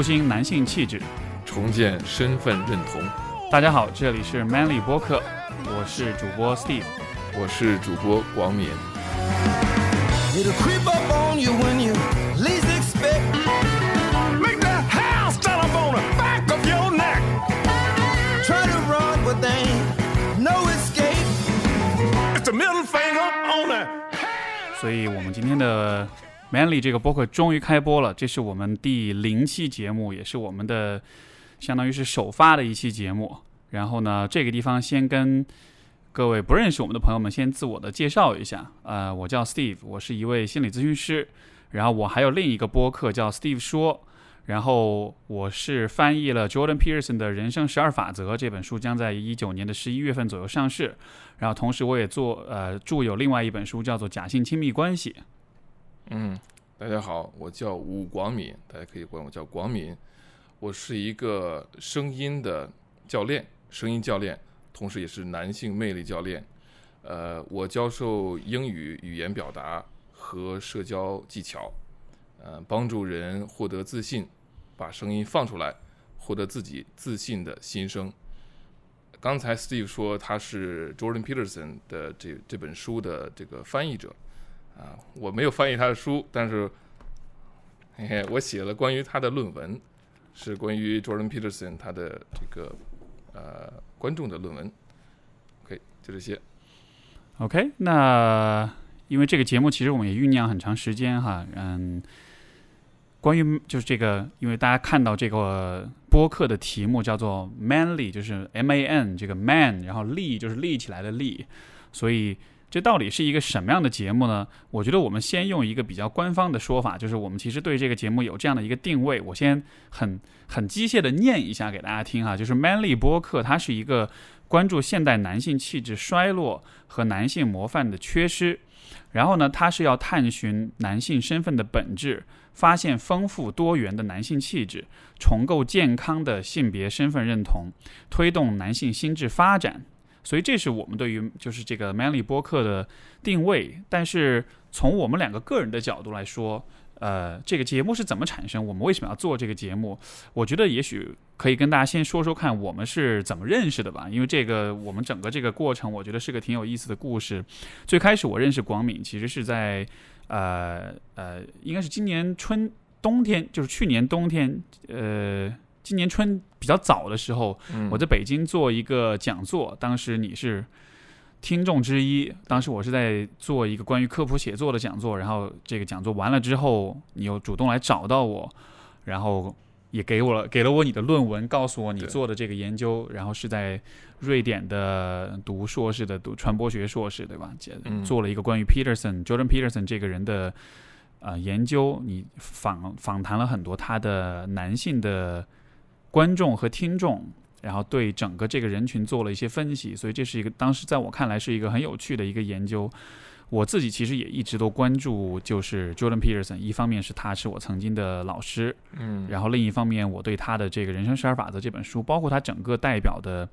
复兴男性气质，重建身份认同。大家好，这里是 Manly 播客，我是主播 Steve，我是主播广敏。所以，我们今天的 Manly 这个播客终于开播了。这是我们第零期节目，也是我们的相当于是首发的一期节目。然后呢，这个地方先跟各位不认识我们的朋友们先自我的介绍一下。呃，我叫 Steve，我是一位心理咨询师。然后我还有另一个播客叫 Steve 说。然后我是翻译了 Jordan Peterson 的《人生十二法则》这本书，将在一九年的十一月份左右上市。然后同时我也做呃著有另外一本书，叫做《假性亲密关系》。嗯，大家好，我叫武广敏，大家可以管我叫广敏。我是一个声音的教练，声音教练，同时也是男性魅力教练。呃，我教授英语语言表达和社交技巧。呃，帮助人获得自信，把声音放出来，获得自己自信的心声。刚才 Steve 说他是 Jordan Peterson 的这这本书的这个翻译者，啊，我没有翻译他的书，但是，嘿嘿，我写了关于他的论文，是关于 Jordan Peterson 他的这个呃观众的论文。OK，就这些。OK，那因为这个节目其实我们也酝酿很长时间哈，嗯。关于就是这个，因为大家看到这个播客的题目叫做 “manly”，就是 M A N 这个 man，然后立就是立起来的立，所以这到底是一个什么样的节目呢？我觉得我们先用一个比较官方的说法，就是我们其实对这个节目有这样的一个定位。我先很很机械的念一下给大家听哈，就是 “manly” 播客，它是一个关注现代男性气质衰落和男性模范的缺失，然后呢，它是要探寻男性身份的本质。发现丰富多元的男性气质，重构健康的性别身份认同，推动男性心智发展。所以，这是我们对于就是这个 Manly 播客的定位。但是，从我们两个个人的角度来说，呃，这个节目是怎么产生？我们为什么要做这个节目？我觉得也许可以跟大家先说说看，我们是怎么认识的吧。因为这个，我们整个这个过程，我觉得是个挺有意思的故事。最开始我认识广敏，其实是在。呃呃，应该是今年春冬天，就是去年冬天，呃，今年春比较早的时候，我在北京做一个讲座，当时你是听众之一。当时我是在做一个关于科普写作的讲座，然后这个讲座完了之后，你又主动来找到我，然后。也给我了，给了我你的论文，告诉我你做的这个研究，然后是在瑞典的读硕士的读传播学硕士，对吧？做了一个关于 Peterson Jordan Peterson 这个人的呃研究，你访访谈了很多他的男性的观众和听众，然后对整个这个人群做了一些分析，所以这是一个当时在我看来是一个很有趣的一个研究。我自己其实也一直都关注，就是 Jordan Peterson。一方面是他是我曾经的老师，嗯，然后另一方面我对他的这个人生十二法则这本书，包括他整个代表的，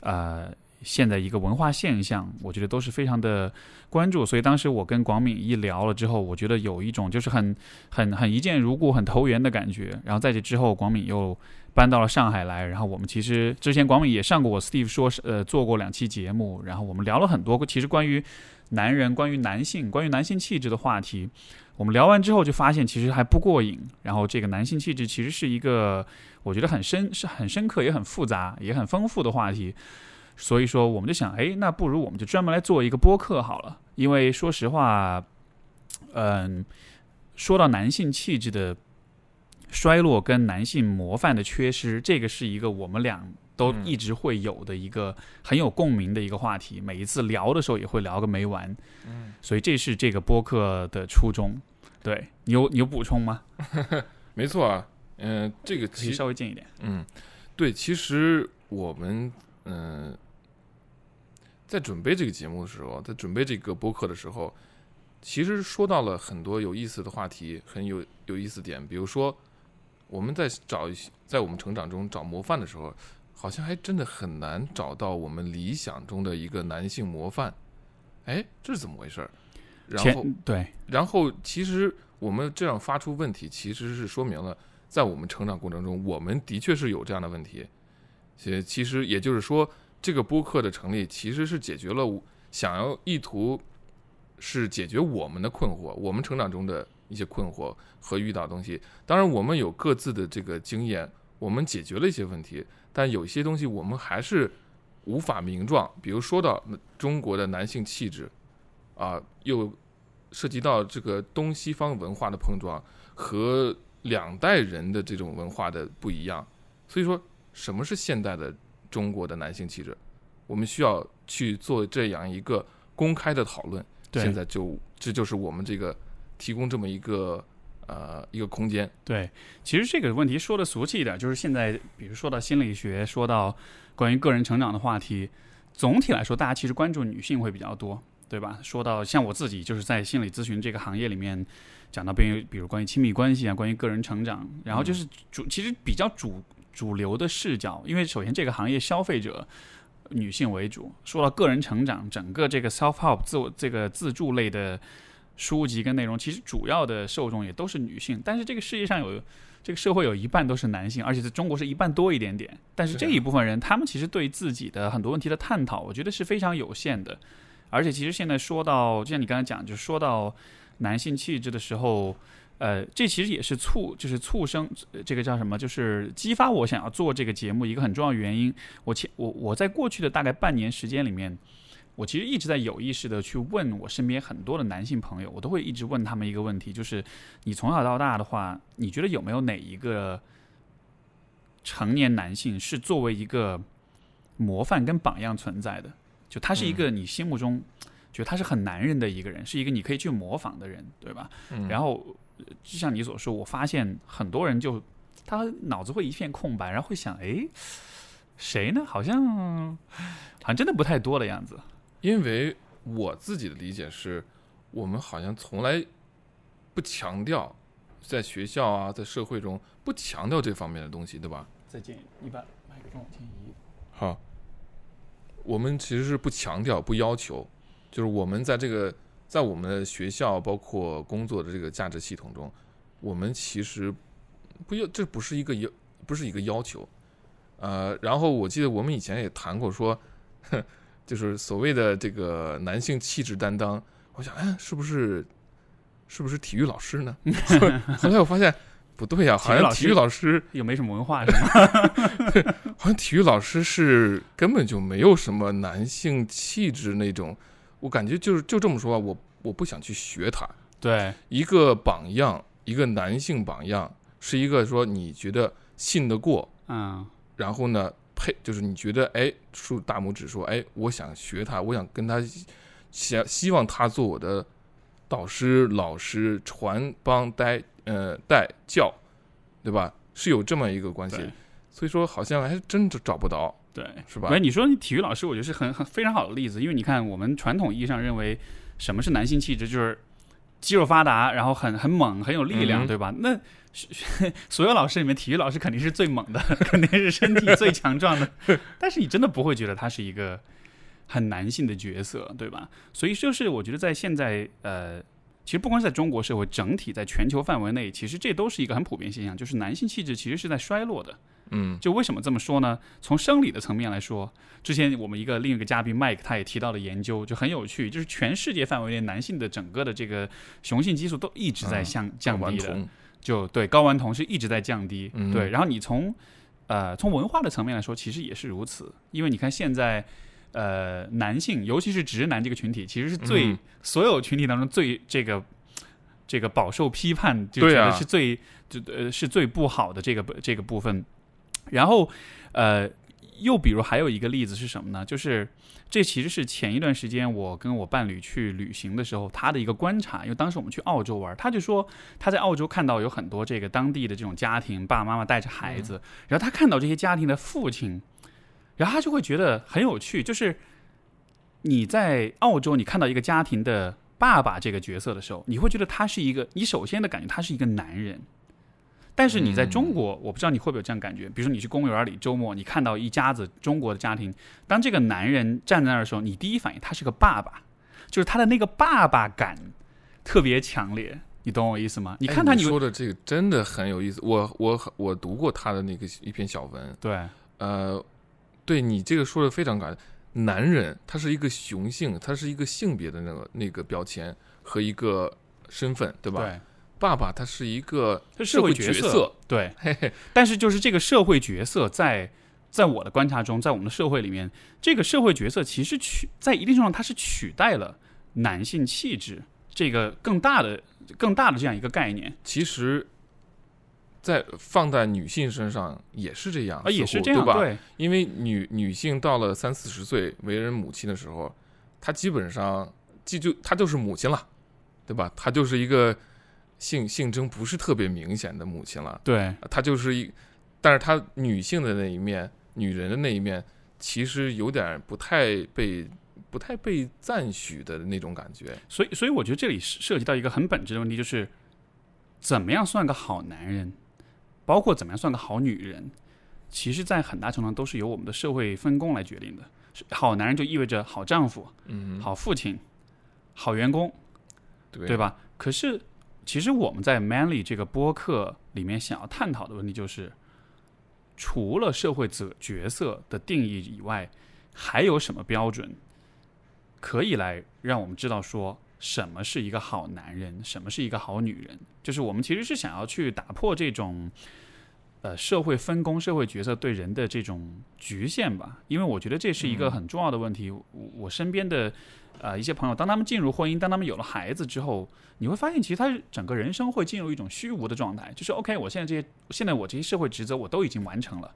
呃，现在一个文化现象，我觉得都是非常的关注。所以当时我跟广敏一聊了之后，我觉得有一种就是很很很一见如故、很投缘的感觉。然后在这之后，广敏又搬到了上海来，然后我们其实之前广敏也上过我 Steve 说呃做过两期节目，然后我们聊了很多，其实关于。男人关于男性、关于男性气质的话题，我们聊完之后就发现其实还不过瘾。然后这个男性气质其实是一个我觉得很深、是很深刻、也很复杂、也很丰富的话题。所以说，我们就想，哎，那不如我们就专门来做一个播客好了。因为说实话，嗯，说到男性气质的衰落跟男性模范的缺失，这个是一个我们俩。都一直会有的一个很有共鸣的一个话题，每一次聊的时候也会聊个没完，嗯，所以这是这个播客的初衷。对你有你有补充吗？没错啊，嗯，这个可以稍微近一点。嗯，对，其实我们嗯在准备这个节目的时候，在准备这个播客的时候，其实说到了很多有意思的话题，很有有意思点，比如说我们在找在我们成长中找模范的时候。好像还真的很难找到我们理想中的一个男性模范，哎，这是怎么回事儿？然后对，然后其实我们这样发出问题，其实是说明了在我们成长过程中，我们的确是有这样的问题。其其实也就是说，这个播客的成立其实是解决了我想要意图是解决我们的困惑，我们成长中的一些困惑和遇到东西。当然，我们有各自的这个经验，我们解决了一些问题，但有些东西我们还是无法名状。比如说到中国的男性气质，啊，又涉及到这个东西方文化的碰撞和两代人的这种文化的不一样，所以说。什么是现代的中国的男性气质？我们需要去做这样一个公开的讨论。现在就这就是我们这个提供这么一个呃一个空间。对，其实这个问题说的俗气一点，就是现在比如说到心理学，说到关于个人成长的话题，总体来说大家其实关注女性会比较多，对吧？说到像我自己就是在心理咨询这个行业里面讲到，比如比如关于亲密关系啊，关于个人成长，然后就是主其实比较主。主流的视角，因为首先这个行业消费者女性为主。说到个人成长，整个这个 self help 自我这个自助类的书籍跟内容，其实主要的受众也都是女性。但是这个世界上有这个社会有一半都是男性，而且在中国是一半多一点点。但是这一部分人，他们其实对自己的很多问题的探讨，我觉得是非常有限的。而且其实现在说到，就像你刚才讲，就说到男性气质的时候。呃，这其实也是促，就是促生这个叫什么？就是激发我想要做这个节目一个很重要的原因。我前我我在过去的大概半年时间里面，我其实一直在有意识的去问我身边很多的男性朋友，我都会一直问他们一个问题，就是你从小到大的话，你觉得有没有哪一个成年男性是作为一个模范跟榜样存在的？就他是一个你心目中觉得他是很男人的一个人，是一个你可以去模仿的人，对吧？嗯然后。就像你所说，我发现很多人就他脑子会一片空白，然后会想，哎，谁呢？好像好像真的不太多的样子。因为我自己的理解是，我们好像从来不强调在学校啊，在社会中不强调这方面的东西，对吧？再见，一般麦克风往前移。好，我们其实是不强调、不要求，就是我们在这个。在我们的学校，包括工作的这个价值系统中，我们其实不要，这不是一个要，不是一个要求。呃，然后我记得我们以前也谈过，说，就是所谓的这个男性气质担当。我想，哎，是不是是不是体育老师呢？后来我发现不对呀，好像体育老师也没什么文化，是吗？好像体育老师是根本就没有什么男性气质那种。我感觉就是就这么说吧，我我不想去学他。对，一个榜样，一个男性榜样，是一个说你觉得信得过，嗯，然后呢，配就是你觉得哎，竖大拇指说哎，我想学他，我想跟他想希望他做我的导师、老师、传帮带呃带教，对吧？是有这么一个关系，所以说好像还真找不到。对，是吧？哎，你说你体育老师，我觉得是很很非常好的例子，因为你看，我们传统意义上认为什么是男性气质，就是肌肉发达，然后很很猛，很有力量，对吧？那 所有老师里面，体育老师肯定是最猛的，肯定是身体最强壮的。但是你真的不会觉得他是一个很男性的角色，对吧？所以就是我觉得在现在，呃，其实不光是在中国社会，整体在全球范围内，其实这都是一个很普遍现象，就是男性气质其实是在衰落的。嗯，就为什么这么说呢？从生理的层面来说，之前我们一个另一个嘉宾 Mike 他也提到了研究，就很有趣，就是全世界范围内男性的整个的这个雄性激素都一直在向降低的，就对睾丸酮是一直在降低。对，然后你从呃从文化的层面来说，其实也是如此，因为你看现在呃男性，尤其是直男这个群体，其实是最所有群体当中最这个这个饱受批判，就觉得是最就呃是最不好的这个这个部分。然后，呃，又比如还有一个例子是什么呢？就是这其实是前一段时间我跟我伴侣去旅行的时候，他的一个观察。因为当时我们去澳洲玩，他就说他在澳洲看到有很多这个当地的这种家庭，爸爸妈妈带着孩子，然后他看到这些家庭的父亲，然后他就会觉得很有趣。就是你在澳洲，你看到一个家庭的爸爸这个角色的时候，你会觉得他是一个，你首先的感觉他是一个男人。但是你在中国，我不知道你会不会有这样感觉。比如说你去公园里周末，你看到一家子中国的家庭，当这个男人站在那儿的时候，你第一反应他是个爸爸，就是他的那个爸爸感特别强烈。你懂我意思吗？你你看他，你会说的这个真的很有意思。我我我读过他的那个一篇小文，对呃，对你这个说的非常感。男人他是一个雄性，他是一个性别的那个那个标签和一个身份，对吧？对，爸爸他是一个是社会角色，对。嘿嘿，但是就是这个社会角色在，在我的观察中，在我们的社会里面，这个社会角色其实取在一定程度上，它是取代了男性气质这个更大的、更大的这样一个概念其实，在放在女性身上也是这样，啊，也是这样，对吧？对因为女女性到了三四十岁为人母亲的时候，她基本上既就她就是母亲了，对吧？她就是一个性性征不是特别明显的母亲了，对她就是一，但是她女性的那一面，女人的那一面，其实有点不太被不太被赞许的那种感觉。所以，所以我觉得这里涉及到一个很本质的问题，就是怎么样算个好男人，包括怎么样算个好女人，其实，在很大程度上都是由我们的社会分工来决定的。好男人就意味着好丈夫、嗯，好父亲、好员工，对对？吧？可是，其实我们在 Manly 这个播客里面想要探讨的问题就是，除了社会角角色的定义以外，还有什么标准可以来让我们知道说什么是一个好男人，什么是一个好女人？就是我们其实是想要去打破这种。呃，社会分工、社会角色对人的这种局限吧，因为我觉得这是一个嗯很重要的问题。我我身边的呃一些朋友，当他们进入婚姻，当他们有了孩子之后，你会发现，其实他整个人生会进入一种虚无的状态，就是 OK，我现在这些，现在我这些社会职责我都已经完成了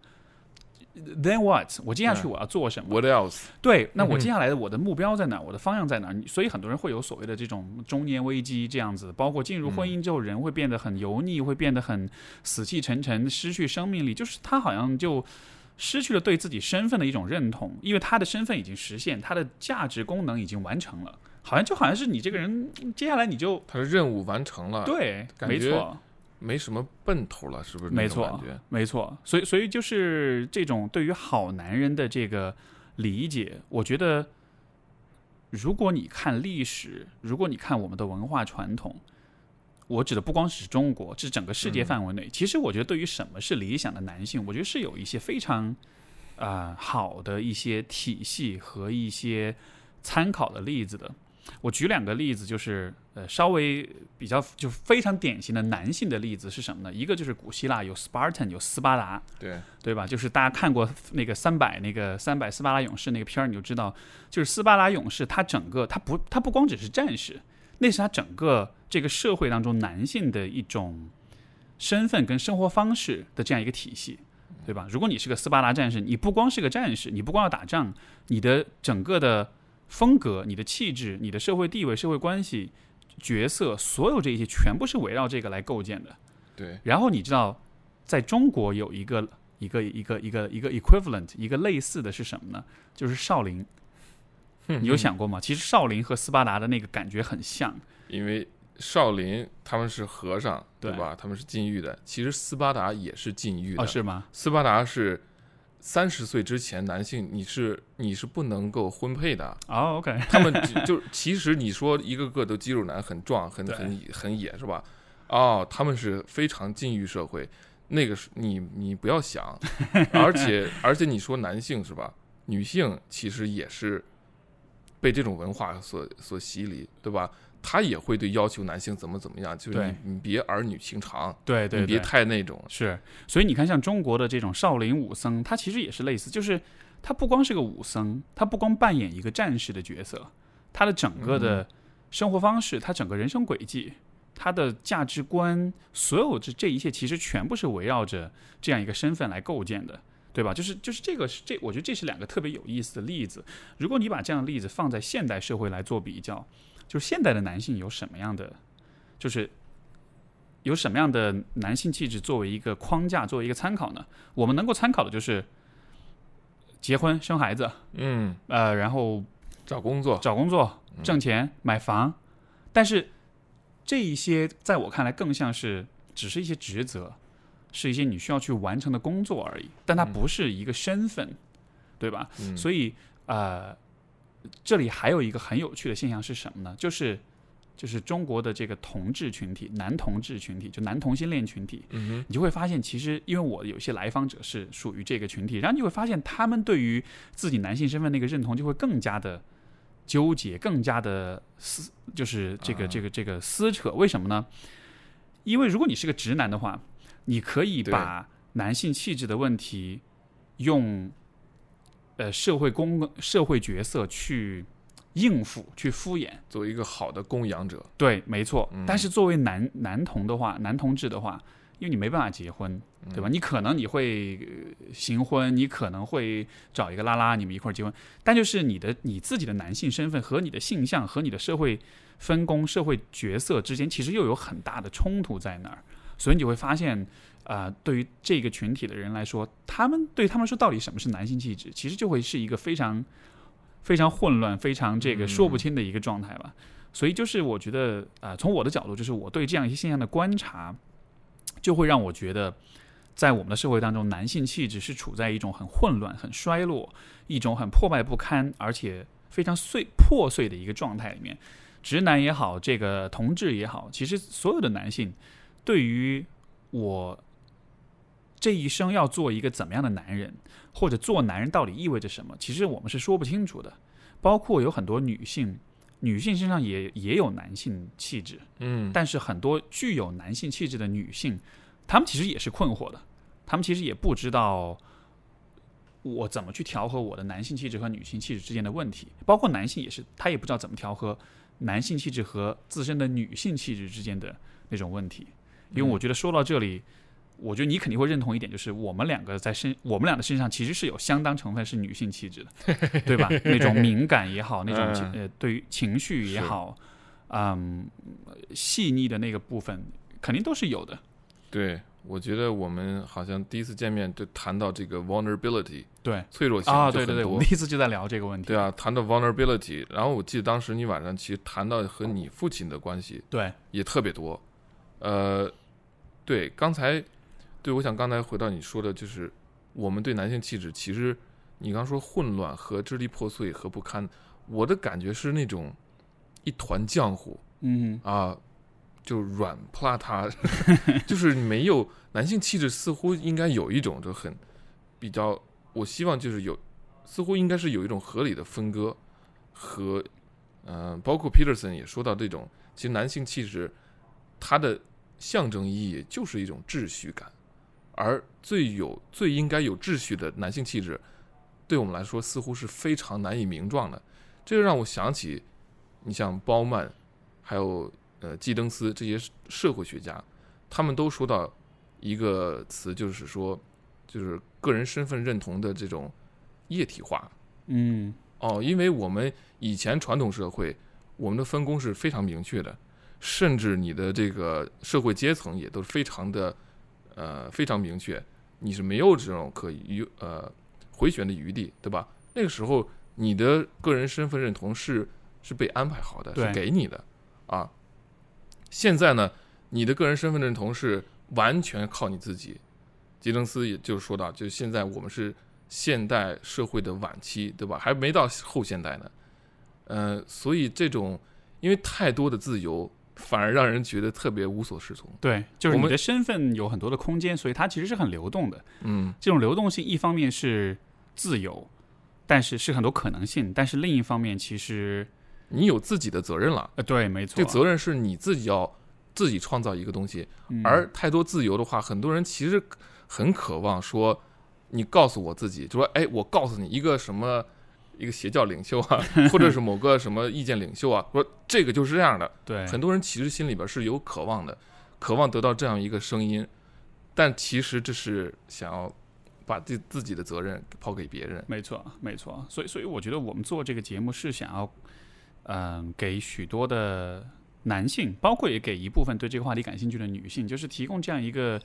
，Then what？我接下去嗯我要做什么？What else？对，那我接下来的我的目标在哪儿？我的方向在哪儿？所以很多人会有所谓的这种中年危机这样子，包括进入婚姻之后，人会变得很油腻，会变得很死气沉沉，失去生命力，就是他好像就失去了对自己身份的一种认同，因为他的身份已经实现，他的价值功能已经完成了，好像就好像是你这个人，接下来你就他的任务完成了，对，没错。没什么奔头了，是不是没错？没错，所以所以就是这种对于好男人的这个理解，我觉得，如果你看历史，如果你看我们的文化传统，我指的不光是中国，这是整个世界嗯范围内。其实我觉得，对于什么是理想的男性，我觉得是有一些非常啊、好的一些体系和一些参考的例子的。我举两个例子，就是呃稍微比较就非常典型的男性的例子是什么呢？一个就是古希腊有 Spartan 有斯巴达，对，对吧？就是大家看过那个三百那个三百斯巴达勇士那个片儿，你就知道，就是斯巴达勇士他整个他不他不光只是战士，那是他整个这个社会当中男性的一种身份跟生活方式的这样一个体系，对吧？如果你是个斯巴达战士，你不光是个战士，你不光要打仗，你的整个的风格、你的气质、你的社会地位、社会关系、角色，所有这些全部是围绕这个来构建的。对，然后你知道，在中国有一个一个一个一个一个 equivalent，一个类似的是什么呢？就是少林。你有想过吗？其实少林和斯巴达的那个感觉很像。因为少林他们是和尚，对吧？他们是禁欲的。其实斯巴达也是禁欲的。哦，是吗？斯巴达是三十岁之前男性你是你是不能够婚配的。啊，OK，他们 就就其实你说一个个都肌肉男，很壮，很很很野，是吧？哦，他们是非常禁欲社会，那个是你你不要想，而且而且你说男性是吧？女性其实也是被这种文化所所洗礼，对吧？他也会对要求男性怎么怎么样，就是你你别儿女情长，对对你别，太那种，是。所以你看，像中国的这种少林武僧，他其实也是类似，就是他不光是个武僧，他不光扮演一个战士的角色，他的整个的生活方式，他整个人生轨迹。他的价值观，所有这这一切，其实全部是围绕着这样一个身份来构建的，对吧？就是就是这个是这，我觉得这是两个特别有意思的例子。如果你把这样的例子放在现代社会来做比较，就是现代的男性有什么样的，就是有什么样的男性气质作为一个框架，作为一个参考呢？我们能够参考的就是结婚、生孩子，嗯，呃，然后找工作，找工作、挣钱、买房，但是这一些在我看来更像是只是一些职责，是一些你需要去完成的工作而已，但它不是一个身份，对吧？嗯，所以呃，这里还有一个很有趣的现象是什么呢？就是就是中国的这个同志群体、男同志群体，就男同性恋群体，嗯，你就会发现，其实因为我有些来访者是属于这个群体，然后你会发现他们对于自己男性身份那个认同就会更加的纠结，更加的撕，就是这个啊这个这个撕扯。为什么呢？因为如果你是个直男的话，你可以把男性气质的问题用呃社会公社会角色去应付、去敷衍。作为一个好的供养者，对，没错。嗯但是作为男男同的话，男同志的话，因为你没办法结婚，对吧？嗯你可能你会呃行婚，你可能会找一个拉拉，你们一块儿结婚，但就是你的你自己的男性身份和你的性向和你的社会分工、社会角色之间，其实又有很大的冲突在那儿。所以你就会发现，啊、对于这个群体的人来说，他们对他们说到底什么是男性气质，其实就会是一个非常非常混乱、非常这个说不清的一个状态吧。所以就是我觉得，啊、从我的角度，就是我对这样一些现象的观察，就会让我觉得，在我们的社会当中，男性气质是处在一种很混乱、很衰落、一种很破败不堪，而且非常碎破碎的一个状态里面。直男也好，这个同志也好，其实所有的男性对于我这一生要做一个怎么样的男人，或者做男人到底意味着什么，其实我们是说不清楚的。包括有很多女性，女性身上也也有男性气质，嗯，但是很多具有男性气质的女性，她们其实也是困惑的，她们其实也不知道我怎么去调和我的男性气质和女性气质之间的问题，包括男性也是，他也不知道怎么调和男性气质和自身的女性气质之间的那种问题。因为我觉得说到这里，我觉得你肯定会认同一点，就是我们两个在身，我们俩的身上其实是有相当成分是女性气质的，对吧？那种敏感也好，那种呃对于情绪也好，嗯，细腻的那个部分肯定都是有的。对，我觉得我们好像第一次见面就谈到这个 vulnerability 对脆弱性对对对，我第一次就在聊这个问题。对啊，谈到 vulnerability，然后我记得当时你晚上其实谈到和你父亲的关系对，也特别多，呃，对，刚才对我想刚才回到你说的，就是我们对男性气质，其实你刚说混乱和支离破碎和不堪，我的感觉是那种一团浆糊嗯，啊，就软扑邋遢，就是没有男性气质，似乎应该有一种就很比较，我希望就是有，似乎应该是有一种合理的分割和，嗯、包括 Peterson 也说到这种，其实男性气质它的象征意义就是一种秩序感，而最有最应该有秩序的男性气质，对我们来说似乎是非常难以名状的，这就让我想起，你像鲍曼，还有呃季登斯这些社会学家，他们都说到一个词，就是说，就是个人身份认同的这种液体化。嗯，哦，因为我们以前传统社会，我们的分工是非常明确的，甚至你的这个社会阶层也都非常的呃非常明确，你是没有这种可余呃回旋的余地，对吧？那个时候你的个人身份认同是是被安排好的，是给你的啊。现在呢，你的个人身份认同是完全靠你自己。吉登斯也就是说到，就现在我们是现代社会的晚期，对吧？还没到后现代呢。呃，所以这种因为太多的自由，反而让人觉得特别无所适从。对，就是你的身份有很多的空间，所以它其实是很流动的。嗯，这种流动性，一方面是自由，但是是很多可能性，但是另一方面，其实你有自己的责任了，呃，对，没错，这责任是你自己要自己创造一个东西。嗯而太多自由的话，很多人其实很渴望说，你告诉我自己，就说，哎，我告诉你一个什么。一个邪教领袖啊，或者是某个什么意见领袖啊，说这个就是这样的，对，很多人其实心里边是有渴望的，渴望得到这样一个声音，但其实这是想要把自自己的责任抛给别人。没错，没错。所以，所以我觉得我们做这个节目是想要，嗯、给许多的男性，包括也给一部分对这个话题感兴趣的女性，就是提供这样一个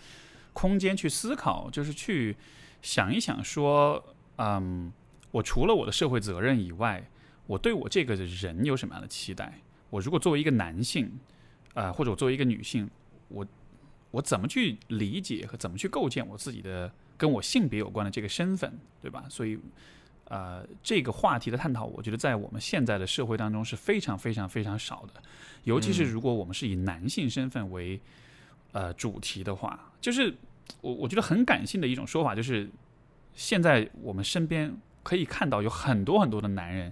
空间去思考，就是去想一想说，嗯，我除了我的社会责任以外，我对我这个人有什么样的期待？我如果作为一个男性，啊、或者我作为一个女性，我我怎么去理解和怎么去构建我自己的跟我性别有关的这个身份，对吧？所以，呃，这个话题的探讨，我觉得在我们现在的社会当中是非常非常非常少的，尤其是嗯如果我们是以男性身份为呃主题的话，就是我我觉得很感性的一种说法，就是现在我们身边可以看到有很多很多的男人，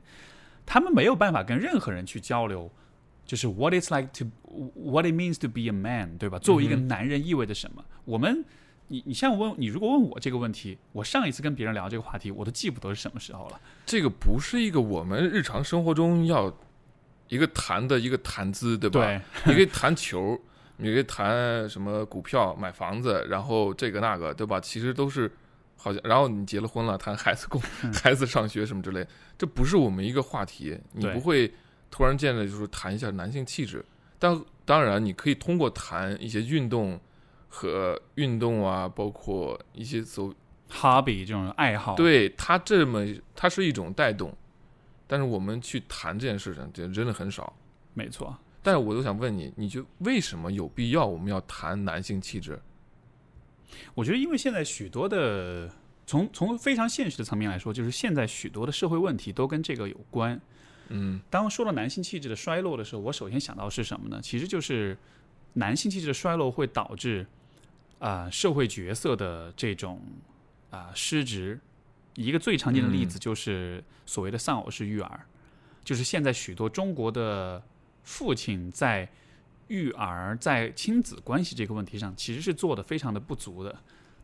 他们没有办法跟任何人去交流。就是 what it's like to what it means to be a man，对吧？作为一个男人意味着什么？我们，你你像问你，如果问我这个问题，我上一次跟别人聊这个话题，我都记不得是什么时候了。这个不是一个我们日常生活中要一个谈的一个谈资，对吧？对，你可以谈球，你可以谈什么股票、买房子，然后这个那个，对吧？其实都是好像，然后你结了婚了，谈孩子供 孩子上学什么之类，这不是我们一个话题。你不会突然间的就是谈一下男性气质，但当然你可以通过谈一些运动和运动啊，包括一些走 hobby 这种爱好，对它这么它是一种带动，但是我们去谈这件事情，这真的很少。没错。但是我都想问你，你就为什么有必要我们要谈男性气质？我觉得，因为现在许多的从从非常现实的层面来说，就是现在许多的社会问题都跟这个有关。嗯当说到男性气质的衰落的时候，我首先想到是什么呢？其实就是男性气质的衰落会导致啊、社会角色的这种啊、失职。一个最常见的例子就是所谓的丧偶式育儿，就是现在许多中国的父亲在育儿、在亲子关系这个问题上，其实是做的非常的不足的。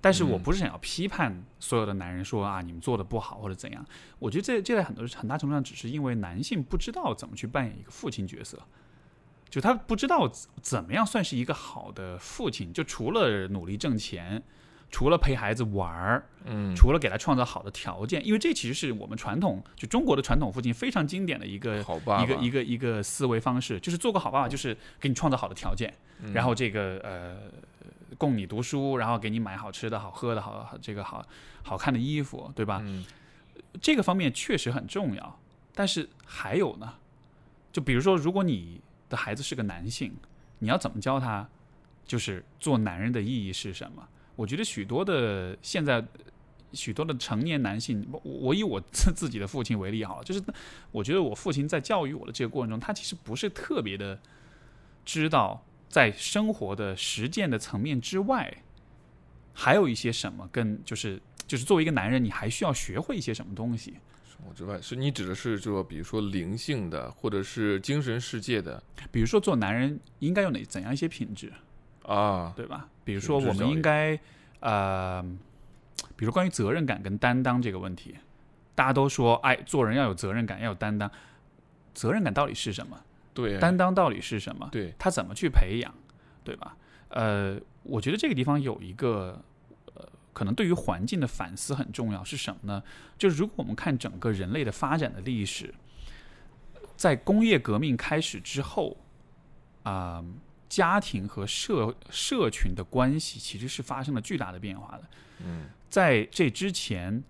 但是我嗯不是想要批判所有的男人说啊，你们做的不好或者怎样。我觉得这这在很多很大程度上只是因为男性不知道怎么去扮演一个父亲角色，就他不知道怎怎么样算是一个好的父亲，就除了努力挣钱，除了陪孩子玩儿，嗯，除了给他创造好的条件，因为这其实是我们传统就中国的传统父亲非常经典的一个好爸爸，一个一个一个思维方式，就是做个好爸爸，就是给你创造好的条件，嗯然后这个呃供你读书，然后给你买好吃的好喝的好好这个好好看的衣服，对吧？嗯这个方面确实很重要，但是还有呢，就比如说，如果你的孩子是个男性，你要怎么教他，就是做男人的意义是什么？我觉得许多的现在许多的成年男性，我我以我自自己的父亲为例好了，就是我觉得我父亲在教育我的这个过程中，他其实不是特别的知道在生活的实践的层面之外，还有一些什么跟就是就是作为一个男人，你还需要学会一些什么东西。生活之外，是你指的是说，比如说灵性的，或者是精神世界的比如说，做男人应该有哪怎样一些品质，啊？对吧？比如说，我们应该呃，比如关于责任感跟担当这个问题，大家都说，哎，做人要有责任感，要有担当。责任感到底是什么？对，担当到底是什么？对，他怎么去培养，对吧？呃，我觉得这个地方有一个呃，可能对于环境的反思很重要，是什么呢？就是如果我们看整个人类的发展的历史，在工业革命开始之后，啊、家庭和社社群的关系其实是发生了巨大的变化的。嗯在这之前，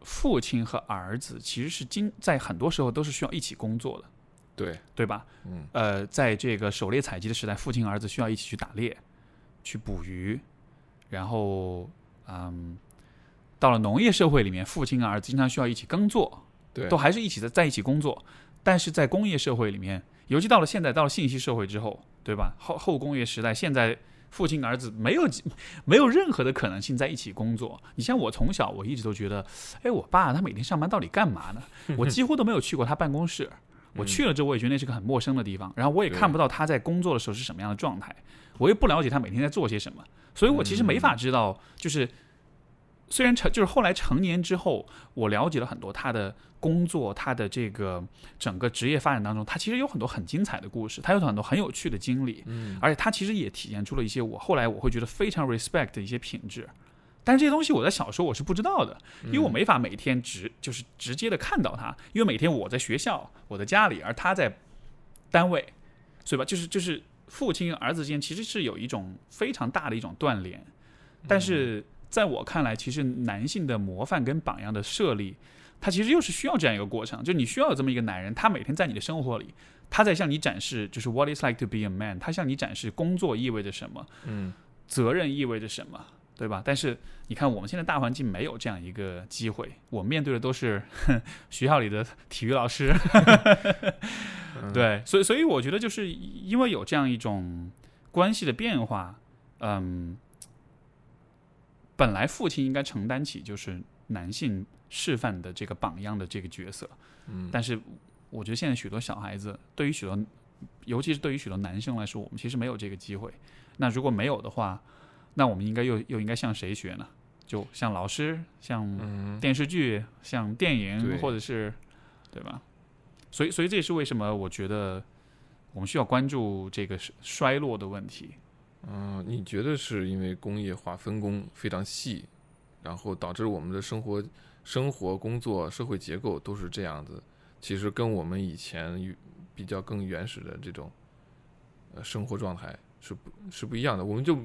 父亲和儿子其实是经在很多时候都是需要一起工作的，对，对吧？嗯呃，在这个狩猎采集的时代，父亲和儿子需要一起去打猎、去捕鱼，然后，嗯，到了农业社会里面，父亲和儿子经常需要一起耕作，对，都还是一起在在一起工作。但是在工业社会里面，尤其到了现在，到了信息社会之后，对吧？后后工业时代，现在父亲儿子没有没有任何的可能性在一起工作。你像我从小我一直都觉得，哎，我爸他每天上班到底干嘛呢？我几乎都没有去过他办公室。我去了之后，我也觉得那是个很陌生的地方，然后我也看不到他在工作的时候是什么样的状态，我也不了解他每天在做些什么，所以我其实没法知道，就是虽然成就是后来成年之后，我了解了很多他的工作，他的这个整个职业发展当中，他其实有很多很精彩的故事，他有很多很有趣的经历，嗯。而且他其实也体现出了一些我后来我会觉得非常 respect 的一些品质。但是这些东西我在小时候我是不知道的，因为我没法每天直就是直接的看到他，因为每天我在学校，我在家里，而他在单位，所以吧，就是就是父亲和儿子之间其实是有一种非常大的一种断联，但是在我看来，其实男性的模范跟榜样的设立，他其实又是需要这样一个过程，就你需要有这么一个男人，他每天在你的生活里，他在向你展示就是 what it's like to be a man，他向你展示工作意味着什么，嗯责任意味着什么，对吧？但是你看我们现在大环境没有这样一个机会，我面对的都是 学校里的体育老师，嗯对，所以所以我觉得就是因为有这样一种关系的变化，嗯，本来父亲应该承担起就是男性示范的这个榜样的这个角色，嗯，但是我觉得现在许多小孩子，对于许多，尤其是对于许多男生来说，我们其实没有这个机会。那如果没有的话，那我们应该又又应该向谁学呢？就像老师，像嗯电视剧，像电影，或者是对吧？所以，所以这也是为什么我觉得我们需要关注这个衰衰落的问题。嗯，你觉得是因为工业化分工非常细，然后导致我们的生活、生活、工作、社会结构都是这样子？其实跟我们以前与比较更原始的这种呃生活状态是不是不一样的？我们就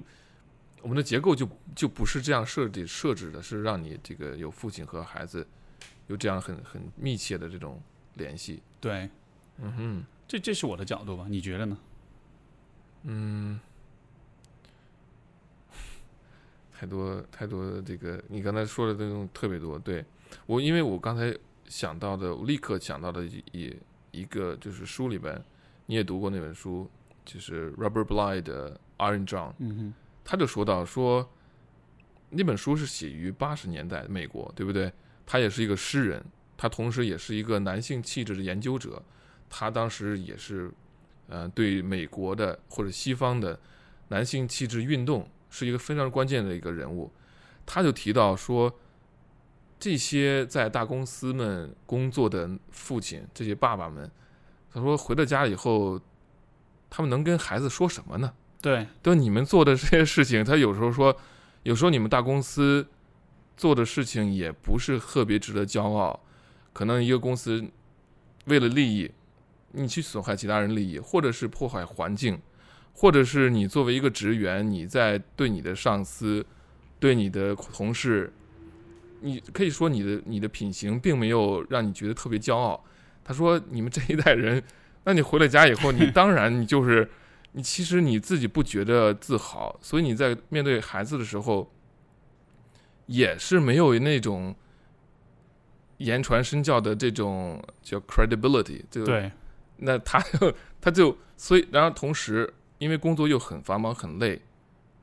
我们的结构就就不是这样设计设置的，是让你这个有父亲和孩子有这样很很密切的这种联系。对，嗯哼。这这是我的角度吧？你觉得呢？嗯，太多太多这个，你刚才说的这种特别多。对我，因为我刚才想到的，我立刻想到的一一一个就是书里边，你也读过那本书，就是 Robert Bly 的《Iron John》，嗯哼，他就说到说，那本书是写于八十年代美国，对不对？他也是一个诗人，他同时也是一个男性气质的研究者。他当时也是，呃，对美国的或者西方的男性气质运动是一个非常关键的一个人物。他就提到说，这些在大公司们工作的父亲，这些爸爸们，他说回到家以后，他们能跟孩子说什么呢？对，对你们做的这些事情，他有时候说，有时候你们大公司做的事情也不是特别值得骄傲。可能一个公司为了利益，你去损害其他人利益，或者是破坏环境，或者是你作为一个职员，你在对你的上司、对你的同事，你可以说你的你的品行并没有让你觉得特别骄傲。他说，你们这一代人，那你回了家以后，你 当然你就是。你其实你自己不觉得自豪，所以你在面对孩子的时候，也是没有那种言传身教的这种叫 credibility。这个，对，那他就他就所以，然后同时因为工作又很繁忙很累，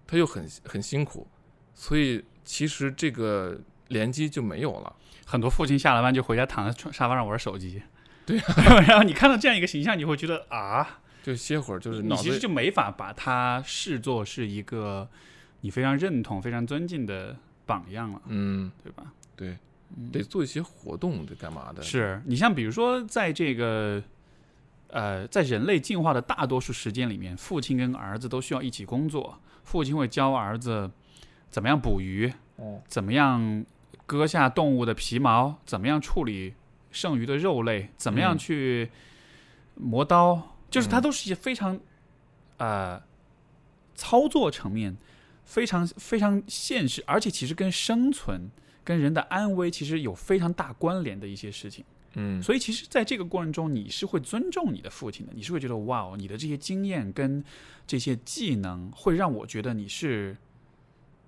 他又很很辛苦，所以其实这个联机就没有了。很多父亲下了班就回家躺在床沙发上玩手机。对、然后你看到这样一个形象，你会觉得啊，就歇会儿，就是你脑子其实就没法把他视作是一个你非常认同、非常尊敬的榜样了，嗯，对吧？对，嗯得做一些活动，得干嘛的？是你像比如说，在这个呃，在人类进化的大多数时间里面，父亲跟儿子都需要一起工作。父亲会教儿子怎么样捕鱼，哦怎么样割下动物的皮毛，怎么样处理剩余的肉类，怎么样嗯去磨刀，就是它嗯都是一些非常呃操作层面非常非常现实，而且其实跟生存、跟人的安危其实有非常大关联的一些事情。嗯，所以其实，在这个过程中，你是会尊重你的父亲的，你是会觉得哇哦，你的这些经验跟这些技能会让我觉得你是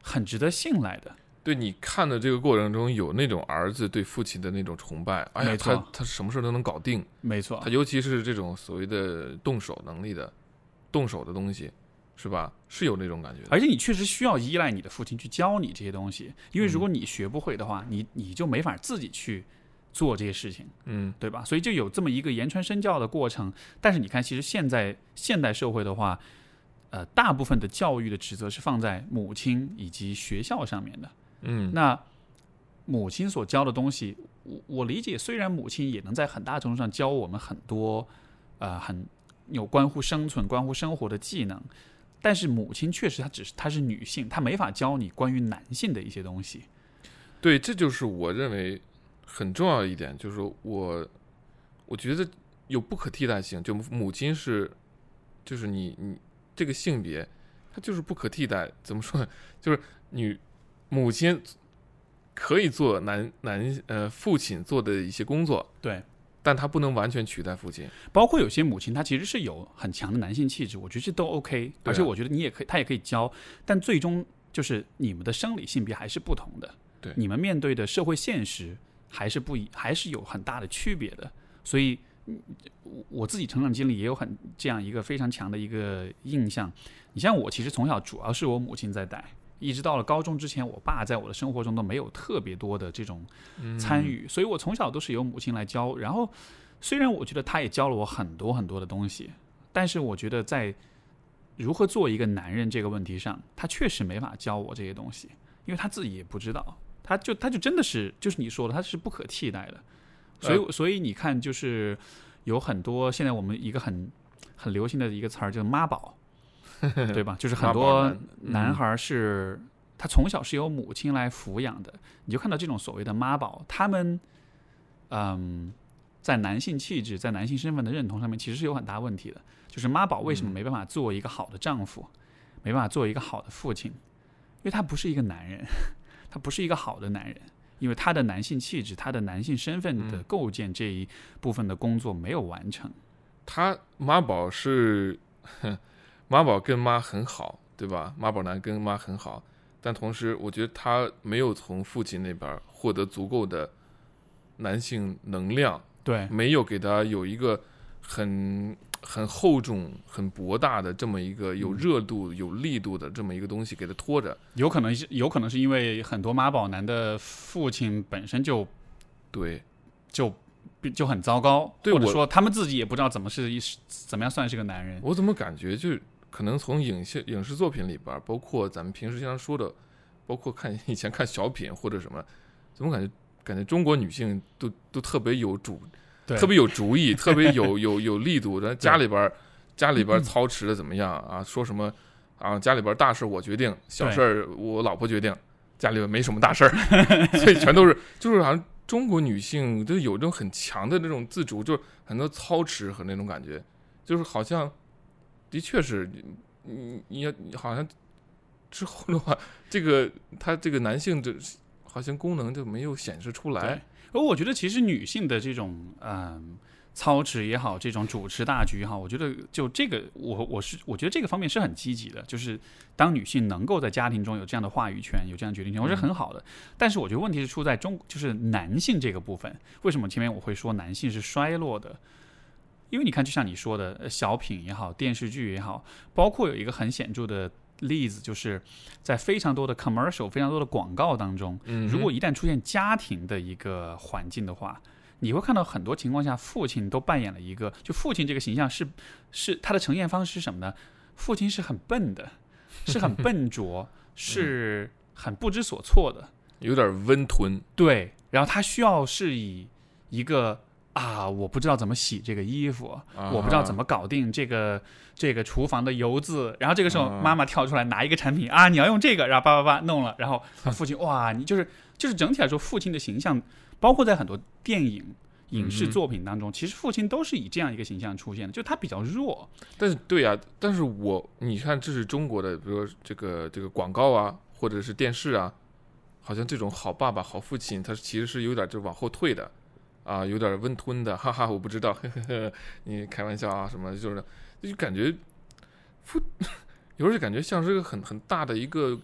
很值得信赖的。对你看的这个过程中，有那种儿子对父亲的那种崇拜，哎呀，没错他他什么事都能搞定，没错他，尤其是这种所谓的动手能力的，动手的东西，是吧？是有那种感觉。而且你确实需要依赖你的父亲去教你这些东西，因为如果你学不会的话，你你就没法自己去做这些事情，嗯对吧？所以就有这么一个言传身教的过程。但是你看，其实现在现代社会的话，呃，大部分的教育的职责是放在母亲以及学校上面的。嗯，那母亲所教的东西，我我理解，虽然母亲也能在很大程度上教我们很多，呃，很有关乎生存、关乎生活的技能，但是母亲确实她只是她是女性，她没法教你关于男性的一些东西。对，这就是我认为很重要的一点，就是我我觉得有不可替代性，就母亲是，就是你你这个性别，它就是不可替代。怎么说呢？就是女母亲可以做男男呃父亲做的一些工作，对，但她不能完全取代父亲。包括有些母亲，她其实是有很强的男性气质，我觉得这都 OK，而且我觉得你也可以，她也可以教，但最终就是你们的生理性别还是不同的，对你们面对的社会现实还是不一，还是有很大的区别的。所以，嗯我我自己成长经历也有很这样一个非常强的一个印象。你像我，其实从小主要是我母亲在带，一直到了高中之前，我爸在我的生活中都没有特别多的这种参与，所以我从小都是由母亲来教。然后，虽然我觉得他也教了我很多很多的东西，但是我觉得在如何做一个男人这个问题上，他确实没法教我这些东西，因为他自己也不知道，她就他就真的是就是你说的，他是不可替代的。所以，所以你看，就是有很多现在我们一个很很流行的一个词儿，就是妈宝，对吧？就是很多男孩儿是、他从小是由母亲来抚养的，你就看到这种所谓的妈宝，他们嗯，在男性气质、在男性身份的认同上面，其实是有很大问题的。就是妈宝为什么嗯没办法做一个好的丈夫，没办法做一个好的父亲？因为他不是一个男人，他不是一个好的男人。因为他的男性气质、他的男性身份的嗯构建这一部分的工作没有完成，他妈宝是妈宝跟妈很好，对吧？妈宝男跟妈很好，但同时我觉得他没有从父亲那边获得足够的男性能量，对没有给他有一个很很厚重、很博大的这么一个有热度、有力度的这么一个东西给他拖着。有可能是有可能是因为很多妈宝男的父亲本身就对，就就很糟糕，对我或者说他们自己也不知道怎么是一怎么样算是个男人。我怎么感觉就可能从影视影视作品里边儿，包括咱们平时经常说的，包括看以前看小品或者什么，怎么感觉感觉中国女性都都特别有主，对特别有主意，特别有有有力度。然后家里边儿家里边儿操持的怎么样啊？说什么啊？家里边儿大事我决定，小事儿我老婆决定，家里边没什么大事儿，所以全都是就是好像中国女性就有这种很强的那种自主，就是很多操持和那种感觉，就是好像的确是你你要你好像之后的话，这个他这个男性这好像功能就没有显示出来。，而我觉得其实女性的这种嗯。操持也好，这种主持大局也好，我觉得就这个，我我是我觉得这个方面是很积极的，就是当女性能够在家庭中有这样的话语权，有这样的决定权，我觉得很好的。但是我觉得问题是出在中，就是男性这个部分，为什么前面我会说男性是衰落的？因为你看，就像你说的，呃小品也好，电视剧也好，包括有一个很显著的例子，就是在非常多的 commercial、非常多的广告当中，嗯，如果一旦出现家庭的一个环境的话，你会看到很多情况下，父亲都扮演了一个，就父亲这个形象是是他的呈现方式是什么呢？父亲是很笨的，是很笨拙，是很不知所措的，有点温吞，对。然后他需要是以一个啊，我不知道怎么洗这个衣服，啊我不知道怎么搞定这个这个厨房的油渍，然后这个时候啊。妈妈跳出来拿一个产品啊，你要用这个，然后叭叭叭弄了，然后父亲哇，你就是就是整体来说，父亲的形象，包括在很多电影。影视作品当中，其实父亲都是以这样一个形象出现的，就他比较弱，但是对呀、但是我你看，这是中国的，比如说这个这个广告啊，或者是电视啊，好像这种好爸爸、好父亲，他其实是有点就往后退的，啊，有点温吞的，哈哈，我不知道，呵呵呵，你开玩笑啊什么，就是就感觉父 有时候就感觉像是个很很大的一个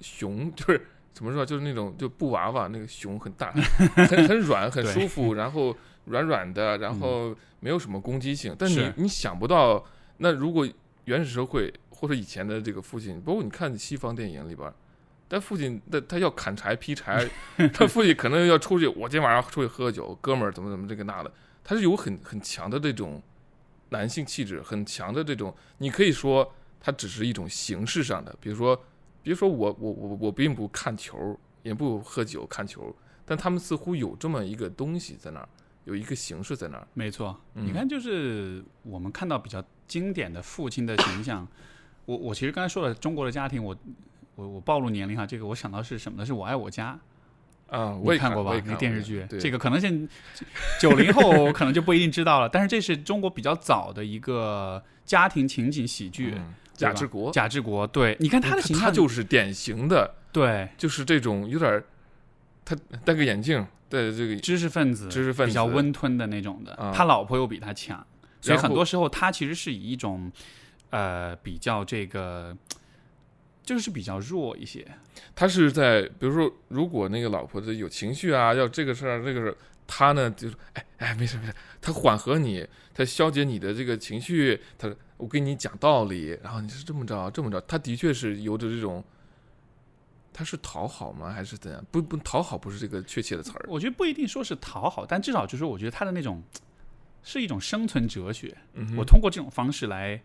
熊，就是怎么说，就是那种就布娃娃那个熊很大，很很软，很舒服，然后软软的，然后没有什么攻击性。但你是你想不到，那如果原始社会或者以前的这个父亲，包括你看西方电影里边儿，但父亲他他要砍柴劈柴，他父亲可能要出去，我今天晚上出去喝酒，哥们儿怎么怎么这个那的，他是有很很强的这种男性气质，很强的这种，你可以说他只是一种形式上的，比如说，比如说我我我我并不看球，也不喝酒看球，但他们似乎有这么一个东西在那儿，有一个形式在那儿。没错，嗯你看，就是我们看到比较经典的父亲的形象。我我其实刚才说了中国的家庭，我我我暴露年龄哈，这个我想到是什么呢？是我爱我家，啊，我你也看过吧？那电视剧，这个可能现九零后可能就不一定知道了，但是这是中国比较早的一个家庭情景喜剧。嗯贾志国，贾志国，对，你看他的形象，他就是典型的，对就是这种有点儿，他戴个眼镜，对这个知识分子，知识分子比较温吞的那种的。啊他老婆又比他强，所以很多时候他其实是以一种呃比较这个就是比较弱一些。他是在比如说，如果那个老婆子有情绪啊，要这个事儿这个事儿，他呢就是哎哎没事没事，他缓和你，他消解你的这个情绪，他我跟你讲道理，然后你是这么着这么着，他的确是有着这种。他是讨好吗？还是怎样？不不，讨好不是这个确切的词儿。我觉得不一定说是讨好，但至少就是我觉得他的那种是一种生存哲学。嗯我通过这种方式来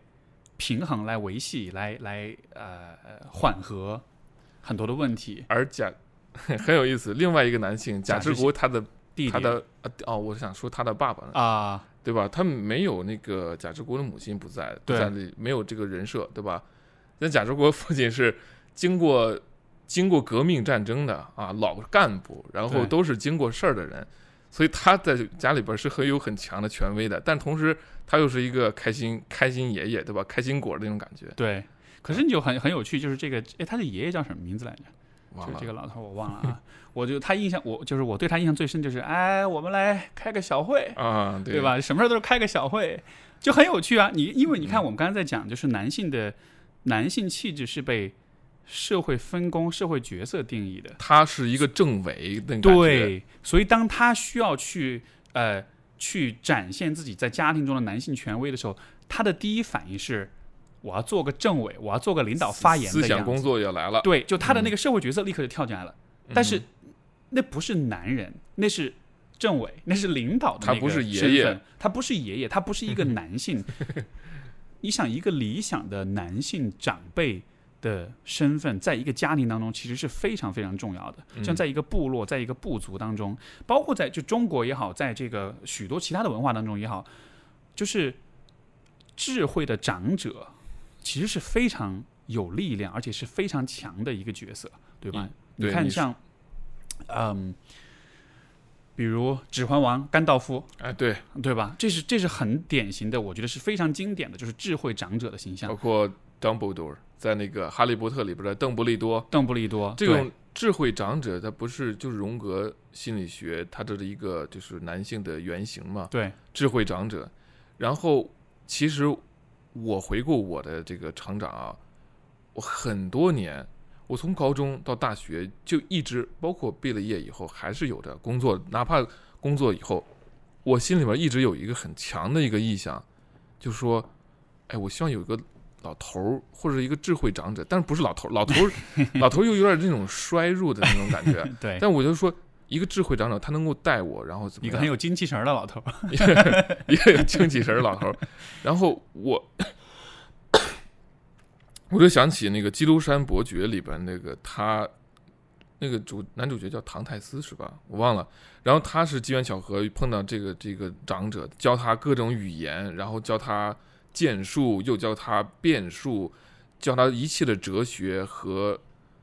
平衡、来维系、来来呃缓和很多的问题。而贾 很有意思，另外一个男性贾志国，他的弟弟他的呃哦，我想说他的爸爸啊，对吧？他没有那个贾志国的母亲不在，不在那里，没有这个人设，对吧？那贾志国父亲是经过。经过革命战争的啊老干部，然后都是经过事儿的人，所以他在家里边是很有很强的权威的。但同时，他又是一个开心开心爷爷，对吧？开心果那种感觉。对。可是你就很很有趣，就是这个，哎，他的爷爷叫什么名字来着？忘了。这个老头我忘了啊。我就他印象，我就是我对他印象最深就是，哎，我们来开个小会 啊，对吧？什么事儿都是开个小会，就很有趣啊。你因为你看，我们刚才在讲，就是男性的男性气质是被。社会分工、社会角色定义的，他是一个政委的对，所以当他需要去呃去展现自己在家庭中的男性权威的时候，他的第一反应是我要做个政委，我要做个领导发言的思想工作也来了。对，就他的那个社会角色立刻就跳进来了。但是那不是男人，那是政委，那是领导的他不是爷爷，他不是爷爷，他不是一个 男性。你想，一个理想的男性长辈。的身份，在一个家庭当中，其实是非常非常重要的。像在一个部落，在一个部族当中，包括在就中国也好，在这个许多其他的文化当中也好，就是智慧的长者，其实是非常有力量，而且是非常强的一个角色，对吧？你看，像嗯，比如《指环王》甘道夫，哎，对对吧？这是这是很典型的，我觉得是非常经典的，就是智慧长者的形象，包括 Dumbledore。在那个《哈利波特》里边的邓布利多，邓布利多这种智慧长者，他不是就是荣格心理学他这是一个就是男性的原型嘛？对，智慧长者。然后其实我回顾我的这个成长啊，我很多年，我从高中到大学就一直，包括毕了业以后，还是有着工作，哪怕工作以后，我心里边一直有一个很强的一个意向，就说，哎，我希望有一个。老头儿或者一个智慧长者，但是不是老头儿，老头儿，老头儿又有点那种衰弱的那种感觉。对。但我就说，一个智慧长者，他能够带我，然后怎么？一个很有精气神的老头儿，一个有精气神的老头儿。然后我，我就想起那个《基督山伯爵》里边那个他，那个主男主角叫唐泰斯是吧？我忘了。然后他是机缘巧合碰到这个这个长者，教他各种语言，然后教他。剑术又教他变术，教他一切的哲学和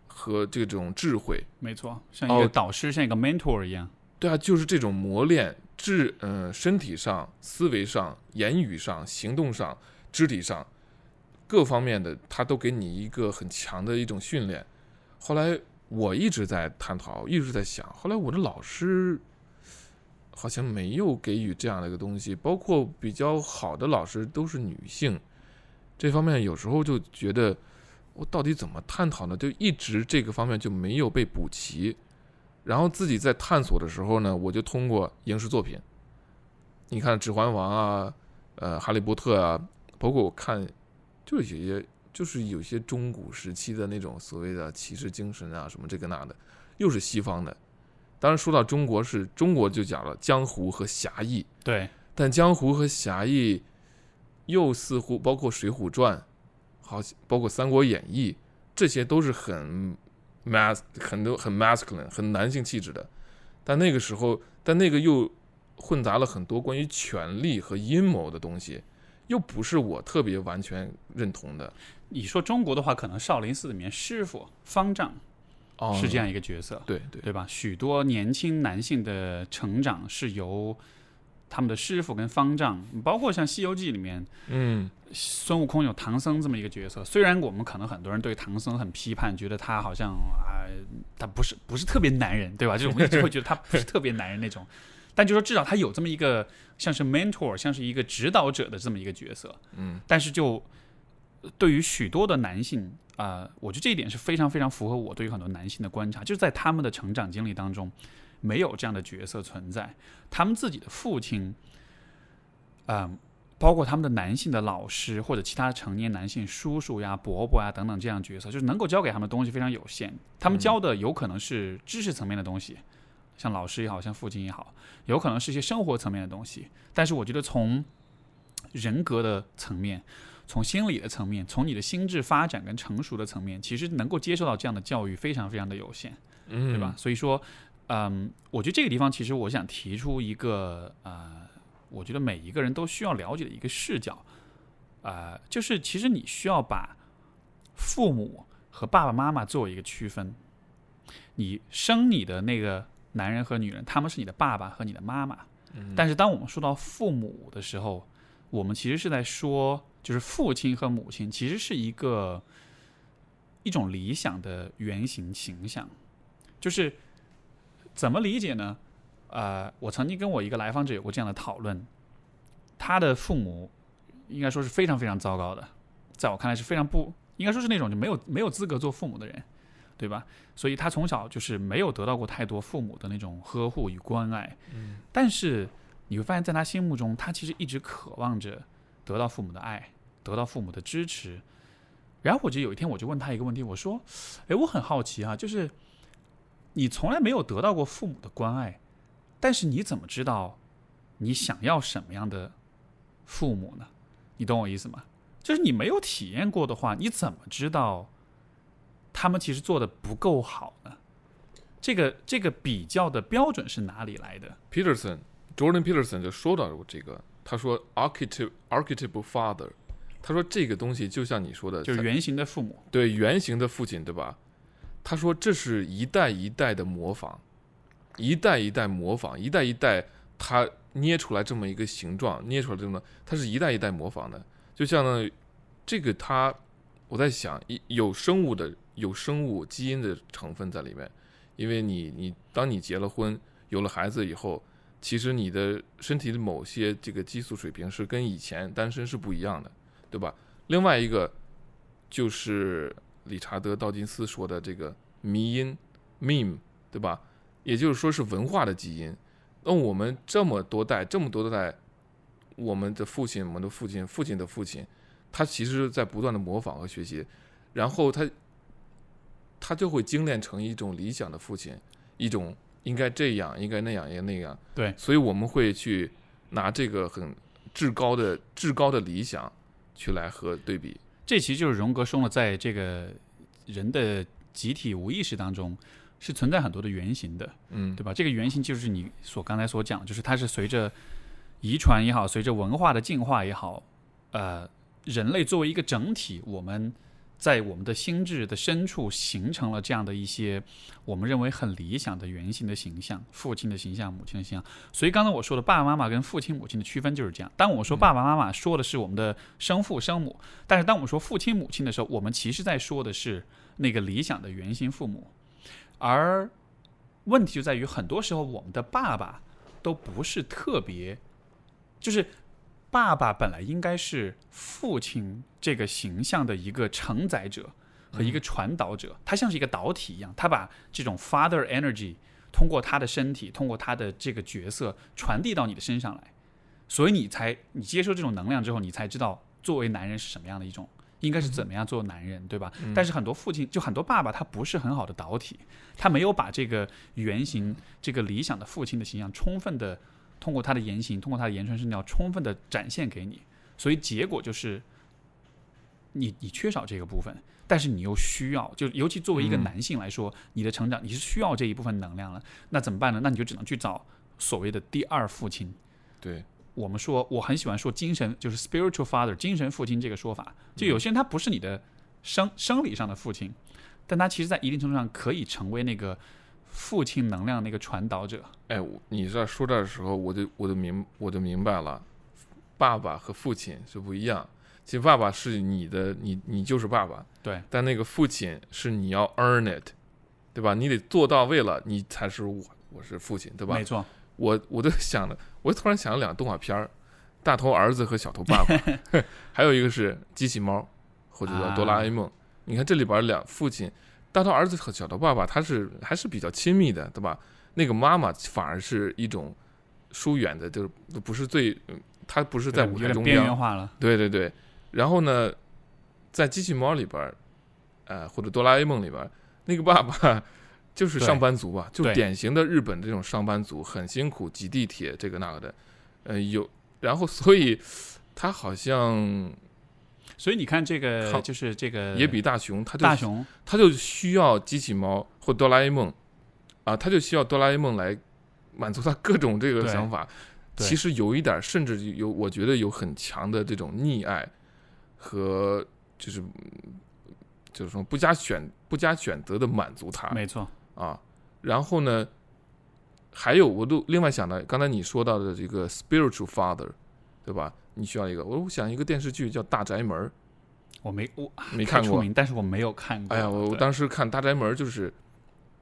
和这种智慧。没错，像一个导师，像一个 mentor 一样。对啊，就是这种磨练，智嗯，身体上、思维上、言语上、行动上、肢体上各方面的，他都给你一个很强的一种训练。后来我一直在探讨，一直在想，后来我的老师。好像没有给予这样的一个东西，包括比较好的老师都是女性，这方面有时候就觉得我到底怎么探讨呢？就一直这个方面就没有被补齐。然后自己在探索的时候呢，我就通过影视作品，你看《指环王》啊，呃，《哈利波特》啊，包括我看，就是有些就是有些中古时期的那种所谓的骑士精神啊，什么这个那的，又是西方的。当然，说到中国，是中国就讲了江湖和侠义。对，但江湖和侠义又似乎包括《水浒传》，好，包括《三国演义》，这些都是很 mas 很多很 masculine 很男性气质的。但那个时候，但那个又混杂了很多关于权力和阴谋的东西，又不是我特别完全认同的。你说中国的话，可能少林寺里面师傅方丈。是这样一个角色，对对对吧？许多年轻男性的成长是由他们的师傅跟方丈，包括像《西游记》里面，嗯，孙悟空有唐僧这么一个角色。虽然我们可能很多人对唐僧很批判，觉得他好像啊，他不是不是特别男人，对吧？就是我们一直 会觉得他不是特别男人那种。但就说至少他有这么一个像是 mentor，像是一个指导者的这么一个角色。嗯，但是就对于许多的男性。啊、我觉得这一点是非常非常符合我对于很多男性的观察，就是在他们的成长经历当中，没有这样的角色存在，他们自己的父亲，嗯、包括他们的男性的老师或者其他成年男性叔叔呀、伯伯呀等等这样角色，就是能够教给他们的东西非常有限。他们嗯教的有可能是知识层面的东西，像老师也好像父亲也好，有可能是一些生活层面的东西。但是我觉得从人格的层面，从心理的层面，从你的心智发展跟成熟的层面，其实能够接受到这样的教育非常非常的有限。嗯，对吧？？所以说，嗯，我觉得这个地方其实我想提出一个呃，我觉得每一个人都需要了解的一个视角，呃，就是其实你需要把父母和爸爸妈妈做一个区分。你生你的那个男人和女人，他们是你的爸爸和你的妈妈。嗯但是当我们说到父母的时候，我们其实是在说，就是父亲和母亲其实是一个一种理想的原型形象，就是怎么理解呢？呃，我曾经跟我一个来访者有过这样的讨论，他的父母应该说是非常非常糟糕的，在我看来是非常不应该说是那种就没有没有资格做父母的人，对吧？所以他从小就是没有得到过太多父母的那种呵护与关爱，嗯但是你会发现在他心目中，他其实一直渴望着得到父母的爱，得到父母的支持。然后我就有一天我就问他一个问题，我说：“诶，我很好奇啊，就是你从来没有得到过父母的关爱，但是你怎么知道你想要什么样的父母呢？你懂我意思吗？就是你没有体验过的话，你怎么知道他们其实做的不够好呢？这个这个比较的标准是哪里来的？Peterson Jordan Peterson 就说到过这个，他说 archetype archetypal father，他说这个东西就像你说的，就是原型的父母。对原型的父亲，对吧？他说这是一代一代的模仿，一代一代模仿，一代一代他捏出来这么一个形状，捏出来这么，他是一代一代模仿的。就像呢，这个他，我在想，一有生物的有生物基因的成分在里面，因为你你当你结了婚，有了孩子以后，其实你的身体的某些这个激素水平是跟以前单身是不一样的，对吧？另外一个就是理查德·道金斯说的这个迷因 （meme），对吧？也就是说是文化的基因。那我们这么多代，这么多代，我们的父亲、我们的父亲、父亲的父亲，他其实在不断的模仿和学习，然后他他就会精炼成一种理想的父亲，一种应该这样、应该那样、应该那样。对所以我们会去拿这个很至高的、至高的理想去来和对比。这其实就是荣格说了，在这个人的集体无意识当中是存在很多的原型的，嗯，对吧？这个原型就是你所刚才所讲，就是它是随着遗传也好，随着文化的进化也好，呃，人类作为一个整体，我们在我们的心智的深处形成了这样的一些我们认为很理想的原型的形象，父亲的形象，母亲的形象。所以刚才我说的爸爸妈妈跟父亲母亲的区分就是这样。当我说爸爸妈妈，说的是我们的生父生母，但是当我们说父亲母亲的时候，我们其实在说的是那个理想的原型父母。而问题就在于，很多时候我们的爸爸都不是特别，就是爸爸本来应该是父亲这个形象的一个承载者和一个传导者，他像是一个导体一样，他把这种 father energy 通过他的身体，通过他的这个角色传递到你的身上来，所以你才你接受这种能量之后，你才知道作为男人是什么样的一种。应该是怎么样做男人，对吧？但是很多父亲，就很多爸爸，他不是很好的导体，他没有把这个原型、这个理想的父亲的形象，充分的通过他的言行，通过他的言传身教，充分的展现给你。所以结果就是，你你缺少这个部分，但是你又需要，就尤其作为一个嗯男性来说，你的成长你是需要这一部分能量了。那怎么办呢？那你就只能去找所谓的第二父亲。对，我们说，我很喜欢说精神，就是 spiritual father，精神父亲这个说法。就有些人他不是你的生生理上的父亲，但他其实在一定程度上可以成为那个父亲能量那个传导者。哎，我你在说这的时候，我就我就明我就明白了，爸爸和父亲是不一样。其实爸爸是你的，你你就是爸爸，对，但那个父亲是你要 earn it，对吧？你得做到位了，你才是我，我是父亲，对吧没？错，我我都想了，我突然想了两个动画片儿，大头儿子和小头爸爸，还有一个是机器猫，或者叫哆啦 A 梦。你看这里边两父亲，大头儿子和小头爸爸，他是还是比较亲密的，对吧？那个妈妈反而是一种疏远的，就是不是最，嗯他不是在舞台中有点边缘央，化了。对对对。然后呢，在机器猫里边儿，呃，或者哆啦 A 梦里边儿，那个爸爸 就是上班族吧，就典型的日本这种上班族，很辛苦，挤地铁这个那个的，呃，有，然后所以他好像所以你看这个好就是这个也比大雄，他就大雄他就需要机器猫或哆啦 A 梦啊，他就需要哆啦 A 梦来满足他各种这个想法。其实有一点儿，甚至有，我觉得有很强的这种溺爱和就是嗯就是说不加选不加选择的满足他没错，啊。然后呢，还有我都另外想到刚才你说到的这个 spiritual father，对吧？你需要一个，我想一个电视剧叫《大宅门儿我没我》，没看过。但是我没有看过。哎呀，我我当时看《大宅门》就是，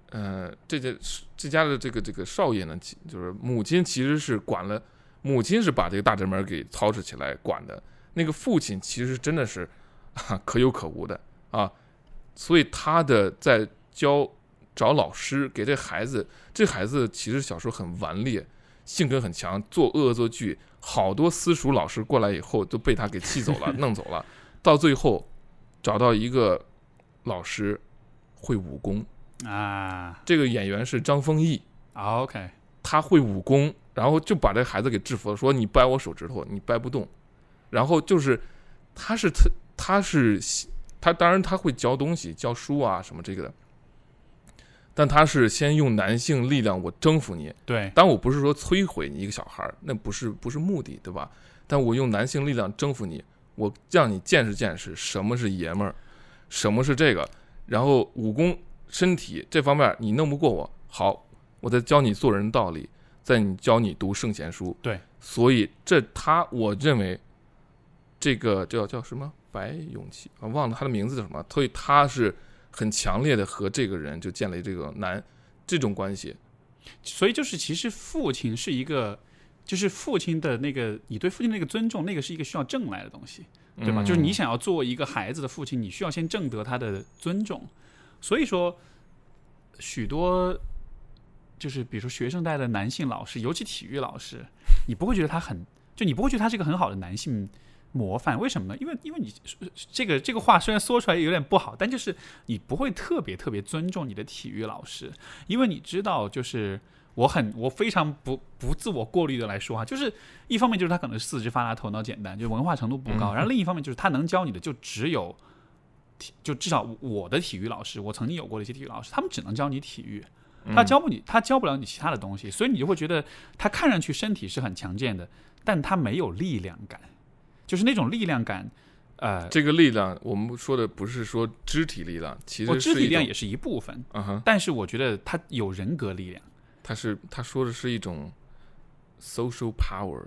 呃，这家这家的这个这个少爷呢，其就是母亲其实是管了，母亲是把这个大宅门给操持起来管的，那个父亲其实真的是、啊、可有可无的啊，所以他的在教找老师给这孩子，这孩子其实小时候很顽劣，性格很强，做恶作剧，好多私塾老师过来以后都被他给气走了，弄走了。到最后找到一个老师会武功，啊。这个演员是张丰毅，，OK，他会武功，然后就把这孩子给制服了，说你掰我手指头，你掰不动。然后就是他是他他是他当然他会教东西，教书啊什么这个的，但他是先用男性力量我征服你，对，当然我不是说摧毁你一个小孩儿，那不是不是目的，对吧？但我用男性力量征服你，我让你见识见识什么是爷们儿，什么是这个，然后武功、身体这方面你弄不过我，好，我再教你做人道理，再你教你读圣贤书。对，所以这他我认为这个叫叫什么？白永琪啊，忘了他的名字叫什么，所以他是很强烈的和这个人就建立这个男这种关系。所以就是其实父亲是一个，就是父亲的那个你对父亲的那个尊重，那个是一个需要挣来的东西。对吧？嗯就是你想要做一个孩子的父亲，你需要先挣得他的尊重。所以说，许多就是比如说学生带的男性老师，尤其体育老师，你不会觉得他很，就你不会觉得他是一个很好的男性模范。为什么呢？因为因为你这个这个话虽然说出来有点不好，但就是你不会特别特别尊重你的体育老师，因为你知道就是。我很，我非常不不自我过滤的来说哈，就是一方面就是他可能四肢发达、头脑简单，就文化程度不高，嗯然后另一方面就是他能教你的就只有体，就至少我的体育老师，我曾经有过的一些体育老师，他们只能教你体育，他教不你，他教不了你其他的东西，所以你就会觉得他看上去身体是很强健的，但他没有力量感，就是那种力量感，呃，这个力量，我们说的不是说肢体力量，其我肢实是一种体力量也是一部分，嗯哼，但是我觉得他有人格力量，他是他说的是一种 social power。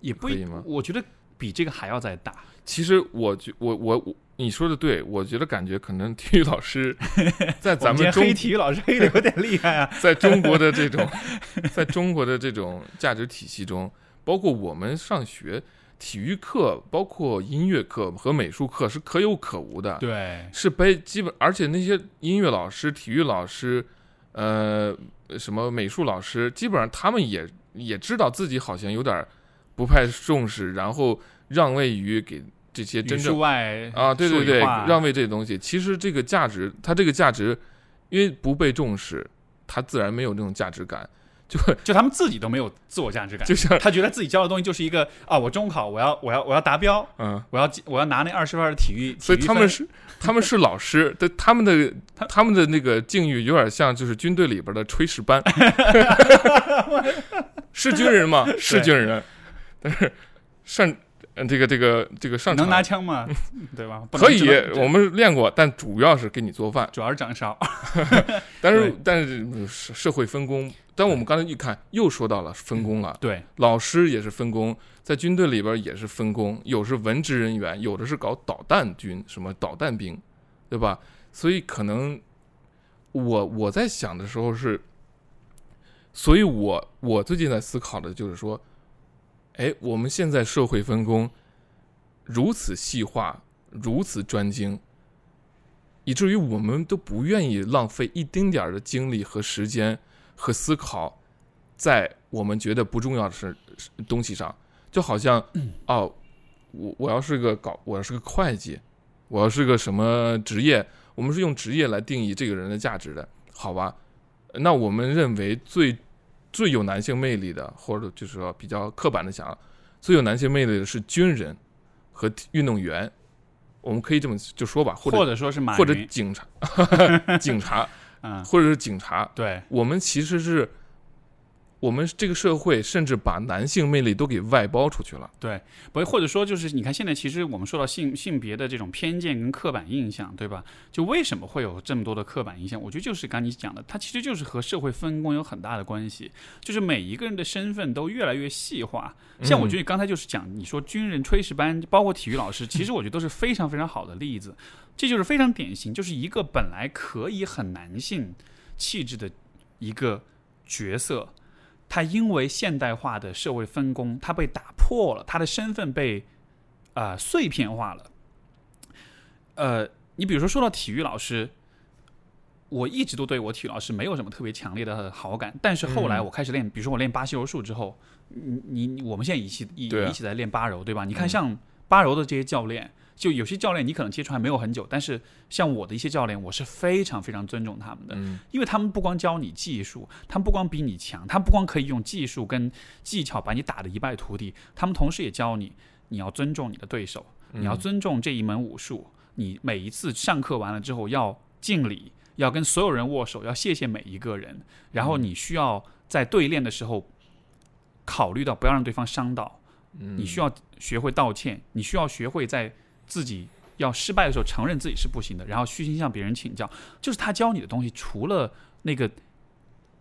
也不一可以吗我觉得比这个还要再大。其实我觉我我我你说的对，我觉得感觉可能体育老师 在咱们中黑体育老师黑的有点厉害啊，在中国的这种，在中国的这种价值体系中，包括我们上学体育课，包括音乐课和美术课是可有可无的，对，是被基本，而且那些音乐老师、体育老师，呃，什么美术老师，基本上他们也也知道自己好像有点不太重视，然后让位于给这些真语正外啊，对对对，让位这些东西，其实这个价值，它这个价值，因为不被重视，它自然没有那种价值感，就 就他们自己都没有自我价值感，就是他觉得自己教的东西就是一个啊，我中考我要我要我要达标，嗯，我要我要拿那二十分的体育，所以他们是他们是老师，对他们的 他们的那个境遇有点像就是军队里边的炊事班，是军人吗？是军人，但是上呃这个这个这个上场能拿枪吗？对吧？可以，我们练过，但主要是给你做饭。主要是掌勺，但是但是社会分工，但我们刚才一看又说到了分工了。对老师也是分工，在军队里边也是分工，有是文职人员，有的是搞导弹军，什么导弹兵，对吧？所以可能我我在想的时候是，所以我我最近在思考的就是说，哎，我们现在社会分工如此细化，如此专精，以至于我们都不愿意浪费一丁点儿的精力和时间和思考在我们觉得不重要的事东西上，就好像哦，我我要是个搞，我要是个会计，我要是个什么职业，我们是用职业来定义这个人的价值的，好吧？那我们认为最最有男性魅力的，或者就是说比较刻板的想，最有男性魅力的是军人和运动员，我们可以这么就说吧，或者或者说是马或者警察，警察，嗯，或者是警察，对，我们其实是，我们这个社会甚至把男性魅力都给外包出去了。对，不或者说就是你看现在其实我们说到性性别的这种偏见跟刻板印象，对吧？就为什么会有这么多的刻板印象？我觉得就是刚你讲的，它其实就是和社会分工有很大的关系，就是每一个人的身份都越来越细化。像我觉得你刚才就是讲，你说军人、炊事班，包括体育老师，其实我觉得都是非常非常好的例子。这就是非常典型，就是一个本来可以很男性气质的一个角色，他因为现代化的社会分工，他被打破了，他的身份被啊、呃碎片化了。呃，你比如说说到体育老师，我一直都对我体育老师没有什么特别强烈的好感，但是后来嗯我开始练，比如说我练巴西柔术之后，你你你我们现在一起一啊一起在练八柔，对吧？你看嗯像八柔的这些教练。就有些教练你可能接触还没有很久，但是像我的一些教练，我是非常非常尊重他们的，嗯因为他们不光教你技术，他们不光比你强，他们不光可以用技术跟技巧把你打得一败涂地，他们同时也教你你要尊重你的对手，你要嗯尊重这一门武术。你每一次上课完了之后要敬礼，要跟所有人握手，要谢谢每一个人。然后你需要在对练的时候考虑到不要让对方伤到，嗯你需要学会道歉，你需要学会在自己要失败的时候承认自己是不行的，然后虚心向别人请教。就是他教你的东西，除了那个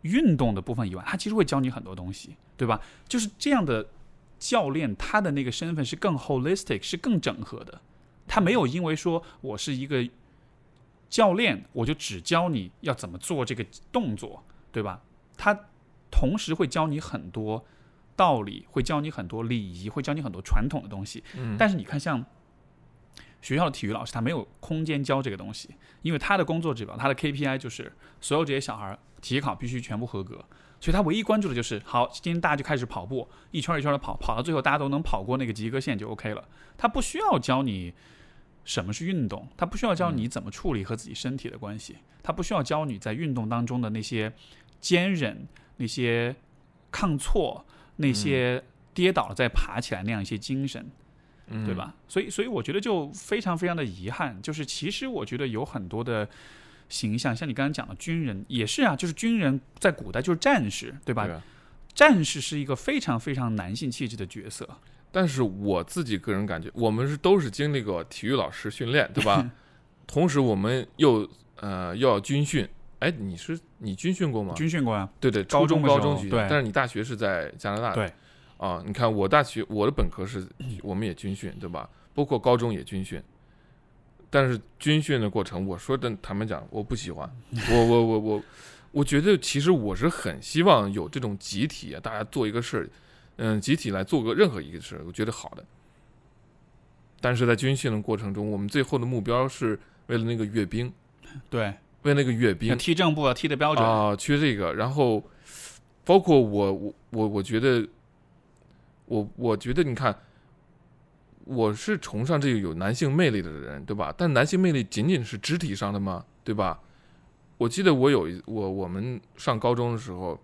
运动的部分以外，他其实会教你很多东西，对吧？就是这样的教练，他的那个身份是更 holistic，是更整合的。他没有因为说我是一个教练，我就只教你要怎么做这个动作，对吧？他同时会教你很多道理，会教你很多礼仪，会教你很多传统的东西。嗯但是你看，像学校的体育老师，他没有空间教这个东西，因为他的工作指标，他的 KPI 就是所有这些小孩儿体育考必须全部合格，所以他唯一关注的就是，好，今天大家就开始跑步，一圈儿一圈的跑，跑到最后大家都能跑过那个及格线就 OK 了。他不需要教你什么是运动，他不需要教你怎么处理和自己身体的关系，他不需要教你在运动当中的那些坚韧、那些抗挫、那些跌倒了再爬起来那样一些精神。嗯对？吧？所以，所以我觉得就非常非常的遗憾，就是其实我觉得有很多的形象，像你刚刚讲的军人也是啊，就是军人在古代就是战士，对吧？对啊战士是一个非常非常男性气质的角色，但是我自己个人感觉，我们是都是经历过体育老师训练，对吧？同时我们又呃又要军训。哎，你是你军训过吗？军训过啊，对对，高初中高中军训，对但是你大学是在加拿大的。对。啊，你看我大学我的本科是，我们也军训，对吧？包括高中也军训。但是军训的过程，我说的坦白讲，我不喜欢。我我我我，我觉得其实我是很希望有这种集体啊，大家做一个事儿，嗯，集体来做个任何一个事儿，我觉得好的。但是在军训的过程中，我们最后的目标是为了那个阅兵，对，为那个阅兵踢正步，啊踢的标准，啊，缺这个，然后包括我我我我觉得，我我觉得你看，我是崇尚这个有男性魅力的人，对吧？但男性魅力仅仅是肢体上的吗？对吧？我记得我有一我我们上高中的时候，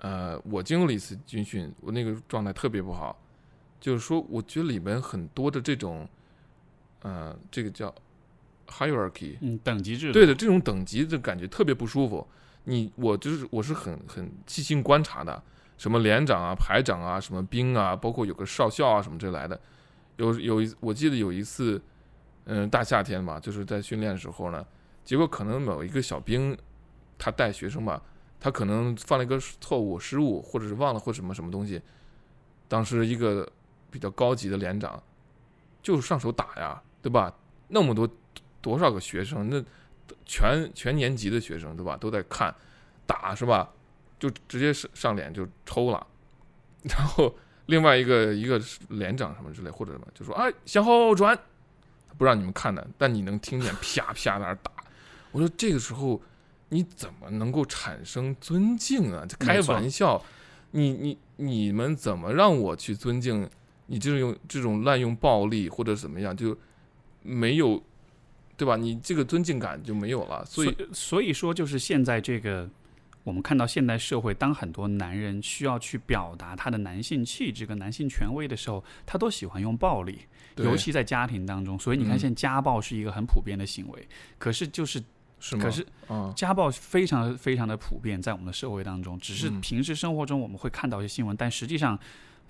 呃，我经历了一次军训，我那个状态特别不好，就是说，我觉得里面很多的这种，呃，这个叫 hierarchy，嗯，等级制，对的，这种等级的感觉特别不舒服。你我就是我是很很细心观察的，什么连长啊、排长啊、什么兵啊，包括有个少校啊什么这来的。有有一我记得有一次，嗯、大夏天嘛，就是在训练的时候呢，结果可能某一个小兵他带学生吧，他可能犯了一个错误失误，或者是忘了或什么什么东西。当时一个比较高级的连长就是上手打呀，对吧？那么多多少个学生，那全全年级的学生对吧，都在看打是吧？就直接上上脸就抽了，然后另外一个一个连长什么之类或者什么就说哎向后转，他不让你们看的，但你能听见啪啪在那打。我说这个时候你怎么能够产生尊敬啊？这开玩笑，你你你们怎么让我去尊敬你这种这种滥用暴力或者怎么样就没有对吧？你这个尊敬感就没有了，所以所所以说，就是现在这个，我们看到现代社会，当很多男人需要去表达他的男性气质跟男性权威的时候，他都喜欢用暴力，尤其在家庭当中。所以你看，嗯现在家暴是一个很普遍的行为，可是就是是吗？可是啊，家暴非常非常的普遍在我们的社会当中，只是嗯平时生活中我们会看到一些新闻，但实际上。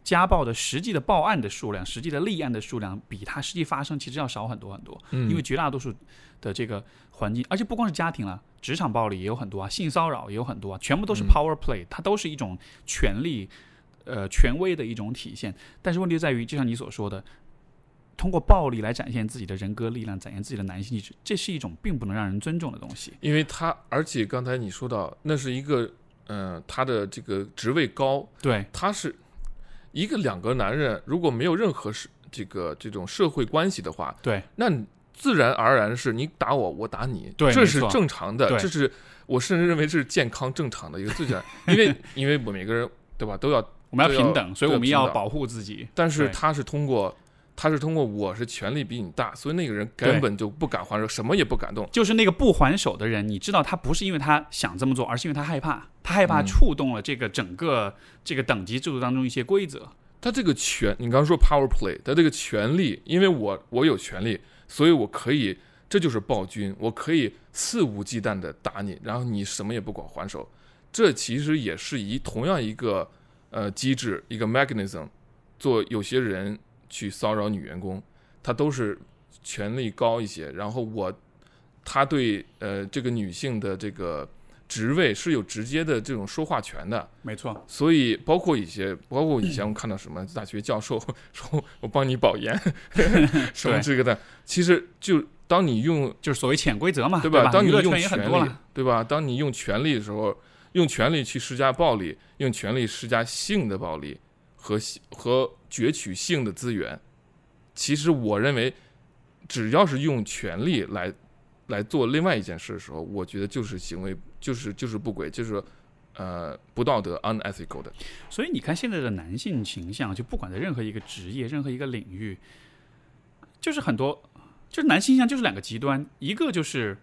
家暴的实际的报案的数量、实际的立案的数量，比它实际发生其实要少很多很多。嗯因为绝大多数的这个环境，而且不光是家庭了，职场暴力也有很多啊，性骚扰也有很多啊，全部都是嗯 power play，、它都是一种权力、呃权威的一种体现。但是问题在于，就像你所说的，通过暴力来展现自己的人格力量，展现自己的男性气质，这是一种并不能让人尊重的东西。因为他，而且刚才你说到，那是一个，嗯、他的这个职位高，对他是一个两个男人，如果没有任何是这个这种社会关系的话，对那你自然而然是你打我，我打你，对这是正常的，这是我甚至认为这是健康正常的一个最自然，因为 因为我每个人对吧都要，我们要平等，所以我们要保护自己。但是他是通过。他是通过我是权力比你大，所以那个人根本就不敢还手，什么也不敢动。就是那个不还手的人，你知道他不是因为他想这么做，而是因为他害怕，他害怕嗯触动了这个整个这个等级制度当中一些规则。他这个权，你刚刚说 power play，他这个权利，因为我我有权利，所以我可以，这就是暴君，我可以肆无忌惮的打你，然后你什么也不管还手，这其实也是一同样一个呃机制，一个 mechanism，做有些人去骚扰女员工，他都是权力高一些，然后我他对呃这个女性的这个职位是有直接的这种说话权的，没错，所以包括一些，包括以前我看到什么大学教授 说我帮你保研 什么这个的，其实就当你用就是所谓潜规则嘛，对吧？当你用权力，对吧？当你用权力的时候，用权力去施加暴力，用权力施加性的暴力和性和攫取性的资源，其实我认为，只要是用权力来来做另外一件事的时候，我觉得就是行为，就是就是不轨，就是呃不道德 unethical 的。所以你看现在的男性形象，就不管在任何一个职业、任何一个领域，就是很多，就是男性形象就是两个极端，一个就是《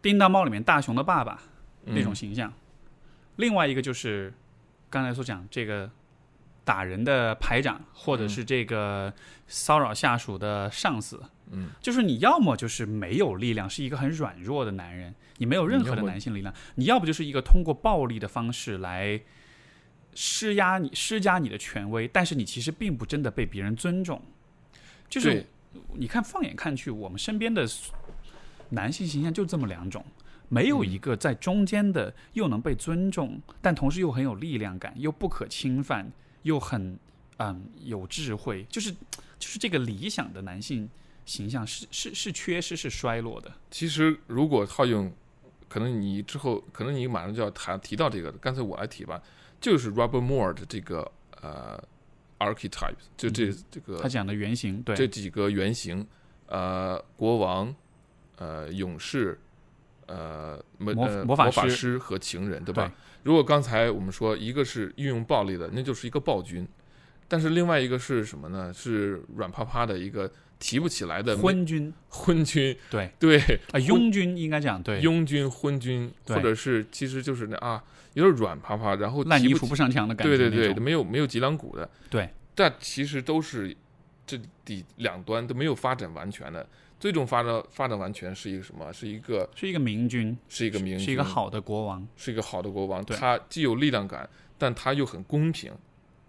叮当猫》里面大雄的爸爸那种嗯形象，另外一个就是刚才所讲这个打人的排长，或者是这个骚扰下属的上司。嗯，就是你要么就是没有力量，是一个很软弱的男人，你没有任何的男性力量；你要不就是一个通过暴力的方式来施压你、施加你的权威，但是你其实并不真的被别人尊重。就是你看，放眼看去，我们身边的男性形象就这么两种，没有一个在中间的，又能被尊重，但同时又很有力量感，又不可侵犯，又很嗯有智慧，就是就是这个理想的男性形象是是是缺失是衰落的。其实如果套用，可能你之后可能你马上就要谈提到这个，干脆我来提吧，就是 Robert Moore 的这个呃 archetype，就这、这个嗯他讲的原型，对这几个原型，呃，国王，呃，勇士，呃，魔魔法师师和情人，对吧？对如果刚才我们说一个是运用暴力的，那就是一个暴君，但是另外一个是什么呢？是软趴趴的一个提不起来的昏君，昏君，对。对，啊，庸君应该讲对，庸君、昏君，或者是其实就是那啊，有点软趴趴，然后提不起烂泥扶不上墙的感觉，对对对，种。没有没有脊梁骨的，对，但其实都是这底两端都没有发展完全的。最终发展发展完全是一个什么？是一个是一个明君，是一个明君，是一个好的国王，是一个好的国王。他既有力量感，但他又很公平，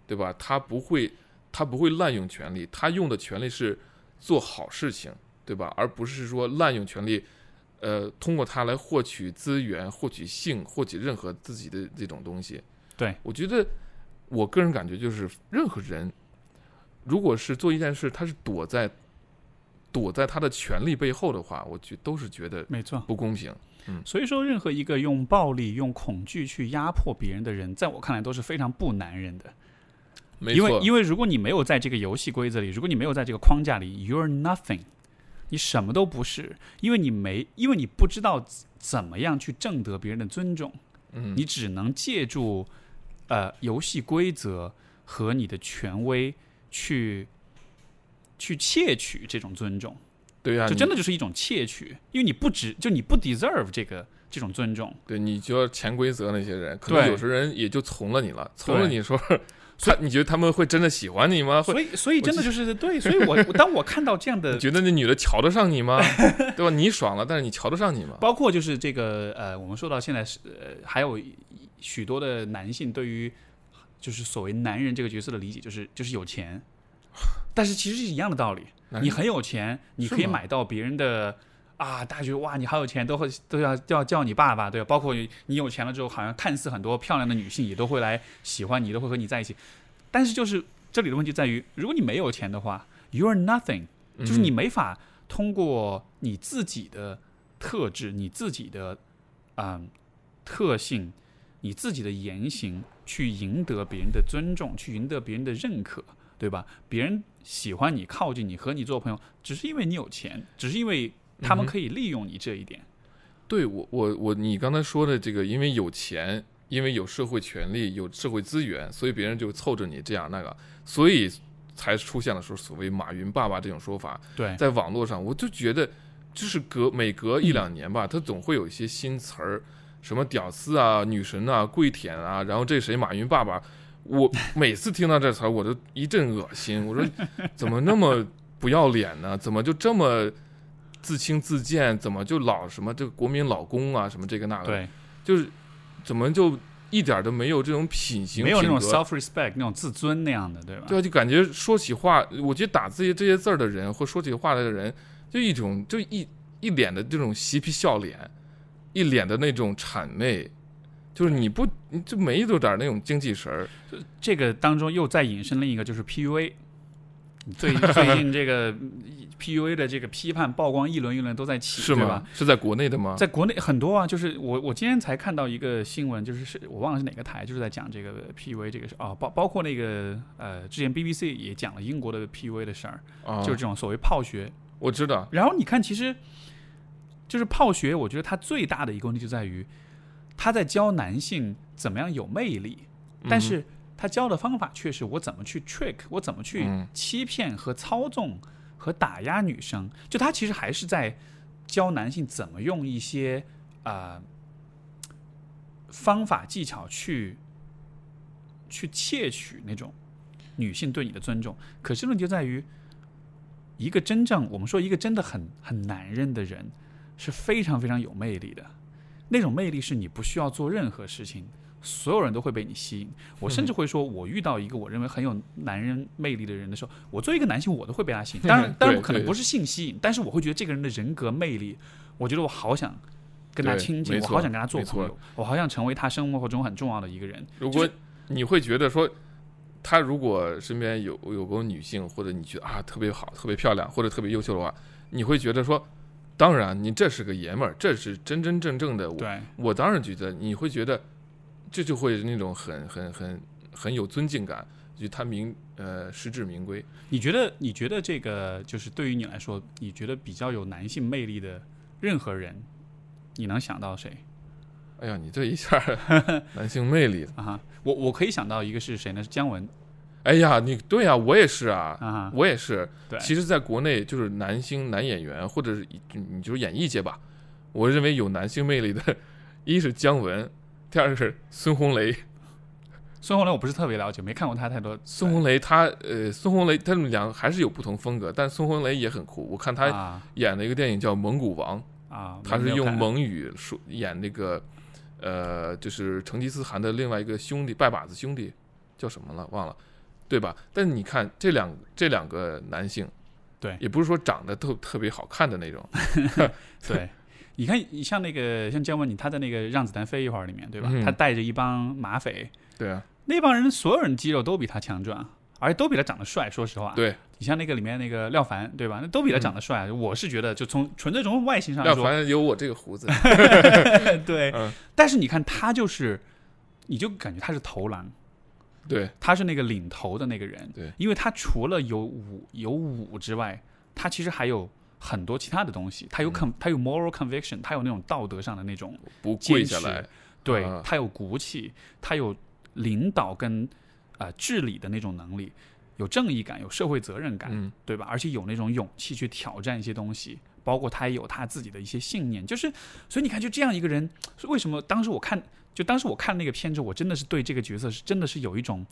对。吧？他不会他不会滥用权力，他用的权力是做好事情，对吧？而不是说滥用权力，呃，通过它来获取资源、获取性、获取任何自己的这种东西。对，我觉得我个人感觉就是，任何人如果是做一件事，他是躲在躲在他的权力背后的话，我觉都是觉得没错。不公平。嗯所以说，任何一个用暴力、用恐惧去压迫别人的人，在我看来都是非常不男人的。因为因为如果你没有在这个游戏规则里，如果你没有在这个框架里，you're nothing，你什么都不是，因为你没，因为你不知道怎怎么样去挣得别人的尊重，嗯，你只能借助呃游戏规则和你的权威去去窃取这种尊重，对呀，就你真的就是一种窃取，因为你不值，就你不 deserve 这个这种尊重。对你就要潜规则那些人，可能有时人也就从了你了，从了你说，他你觉得他们会真的喜欢你吗？会所以，所以真的就是对，所以我我当我看到这样的 你觉得那女的瞧得上你吗？对吧？你爽了，但是你瞧得上你吗？包括就是这个呃，我们说到现在是呃，还有许多的男性对于就是所谓男人这个角色的理解，就是就是有钱，但是其实是一样的道理。你很有钱，你可以买到别人的啊，大家觉得哇，你好有钱，都会都要都要叫你爸爸，对吧？包括你有钱了之后，好像看似很多漂亮的女性也都会来喜欢你，都会和你在一起。但是就是这里的问题在于，如果你没有钱的话，you are nothing。就是你嗯没法通过你自己的特质、你自己的嗯特性、你自己的言行去赢得别人的尊重，去赢得别人的认可，对吧？别人喜欢你、靠近你、和你做朋友，只是因为你有钱，只是因为他们可以利用你这一点。对我我我，你刚才说的这个，因为有钱，因为有社会权利，有社会资源，所以别人就凑着你这样那个，所以才出现了说所谓“马云爸爸”这种说法。对，在网络上，我就觉得，就是隔每隔一两年吧，他总会有一些新词儿，什么屌丝啊、女神啊、跪舔啊，然后这谁马云爸爸，我每次听到这词儿，我都一阵恶心。我说怎么那么不要脸呢？怎么就这么自轻自贱？怎么就老什么这个国民老公啊，什么这个那个？，对，就是怎么就一点都没有这种品行、没有那种 self respect 那种自尊那样的，对吧？对啊，就感觉说起话，我觉得打这些这些字儿的人，或说起话来的人，就一种就一一脸的这种嬉皮笑脸，一脸的那种谄媚，就是你不你就没有点儿那种精气神儿。这个当中又再引申另一个就是 PUA。最 最近这个 PUA 的这个批判曝光一轮一轮都在起，是吧吗？？是在国内的吗？在国内很多啊，就是我我今天才看到一个新闻，就是是我忘了是哪个台，就是在讲这个 PUA 这个事啊，包包括那个呃，之前 BBC 也讲了英国的 PUA 的事儿，啊，就是这种所谓泡学。我知道，然后你看，其实就是泡学，我觉得它最大的一个问题就在于，他在教男性怎么样有魅力，但嗯是他教的方法却是我怎么去 trick，我怎么去嗯欺骗和操纵和打压女生。就他其实还是在教男性怎么用一些啊、呃方法技巧去去窃取那种女性对你的尊重。可是问题就在于，一个真正我们说一个真的很很男人的人是非常非常有魅力的，那种魅力是你不需要做任何事情。所有人都会被你吸引。我甚至会说，我遇到一个我认为很有男人魅力的人的时候，我作为一个男性，我都会被他吸引。当然，当然可能不是性吸引，但是我会觉得这个人的人格魅力，我觉得我好想跟他亲近，我好想跟他做朋友，我好想成为他生活中很重要的一个人。如果你会觉得说，他如果身边有有个女性，或者你觉得啊特别好、特别漂亮或者特别优秀的话，你会觉得说，当然你这是个爷们儿，这是真真正正的我。对，我当然觉得你会觉得，这就会那种很很很很有尊敬感，就他名呃实至名归。你觉得你觉得这个就是对于你来说，你觉得比较有男性魅力的任何人，你能想到谁哎呀，你这一下 男性魅力，啊？我我可以想到一个是谁呢？是姜文哎呀，你对啊，我也是啊，啊，我也是。对，其实，在国内就是男星、男演员，或者是你就是演艺界吧，我认为有男性魅力的，一是姜文，第二个是孙红雷。孙红雷我不是特别了解，没看过他太多。孙红雷他呃，孙红雷他们俩还是有不同风格，但孙红雷也很酷。我看他啊演了一个电影叫《蒙古王》，啊，他是用蒙语说演那个呃，就是成吉思汗的另外一个兄弟拜把子兄弟叫什么了忘了，对吧？但是你看这两这两个男性，对也不是说长得特特别好看的那种，对，你看，你像那个像姜文，你他在那个《让子弹飞一会儿》里面，对吧？嗯他带着一帮马匪，对啊，那帮人所有人肌肉都比他强壮，而且都比他长得帅。说实话，对，你像那个里面那个廖凡，对吧？那都比他长得帅。我是觉得，就从纯粹从外形上来廖，凡有我这个胡子，对。嗯但是你看他就是，你就感觉他是头狼，对他是那个领头的那个人。对，因为他除了有武有武之外，他其实还有很多其他的东西，他有 con，、他有 moral conviction，他有那种道德上的那种，不跪下来，对啊。他有骨气，他有领导跟呃治理的那种能力，有正义感，有社会责任感，嗯。对吧？而且有那种勇气去挑战一些东西，包括他也有他自己的一些信念，就是所以你看，就这样一个人，为什么当时我看，就当时我看那个片子，我真的是对这个角色是真的是有一种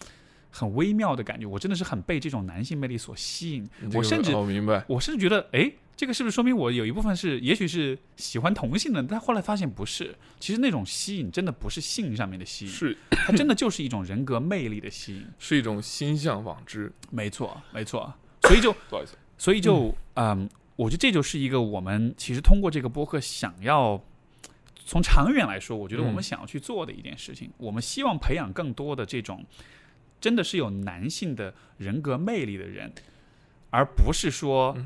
很微妙的感觉，我真的是很被这种男性魅力所吸引，我甚至我明白，我甚至觉得，哎，这个是不是说明我有一部分是，也许是喜欢同性的？但后来发现不是，其实那种吸引真的不是性上面的吸引，是它真的就是一种人格魅力的吸引。是一种心向往之。没错，没错。所以就，不好意思，所以就，嗯，我觉得这就是一个我们其实通过这个播客想要。从长远来说，我觉得我们嗯想要去做的一件事情，我们希望培养更多的这种真的是有男性的人格魅力的人，而不是说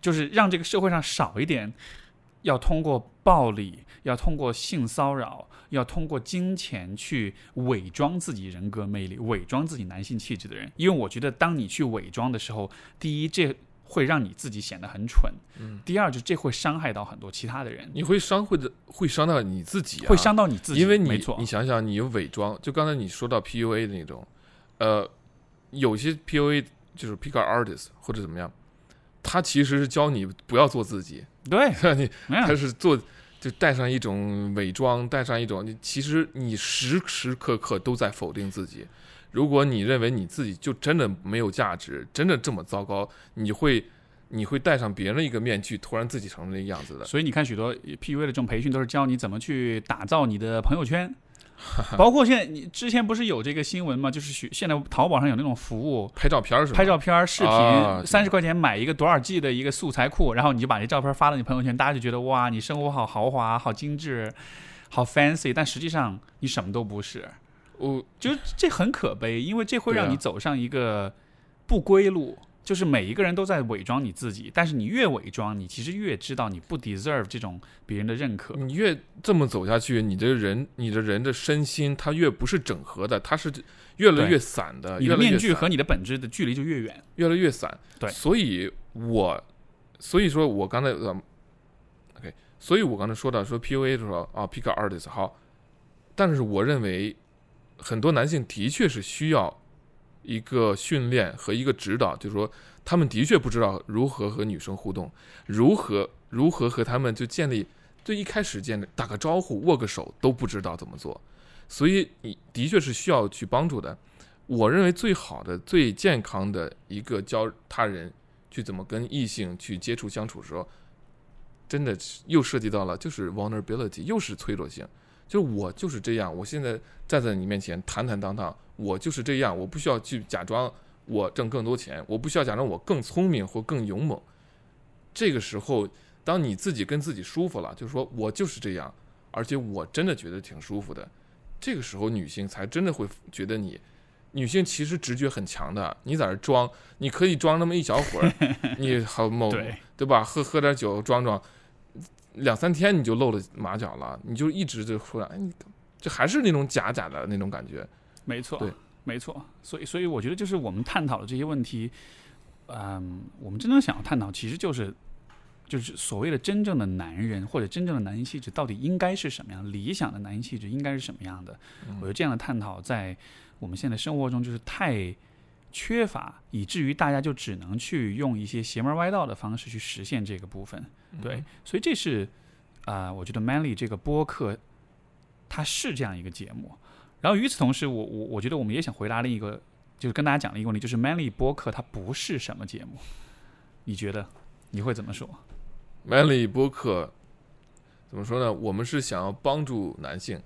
就是让这个社会上少一点要通过暴力、要通过性骚扰、要通过金钱去伪装自己人格魅力、伪装自己男性气质的人。因为我觉得，当你去伪装的时候，第一，这会让你自己显得很蠢；嗯，第二，就这会伤害到很多其他的人，你会伤会的，会伤到你自己、啊，会伤到你自己。因为你你，想想，你有伪装，就刚才你说到 PUA 的那种，呃，有些 PUA 就是 pick up artist 或者怎么样，他其实是教你不要做自己，对，你他是做就带上一种伪装，带上一种，你其实你时时刻刻都在否定自己。如果你认为你自己就真的没有价值，真的这么糟糕，你会你会戴上别人的一个面具，突然自己成了那个样子的。所以你看，许多 PUA 的这种培训都是教你怎么去打造你的朋友圈，包括现在你之前不是有这个新闻吗？就是学现在淘宝上有那种服务，拍照片儿是吧？拍照片儿、视啊频，三十块钱买一个多少 G 的一个素材库，然后你就把这照片发到你朋友圈，大家就觉得哇，你生活好豪华、好精致、好 fancy，但实际上你什么都不是，我就是这很可悲，因为这会让你走上一个不归路。就是每一个人都在伪装你自己，但是你越伪装，你其实越知道你不 deserve 这种别人的认可。你越这么走下去，你的人，你的人的身心，它越不是整合的，它是越来越散的，你的面具和你的本质的距离就越远。越来越散。对所以我，所以说我刚才呃，OK，所以我刚才说到说 PUA 的时候啊，pick artist 好，但是我认为很多男性的确是需要一个训练和一个指导，就是说他们的确不知道如何和女生互动，如何如何和他们就建立，就一开始建立打个招呼、握个手都不知道怎么做，所以你的确是需要去帮助的。我认为最好的、最健康的一个教他人去怎么跟异性去接触相处的时候，真的是又涉及到了就是 vulnerability，又是脆弱性。就是我就是这样，我现在站在你面前坦坦荡荡，我就是这样，我不需要去假装我挣更多钱，我不需要假装我更聪明或更勇猛。这个时候，当你自己跟自己舒服了，就是说我就是这样，而且我真的觉得挺舒服的。这个时候，女性才真的会觉得你，女性其实直觉很强的。你在这装，你可以装那么一小会儿，你好 某对，对吧？喝喝点酒装装，两三天你就露了马脚了，你就一直就出来，哎，你这还是那种假假的那种感觉。没错，对，没错。所以，所以我觉得就是我们探讨的这些问题，嗯，我们真正想要探讨，其实就是就是所谓的真正的男人或者真正的男性气质到底应该是什么样，理想的男性气质应该是什么样的。我觉得这样的探讨在我们现在生活中就是太缺乏，以至于大家就只能去用一些邪门歪道的方式去实现这个部分。对，所以这是啊、我觉得 Manly 这个播客它是这样一个节目。然后与此同时，我我我觉得我们也想回答另一个，就是跟大家讲的一个问题，就是 Manly 播客它不是什么节目？你觉得你会怎么说？Manly 播客怎么说呢？我们是想要帮助男性，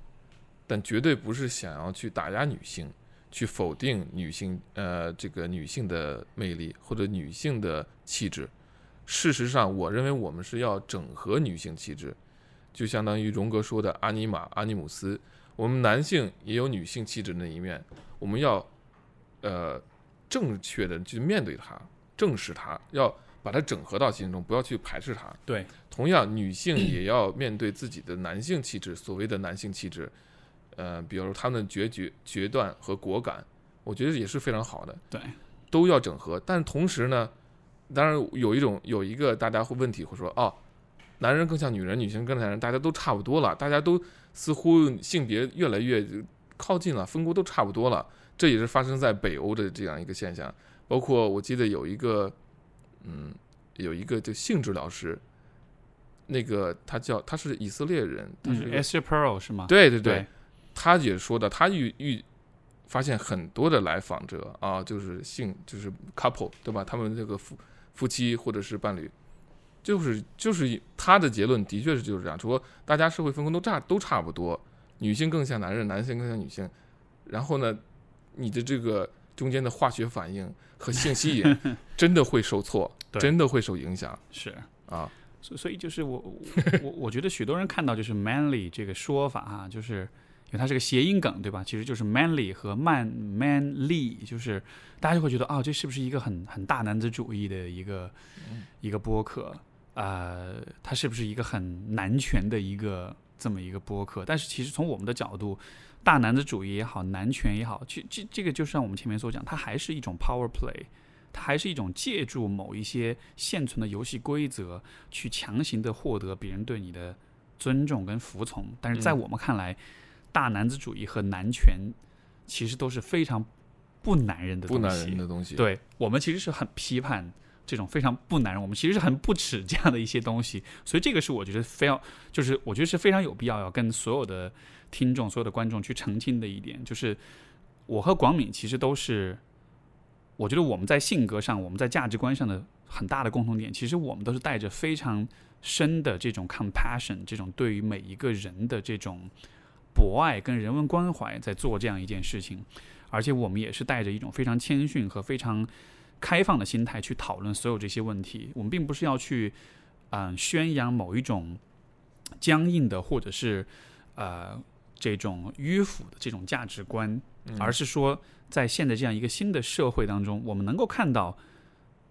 但绝对不是想要去打压女性，去否定女性呃这个女性的魅力或者女性的气质。事实上，我认为我们是要整合女性气质，就相当于荣格说的阿尼玛、阿尼姆斯。我们男性也有女性气质的那一面，我们要呃正确的去面对它，正视它，要把它整合到心中，不要去排斥它。对，同样，女性也要面对自己的男性气质，所谓的男性气质，呃，比如他们的决绝、决断和果敢，我觉得也是非常好的，对，都要整合。但同时呢，当然有一种有一个大家会问题会说哦，男人更像女人，女性更像男人，大家都差不多了，大家都似乎性别越来越靠近了，分工都差不多了。这也是发生在北欧的这样一个现象。包括我记得有一个，嗯，有一个就性治疗师，那个他叫他是以色列人，他是嗯一个，Esther Pearl 是吗？对对对，他也说的，他遇遇发现很多的来访者啊，就是性就是 couple 对吧？他们这个夫夫妻或者是伴侣，就是就是他的结论的确是就是这样，只不过大家社会分工都差都差不多，女性更像男人，男性更像女性，然后呢，你的这个中间的化学反应和性吸引真的会受挫，真的会受影响是。啊。所所以就是我我我我觉得许多人看到就是 manly 这个说法啊、就是因为它是个谐音梗对吧？其实就是 manly 和 man manly，就是大家就会觉得哦，这是不是一个很很大男子主义的一个、一个播客？呃，它是不是一个很男权的一个这么一个播客？但是其实从我们的角度，大男子主义也好，男权也好，这这这个就像我们前面所讲，它还是一种 power play。它还是一种借助某一些现存的游戏规则，去强行的获得别人对你的尊重跟服从。但是在嗯我们看来，大男子主义和男权其实都是非常不男人的东西。不男人的东西，对我们其实是很批判这种非常不男人，我们其实是很不耻这样的一些东西。所以这个是我觉得非要，就是我觉得是非常有必要要跟所有的听众、所有的观众去澄清的一点，就是我和广敏其实都是，我觉得我们在性格上、我们在价值观上的很大的共同点，其实我们都是带着非常深的这种 compassion，这种对于每一个人的这种博爱跟人文关怀，在做这样一件事情。而且我们也是带着一种非常谦逊和非常开放的心态去讨论所有这些问题。我们并不是要去嗯、宣扬某一种僵硬的或者是呃这种迂腐的这种价值观，嗯而是说在现在这样一个新的社会当中，我们能够看到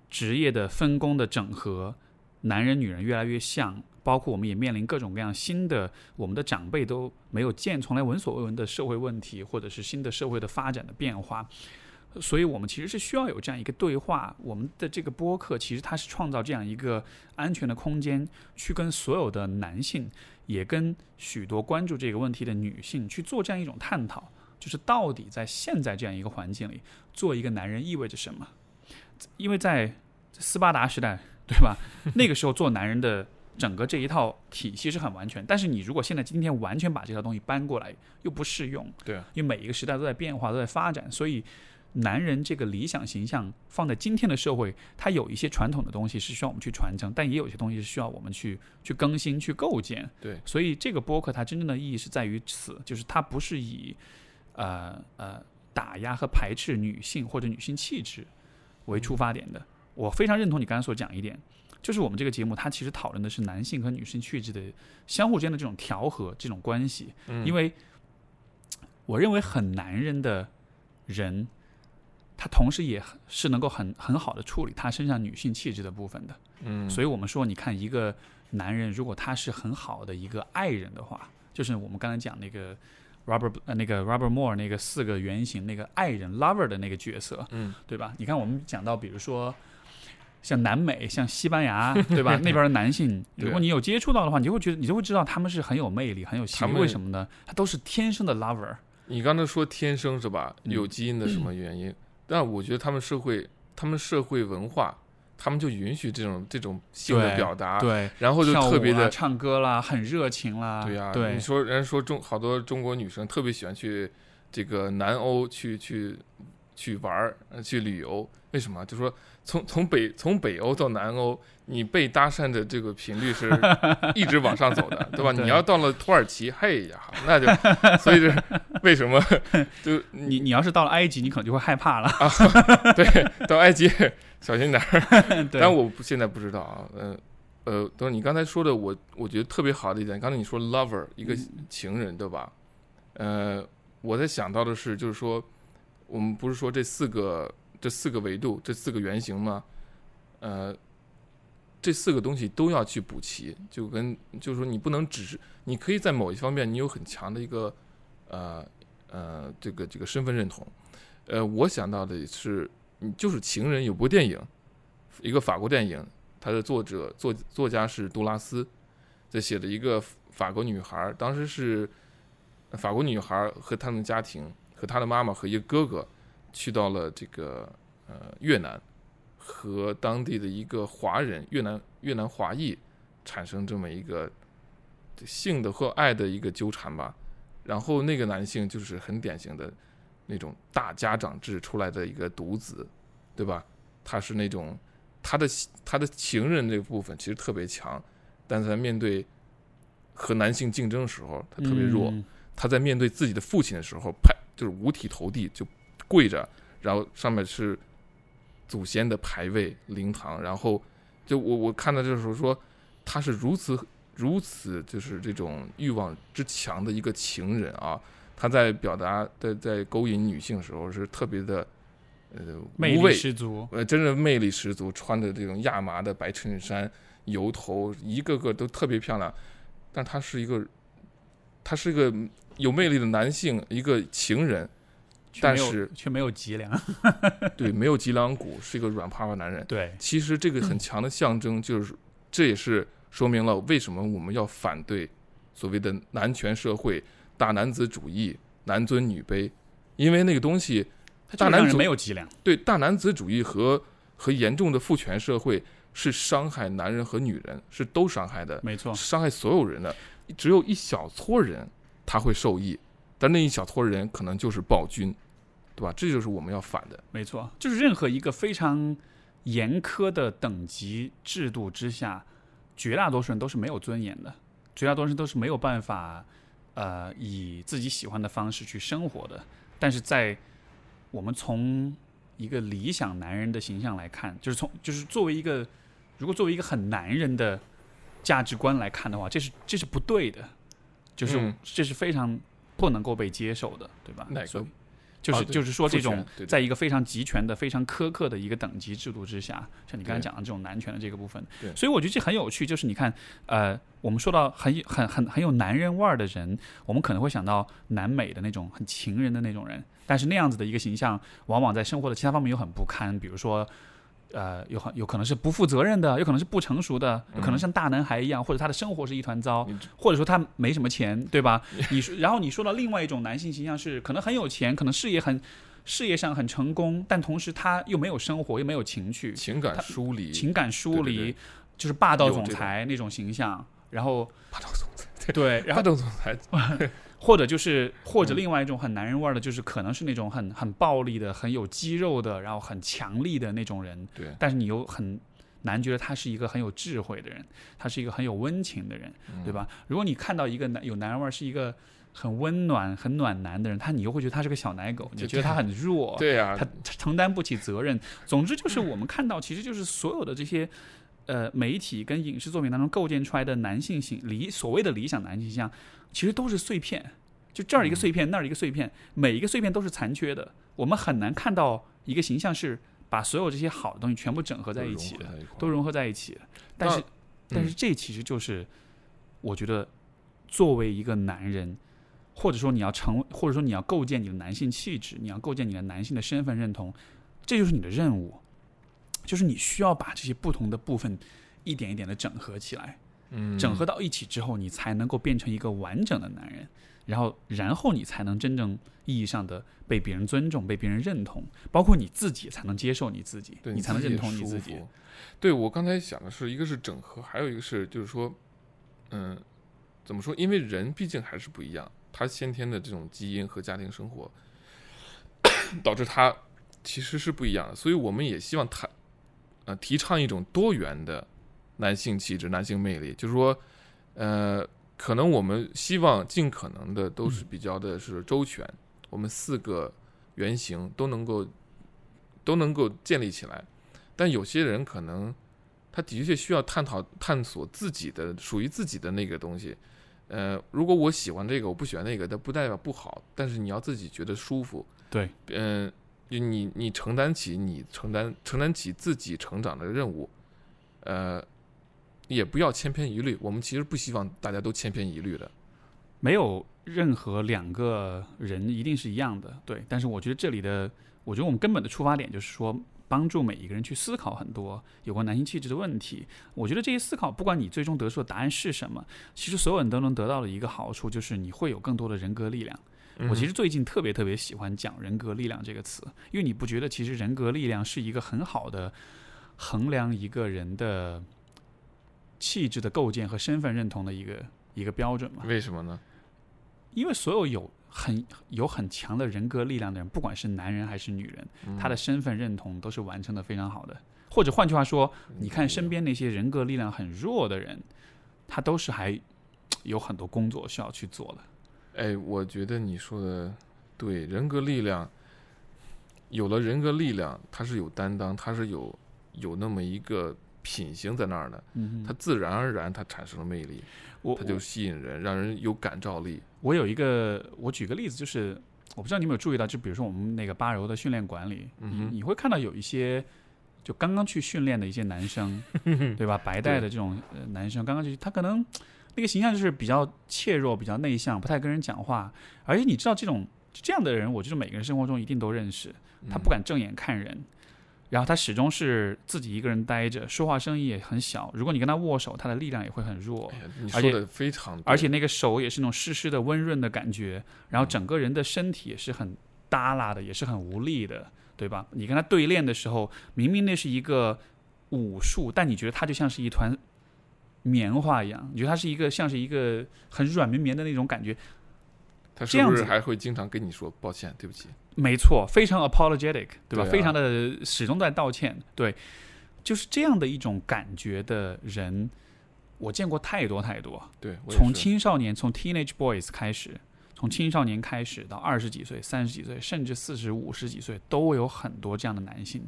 职业的分工的整合，男人女人越来越像。包括我们也面临各种各样新的，我们的长辈都没有见、从来闻所未闻的社会问题，或者是新的社会的发展的变化。所以我们其实是需要有这样一个对话。我们的这个播客其实它是创造这样一个安全的空间，去跟所有的男性，也跟许多关注这个问题的女性去做这样一种探讨，就是到底在现在这样一个环境里，做一个男人意味着什么？因为在斯巴达时代，对吧？那个时候做男人的整个这一套体系是很完全，但是你如果现在今天完全把这套东西搬过来，又不适用。对啊，因为每一个时代都在变化，都在发展，所以男人这个理想形象放在今天的社会，它有一些传统的东西是需要我们去传承，但也有些东西是需要我们去去更新、去构建。对，所以这个播客它真正的意义是在于此，就是它不是以呃呃打压和排斥女性或者女性气质为出发点的。我非常认同你刚才所讲一点，就是我们这个节目它其实讨论的是男性和女性气质的相互之间的这种调和、这种关系。嗯因为我认为很男人的人，他同时也很是能够很很好的处理他身上女性气质的部分的。嗯，所以我们说，你看一个男人，如果他是很好的一个爱人的话，就是我们刚才讲那个 Robert 呃那个 Robert Moore 那个四个原型那个爱人 lover 的那个角色，嗯对吧？你看我们讲到，比如说。像南美，像西班牙，对吧？那边的男性，如果你有接触到的话，你就会觉得，你就会知道他们是很有魅力、很有吸引力。为什么呢？他都是天生的 lover。你刚才说天生是吧？嗯有基因的什么原因？但我觉得他们社会，他们社会文化，他们就允许这种这种性的表达，对，然后就特别的，唱歌啦，很热情啦。对呀、对你说人家说中好多中国女生特别喜欢去这个南欧去去去玩儿、呃去旅游，为什么？就说从从北从北欧到南欧，你被搭讪的这个频率是 一直往上走的，对吧？对你要到了土耳其，嘿呀，那就所以这 为什么就 你你要是到了埃及，你可能就会害怕了啊。对到埃及小心点儿。但我不现在不知道啊，呃呃，等会你刚才说的，我我觉得特别好的一点，刚才你说 lover 一个情人，对吧？呃，我在想到的是，就是说，我们不是说这四个这四个维度，这四个原型吗？呃，这四个东西都要去补齐，就跟就是说，你不能只是，你可以在某一方面你有很强的一个呃呃这个这个身份认同。呃，我想到的是，你就是情人有部电影一个法国电影，它的作者作作家是杜拉斯，在写的一个法国女孩，当时是法国女孩和他们家庭和她的妈妈和一个哥哥去到了这个呃越南，和当地的一个华人越南越南华裔产生这么一个性的和爱的一个纠缠吧。然后那个男性就是很典型的那种大家长制出来的一个独子，对吧？他是那种他的他的情人这个部分其实特别强，但是在面对和男性竞争的时候，他特别弱。嗯他在面对自己的父亲的时候，拍就是五体投地，就跪着，然后上面是祖先的牌位、灵堂，然后就我我看到这时候说，他是如此如此就是这种欲望之强的一个情人啊，他在表达在在勾引女性的时候是特别的呃魅力，十足。呃，真的魅力十足，穿着这种亚麻的白衬衫，油头，一个个都特别漂亮。但他是一个，他是一个有魅力的男性，一个情人，但是却没有脊梁。对，没有脊梁骨，是一个软趴趴男人。对，其实这个很强的象征，就是这也是说明了为什么我们要反对所谓的男权社会、大男子主义、男尊女卑，因为那个东西。大男子没有脊梁。对大男子主义和和严重的父权社会是伤害男人和女人，是都伤害的，没错，伤害所有人的。只有一小撮人他会受益，但那一小撮人可能就是暴君，对吧？这就是我们要反的。没错，就是任何一个非常严苛的等级制度之下，绝大多数人都是没有尊严的，绝大多数人都是没有办法，呃，以自己喜欢的方式去生活的。但是在我们从一个理想男人的形象来看，就是从就是作为一个，如果作为一个很男人的价值观来看的话，这是这是不对的，就是、嗯这是非常不能够被接受的，对吧？哪个就是、啊就是说这种在一个非常集权的、非常苛刻的一个等级制度之下，像你刚才讲的这种男权的这个部分对，所以我觉得这很有趣。就是你看，呃，我们说到很很很很有男人味儿的人，我们可能会想到南美的那种很情人的那种人，但是那样子的一个形象，往往在生活的其他方面又很不堪，比如说。呃，有很有可能是不负责任的，有可能是不成熟的，有可能嗯像大男孩一样，或者他的生活是一团糟，或者说他没什么钱，对吧？你说，然后你说到另外一种男性形象是可能很有钱，可能事业很事业上很成功，但同时他又没有生活，又没有情趣，情感疏离，情感疏离，对对对。就是霸道总裁那种形象。然后霸道总裁，对，然后霸道总裁，或者就是或者嗯另外一种很男人味儿的，就是可能是那种很很暴力的、很有肌肉的，然后很强力的那种人。对，但是你又很难觉得他是一个很有智慧的人，他是一个很有温情的人，嗯对吧？如果你看到一个男有男人味儿，是一个很温暖、很暖男的人，他你又会觉得他是个小奶狗，你就觉得他很弱，对呀、他他承担不起责任。总之就是我们看到，其实就是所有的这些。呃，媒体跟影视作品当中构建出来的男性形理所谓的理想男性形象，其实都是碎片，就这儿一个碎片，那儿一个碎片，每一个碎片都是残缺的。我们很难看到一个形象是把所有这些好的东西全部整合在一起的，都融合在一起的。但是，但是这其实就是我觉得作为一个男人，或者说你要成，或者说你要构建你的男性气质，你要构建你的男性的身份认同，这就是你的任务，就是你需要把这些不同的部分一点一点的整合起来，嗯，整合到一起之后，你才能够变成一个完整的男人，然后，然后你才能真正意义上的被别人尊重，被别人认同，包括你自己才能接受你自己，对你才能认同你自己。对我刚才想的是，一个是整合，还有一个是就是说，嗯，怎么说？因为人毕竟还是不一样，他先天的这种基因和家庭生活，导致他其实是不一样的。所以我们也希望他，呃，提倡一种多元的男性气质、男性魅力，就是说，呃，可能我们希望尽可能的都是比较的是周全，我们四个原型都能够都能够建立起来。但有些人可能他的确需要探讨、探索自己的属于自己的那个东西。呃，如果我喜欢这个，我不喜欢那个，但不代表不好。但是你要自己觉得舒服。对，嗯、就你你承担起你承担承担起自己成长的任务，呃，也不要千篇一律。我们其实不希望大家都千篇一律的。没有任何两个人一定是一样的，对。但是我觉得这里的，我觉得我们根本的出发点就是说，帮助每一个人去思考很多有关男性气质的问题。我觉得这些思考，不管你最终得出的答案是什么，其实所有人都能得到的一个好处，就是你会有更多的人格力量。我其实最近特别特别喜欢讲“人格力量”这个词，因为你不觉得其实人格力量是一个很好的衡量一个人的气质的构建和身份认同的一个一个标准吗？为什么呢？因为所有有很有很强的人格力量的人，不管是男人还是女人，他的身份认同都是完成的非常好的。或者换句话说，你看身边那些人格力量很弱的人，他都是还有很多工作需要去做的。哎，我觉得你说的对，人格力量有了人格力量，他是有担当，他是有有那么一个品行在那儿的，嗯他自然而然他产生了魅力，我他就吸引人，让人有感召力。我有一个，我举个例子，就是我不知道你有没有注意到，就比如说我们那个八柔的训练馆里，嗯你你会看到有一些就刚刚去训练的一些男生，对吧？白带的这种呃男生刚刚去，他可能那个形象就是比较怯弱、比较内向，不太跟人讲话，而且你知道这种这样的人，我觉得每个人生活中一定都认识，他不敢正眼看人。然后他始终是自己一个人待着，说话声音也很小。如果你跟他握手，他的力量也会很弱。哎你而且说的非常对，而且那个手也是那种湿湿的、温润的感觉，然后整个人的身体也是很耷拉的，也是很无力的，对吧？你跟他对练的时候，明明那是一个武术，但你觉得他就像是一团棉花一样，你觉得他是一个像是一个很软绵绵的那种感觉。他是不是还会经常跟你说抱歉，对不起？没错，非常 apologetic，对吧？对啊非常的始终在道歉，对，就是这样的一种感觉的人，我见过太多太多。对，从青少年，从 teenage boys 开始，从青少年开始到二十几岁、三十几岁，甚至四十五十几岁，都有很多这样的男性。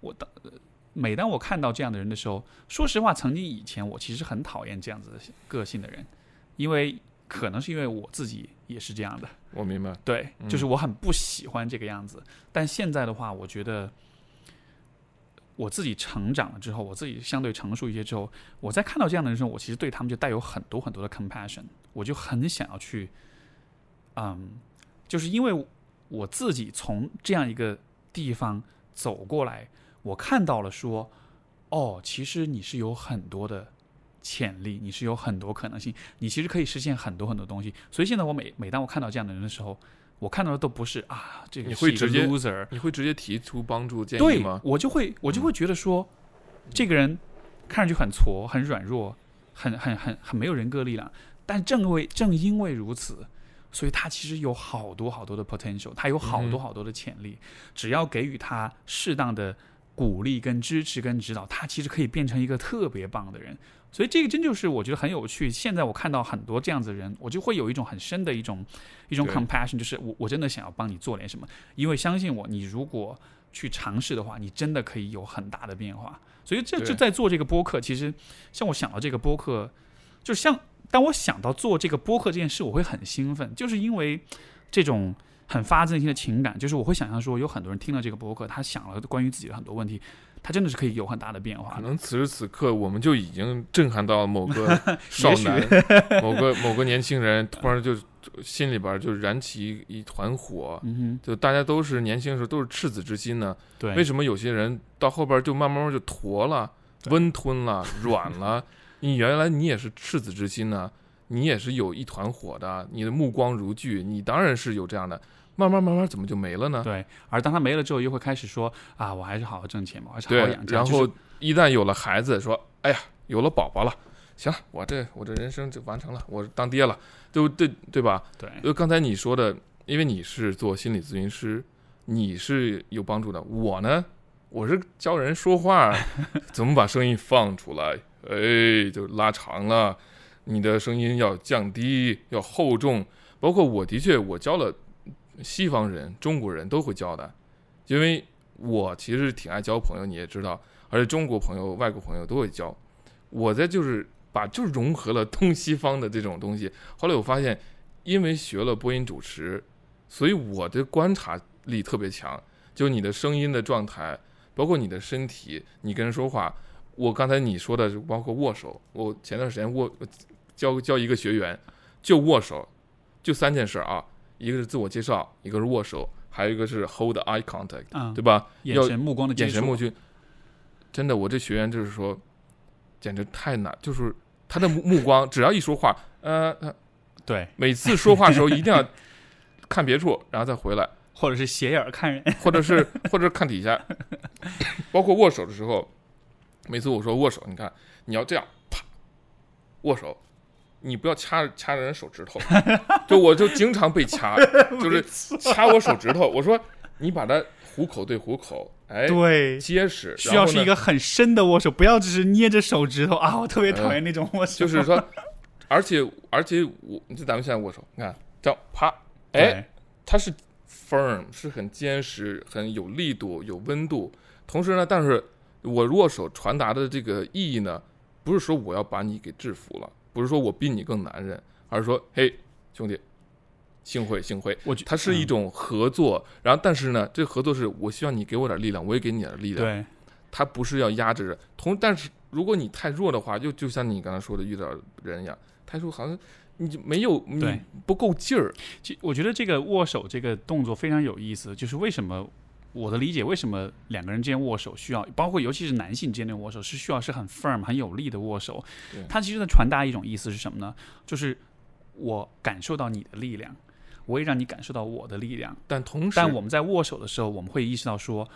我当呃每当我看到这样的人的时候，说实话，曾经以前我其实很讨厌这样子的个性的人，因为可能是因为我自己也是这样的。我明白，对，嗯就是我很不喜欢这个样子。但现在的话，我觉得我自己成长了之后，我自己相对成熟一些之后，我在看到这样的人的时候，我其实对他们就带有很多很多的 compassion，我就很想要去，嗯，就是因为我自己从这样一个地方走过来，我看到了说，哦，其实你是有很多的潜力，你是有很多可能性，你其实可以实现很多很多东西。所以现在我每每当我看到这样的人的时候，我看到的都不是啊，这个你是一个会直接 loser，你会直接提出帮助建议对吗？我就会我就会觉得说，这个人看上去很挫、很软弱、很很很很没有人格力量，但正为正因为如此，所以他其实有好多好多的 potential，他有好多嗯好多的潜力，只要给予他适当的鼓励、跟支持、跟指导，他其实可以变成一个特别棒的人。所以这个真就是我觉得很有趣。现在我看到很多这样子的人，我就会有一种很深的一种一种 compassion，就是我我真的想要帮你做点什么，因为相信我，你如果去尝试的话，你真的可以有很大的变化。所以这就在做这个播客，其实像我想到这个播客，就是像当我想到做这个播客这件事，我会很兴奋，就是因为这种很发自内心的情感，就是我会想象说，有很多人听了这个播客，他想了关于自己的很多问题，他真的是可以有很大的变化。可能此时此刻，我们就已经震撼到某个 少男，某个某个年轻人，突然就心里边就燃起一一团火。嗯就大家都是年轻的时候都是赤子之心呢，对，为什么有些人到后边就慢慢就驼了、温吞了、软了？你原来你也是赤子之心呢，你也是有一团火的，你的目光如炬，你当然是有这样的。慢慢慢慢怎么就没了呢？对，而当他没了之后，又会开始说啊，我还是好好挣钱吧，我还是好好养，家。然后一旦有了孩子，说，哎呀，有了宝宝了，行了，我这我这人生就完成了，我当爹了，对不对？对吧？对，就刚才你说的，因为你是做心理咨询师，你是有帮助的。我呢，我是教人说话，怎么把声音放出来，哎，就拉长了，你的声音要降低，要厚重。包括我的确，我教了西方人、中国人都会教的，因为我其实挺爱交朋友，你也知道，而且中国朋友、外国朋友都会交。我在就是把就融合了东西方的这种东西。后来我发现，因为学了播音主持，所以我的观察力特别强。就你的声音的状态，包括你的身体，你跟人说话。我刚才你说的，包括握手，我前段时间握教教一个学员，就握手，就三件事啊，一个是自我介绍，一个是握手，还有一个是 hold eye contact，嗯，对吧？眼神目光的眼神目去，真的，我这学员就是说，简直太难，就是他的目目光，只要一说话，呃，呃对，每次说话的时候一定要看别处，然后再回来，或者是斜眼儿看人，或者是或者是看底下，包括握手的时候，每次我说握手，你看你要这样啪握手，你不要掐掐人手指头，就我就经常被掐，就是掐我手指头，我说你把它虎口对虎口，哎，对，结实，需要是一个很深的握手，不要只是捏着手指头啊！我特别讨厌那种握手，就是说，而且而且我，就咱们现在握手，你看这样啪，哎，它是 firm，是很坚实、很有力度、有温度。同时呢，但是我握手传达的这个意义呢，不是说我要把你给制服了，不是说我比你更男人，而是说，嘿，兄弟，幸会幸会。我觉它是一种合作，然后但是呢，这个合作是我希望你给我点力量，我也给你点力量。对它不是要压制人。同，但是如果你太弱的话，就就像你刚才说的遇到人一样，他说好像你就没有你对不够劲儿，其我觉得这个握手这个动作非常有意思，就是为什么我的理解，为什么两个人之间握手需要，包括尤其是男性之间的握手是需要是很 firm 很有力的握手对。它其实在传达一种意思是什么呢？就是我感受到你的力量，我也让你感受到我的力量。但同时，但我们在握手的时候，我们会意识到说，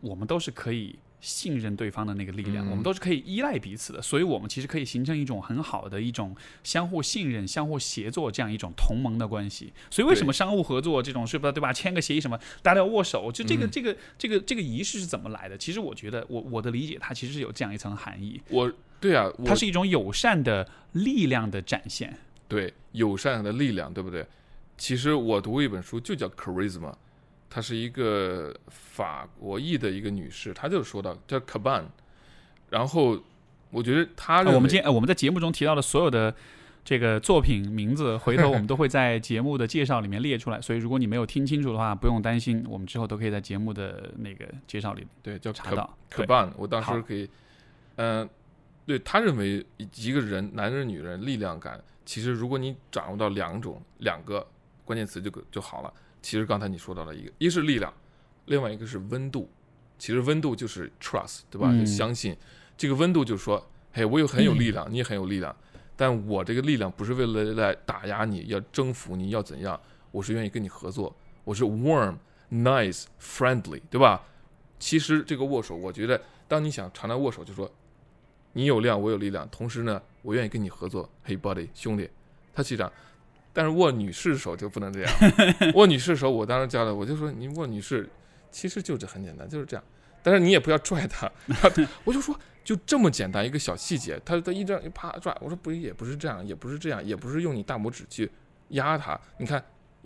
我们都是可以信任对方的那个力量，嗯我们都是可以依赖彼此的，所以我们其实可以形成一种很好的一种相互信任、相互协作这样一种同盟的关系。所以为什么商务合作这种是吧，对吧？签个协议什么，大家都要握手，就这个、嗯这个这个这个仪式是怎么来的？其实我觉得，我我的理解，它其实是有这样一层含义，我对啊，它是一种友善的力量的展现。对友善的力量，对不对？其实我读过一本书，就叫《Charisma》，她是一个法国裔的一个女士，她就说到叫 Caban，然后我觉得她我们今天、呃我们在节目中提到的所有的这个作品名字，回头我们都会在节目的介绍里面列出来。所以如果你没有听清楚的话，不用担心，我们之后都可以在节目的那个介绍里对叫查到。对 Caban，我当时好可以，嗯、对他认为一个人，男人、女人力量感，其实如果你掌握到两种两个关键词就就好了。其实刚才你说到了一个，一是力量，另外一个是温度。其实温度就是 trust，对吧？嗯就相信这个温度，就是说，嘿，我有很有力量，你也很有力量，但我这个力量不是为了来打压你，要征服你，要怎样？我是愿意跟你合作，我是 warm、nice、friendly，对吧？其实这个握手，我觉得当你想常常握手，就说你有量，我有力量，同时呢，我愿意跟你合作。嘿，buddy，兄弟，他是这样。但是握女士手就不能这样，握女士手，我当时教的，我就说你握女士，其实就这很简单，就是这样。但是你也不要拽她，我就说就这么简单一个小细节，她她一这样一啪拽，我说不也不是这样，也不是这样，也不是用你大拇指去压它，你看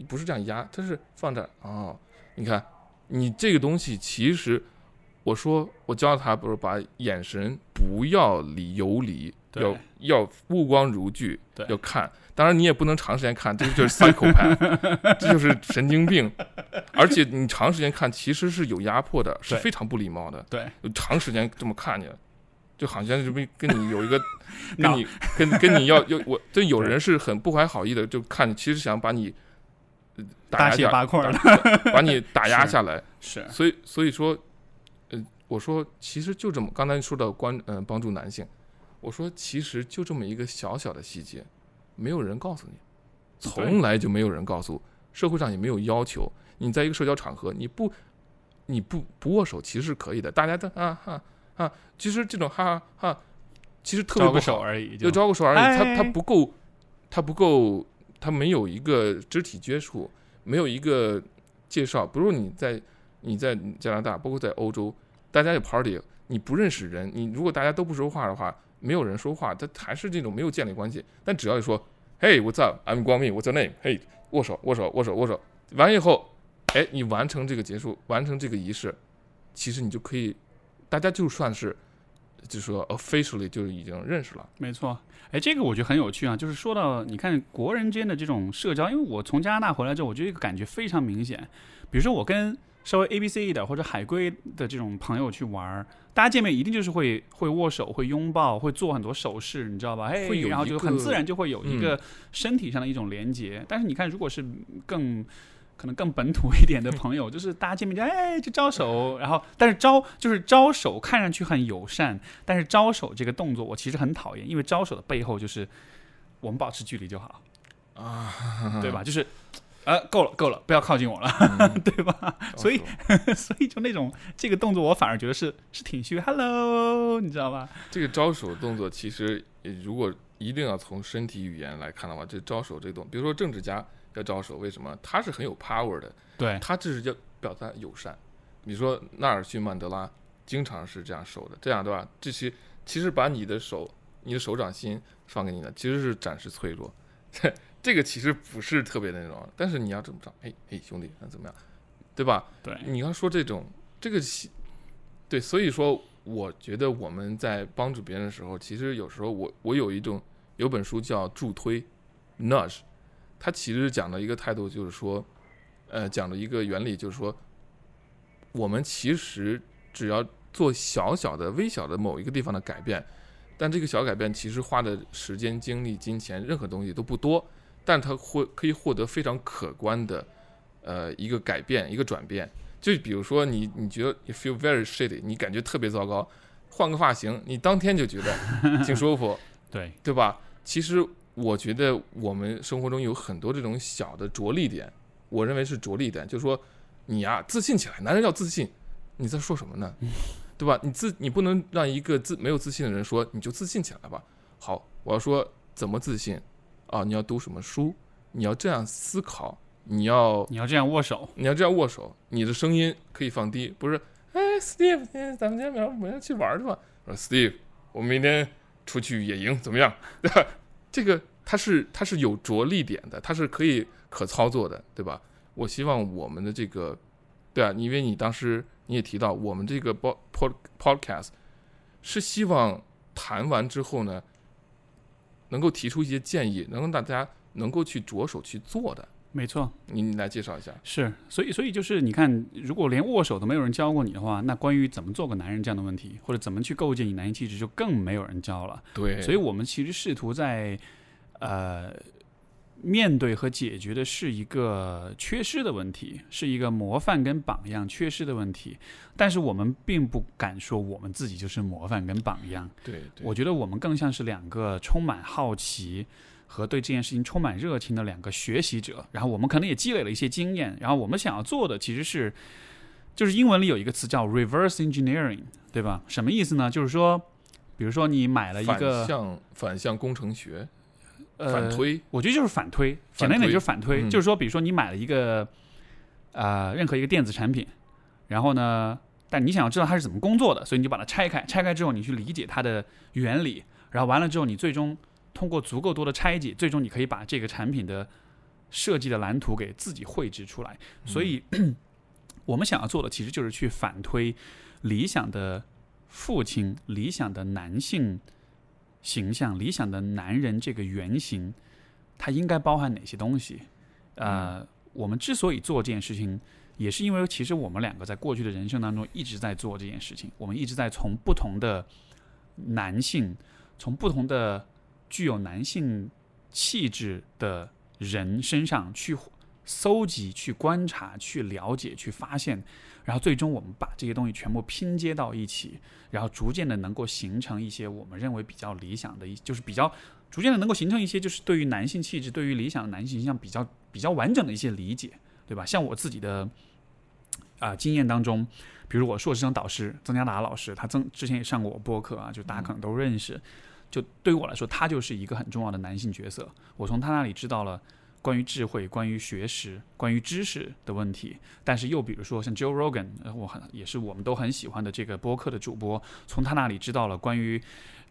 不是这样压，它是放这儿哦，你看你这个东西其实，我说我教他不是把眼神不要离游离，对要要目光如炬对，要看。当然你也不能长时间看，这个就是 psychopath，这就是神经病。而且你长时间看其实是有压迫的，是非常不礼貌的。对，长时间这么看你，就好像是不跟你有一个 跟你跟跟你要 要我，这有人是很不怀好意的，就看你，其实想把你呃打大卸压下，八把你打压下来。是所以所以说，呃，我说其实就这么，刚才说到关嗯、帮助男性，我说其实就这么一个小小的细节，没有人告诉你，从来就没有人告诉，社会上也没有要求，你在一个社交场合，你不你不不握手其实是可以的，大家都啊哈啊，其实这种哈哈哈，其实特别招个不好，手而已，就招个手而已，他他哎不够，他不够，他没有一个肢体接触，没有一个介绍。比如你在你在加拿大，包括在欧洲，大家有 party，你不认识人，你如果大家都不说话的话，没有人说话，他还是这种没有建立关系。但只要一说，Hey what's up，I'm 光明，What's your name？Hey 握手握手握手握手，完以后，哎，你完成这个结束，完成这个仪式，其实你就可以，大家就算是。就说 officially 就已经认识了，没错，哎，这个我觉得很有趣啊。就是说到你看国人间的这种社交，因为我从加拿大回来之后，我觉得这个感觉非常明显。比如说我跟稍微 A B C 一点或者海归的这种朋友去玩儿，大家见面一定就是会会握手、会拥抱、会做很多手势，你知道吧？哎，会有然后就很自然就会有一嗯个身体上的一种连接。但是你看，如果是更可能更本土一点的朋友，就是大家见面就哎就招手，然后但是招就是招手看上去很友善，但是招手这个动作我其实很讨厌，因为招手的背后就是我们保持距离就好啊，对吧？就是呃够了够了，不要靠近我了，对吧？所以 所以就那种这个动作我反而觉得是是挺虚，Hello，你知道吧？这个招手动作其实如果一定要从身体语言来看的话，这招手这动，比如说政治家。要招手，为什么？他是很有 power 的，对他这是要表达友善。比如说纳尔逊曼德拉经常是这样手的，这样对吧？这些其实把你的手、你的手掌心放给你的，其实是展示脆弱。这个其实不是特别的那种，但是你要这么着，哎哎，兄弟，那怎么样？对吧？对，你要说这种这个，对，所以说我觉得我们在帮助别人的时候，其实有时候我我有一种有本书叫助推，nudge。他其实讲的一个态度就是说，呃，讲的一个原理就是说，我们其实只要做小小的、微小的某一个地方的改变，但这个小改变其实花的时间、精力、金钱，任何东西都不多，但他会可以获得非常可观的，呃，一个改变、一个转变。就比如说你，你觉得 you feel very shitty，你感觉特别糟糕，换个发型，你当天就觉得 挺舒服，对对吧？其实。我觉得我们生活中有很多这种小的着力点，我认为是着力点，就是说，你呀自信起来，男人要自信，你在说什么呢？对吧？你自你不能让一个自没有自信的人说你就自信起来吧。好，我要说怎么自信啊？你要读什么书？你要这样思考，你要你要这样握手，你要这样握手，你的声音可以放低，不是？哎，Steve，咱们今天晚上我们要去玩去吧？说 Steve，我们明天出去野营怎么样？对 吧？这个它是它是有着力点的，它是可以可操作的，对吧？我希望我们的这个，对啊，因为你当时你也提到，我们这个 pod podcast 是希望谈完之后呢，能够提出一些建议，能让大家能够去着手去做的。没错，你你来介绍一下。是，所以所以就是你看，如果连握手都没有人教过你的话，那关于怎么做个男人这样的问题，或者怎么去构建你男性气质，就更没有人教了。对，所以我们其实试图在呃面对和解决的是一个缺失的问题，是一个模范跟榜样缺失的问题。但是我们并不敢说我们自己就是模范跟榜样。对，我觉得我们更像是两个充满好奇。和对这件事情充满热情的两个学习者，然后我们可能也积累了一些经验，然后我们想要做的其实是，就是英文里有一个词叫 reverse engineering，对吧？什么意思呢？就是说，比如说你买了一个反向反向工程学，呃，反推，我觉得就是反推，简单一点就是反推，就是说，比如说你买了一个呃任何一个电子产品，然后呢，但你想要知道它是怎么工作的，所以你就把它拆开，拆开之后你去理解它的原理，然后完了之后你最终。通过足够多的拆解，最终你可以把这个产品的设计的蓝图给自己绘制出来。所以，我们想要做的其实就是去反推理想的父亲、理想的男性形象、理想的男人这个原型，它应该包含哪些东西？呃，我们之所以做这件事情，也是因为其实我们两个在过去的人生当中一直在做这件事情。我们一直在从不同的男性，从不同的具有男性气质的人身上去搜集、去观察、去了解、去发现，然后最终我们把这些东西全部拼接到一起，然后逐渐的能够形成一些我们认为比较理想的，一就是比较逐渐的能够形成一些就是对于男性气质、对于理想的男性形象比较比较完整的一些理解，对吧？像我自己的啊经验当中，比如我硕士生导师曾家达老师，他曾之前也上过我播客啊，就大家可能都认识。就对于我来说，他就是一个很重要的男性角色。我从他那里知道了关于智慧、关于学识、关于知识的问题。但是又比如说像 Joe Rogan，我很也是我们都很喜欢的这个播客的主播，从他那里知道了关于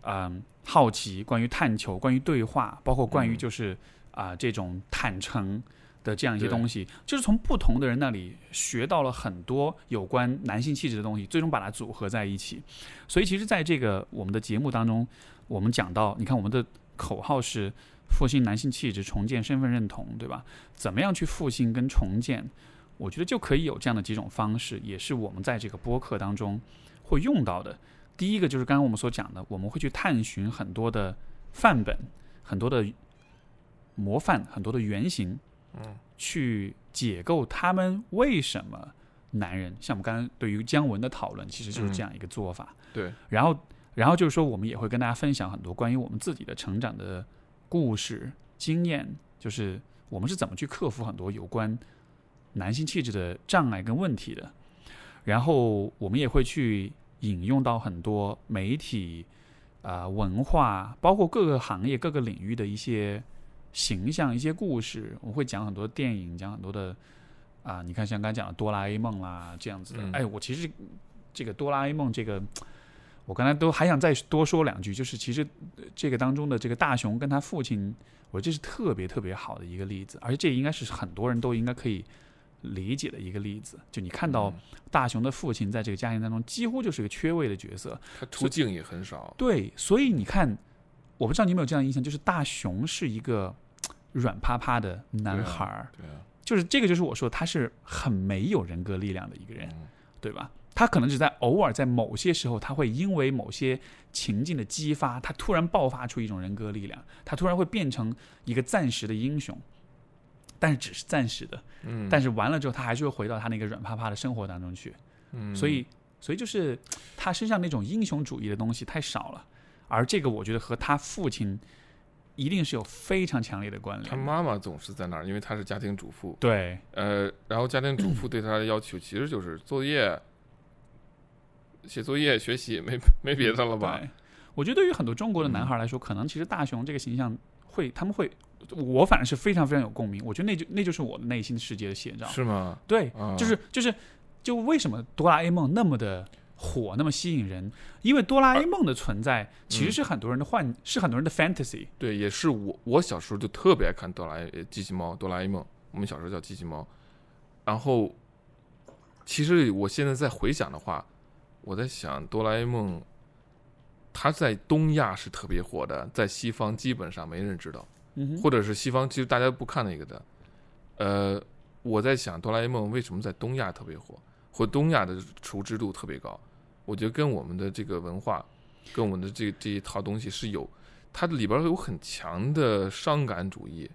嗯好奇、关于探求、关于对话，包括关于就是啊这种坦诚的这样一些东西，就是从不同的人那里学到了很多有关男性气质的东西，最终把它组合在一起。所以其实，在这个我们的节目当中。我们讲到，你看我们的口号是复兴男性气质，重建身份认同，对吧？怎么样去复兴跟重建？我觉得就可以有这样的几种方式，也是我们在这个播客当中会用到的。第一个就是刚刚我们所讲的，我们会去探寻很多的范本、很多的模范、很多的原型，嗯，去解构他们为什么男人，像我们刚刚对于姜文的讨论，其实就是这样一个做法。对，然后，然后就是说，我们也会跟大家分享很多关于我们自己的成长的故事、经验，就是我们是怎么去克服很多有关男性气质的障碍跟问题的。然后，我们也会去引用到很多媒体啊、文化，包括各个行业、各个领域的一些形象、一些故事。我们会讲很多电影，讲很多的啊，你看像刚才讲的哆啦 A 梦啦这样子的。嗯哎，我其实这个哆啦 A 梦这个。我刚才都还想再多说两句，就是其实呃这个当中的这个大雄跟他父亲，我觉得这是特别特别好的一个例子，而且这应该是很多人都应该可以理解的一个例子。就你看到嗯大雄的父亲在这个家庭当中几乎就是个缺位的角色，他出镜也很少。对，所以你看，我不知道你有没有这样的印象，就是大雄是一个软趴趴的男孩儿，对啊，就是这个就是我说他是很没有人格力量的一个人。嗯对吧？他可能只在偶尔在某些时候，他会因为某些情境的激发，他突然爆发出一种人格力量，他突然会变成一个暂时的英雄，但是只是暂时的。嗯，但是完了之后，他还是会回到他那个软趴趴的生活当中去。嗯，所以，所以就是他身上那种英雄主义的东西太少了，而这个我觉得和他父亲一定是有非常强烈的关联。他妈妈总是在那儿，因为她是家庭主妇。对呃，然后家庭主妇对他的要求其实就是作业、写作业、学习，没 没别的了吧？对，我觉得对于很多中国的男孩来说，可能其实大雄这个形象会，他们会，我反正是非常非常有共鸣。我觉得那就那就是我的内心世界的写照。是吗？对，啊就是就是就为什么哆啦 A 梦那么的火，那么吸引人？因为哆啦 A 梦的存在其实是很多人的幻，是很多人的 fantasy。对，也是我我小时候就特别爱看哆啦机器猫、哆啦 A 梦，我们小时候叫机器猫。然后，其实我现在在回想的话，我在想哆啦 A 梦，它在东亚是特别火的，在西方基本上没人知道。或者是西方其实大家不看那个的。呃，我在想哆啦 A 梦为什么在东亚特别火，或东亚的熟知度特别高？我觉得跟我们的这个文化，跟我们的这这一套东西是有，它里边有很强的伤感主义，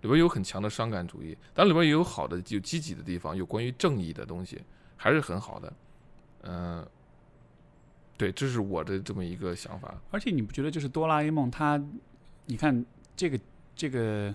里边有很强的伤感主义，当然里边也有好的、有积极的地方，有关于正义的东西，还是很好的。嗯、对，这是我的这么一个想法。而且你不觉得就是哆啦 A 梦它，你看这个这个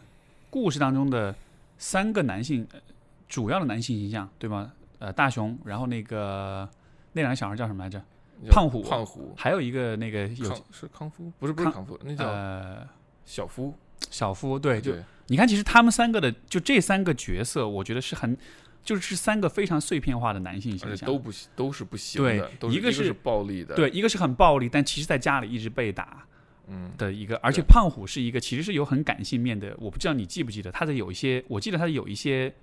故事当中的三个男性，呃主要的男性形象，对吗？呃，大雄，然后那个那两个小孩叫什么来着？胖虎胖虎，还有一个那个有康是康夫，不是不是康康夫，那叫呃小夫。小夫，对，就对，你看，其实他们三个的就这三个角色，我觉得是很就是三个非常碎片化的男性而形象，都不行都是不行对的，对一个是暴力的，，对，一个是很暴力，但其实在家里一直被打嗯，的一个，而且胖虎是一个其实是有很感性面的，我不知道你记不记得，他的有一些，我记得他有一些。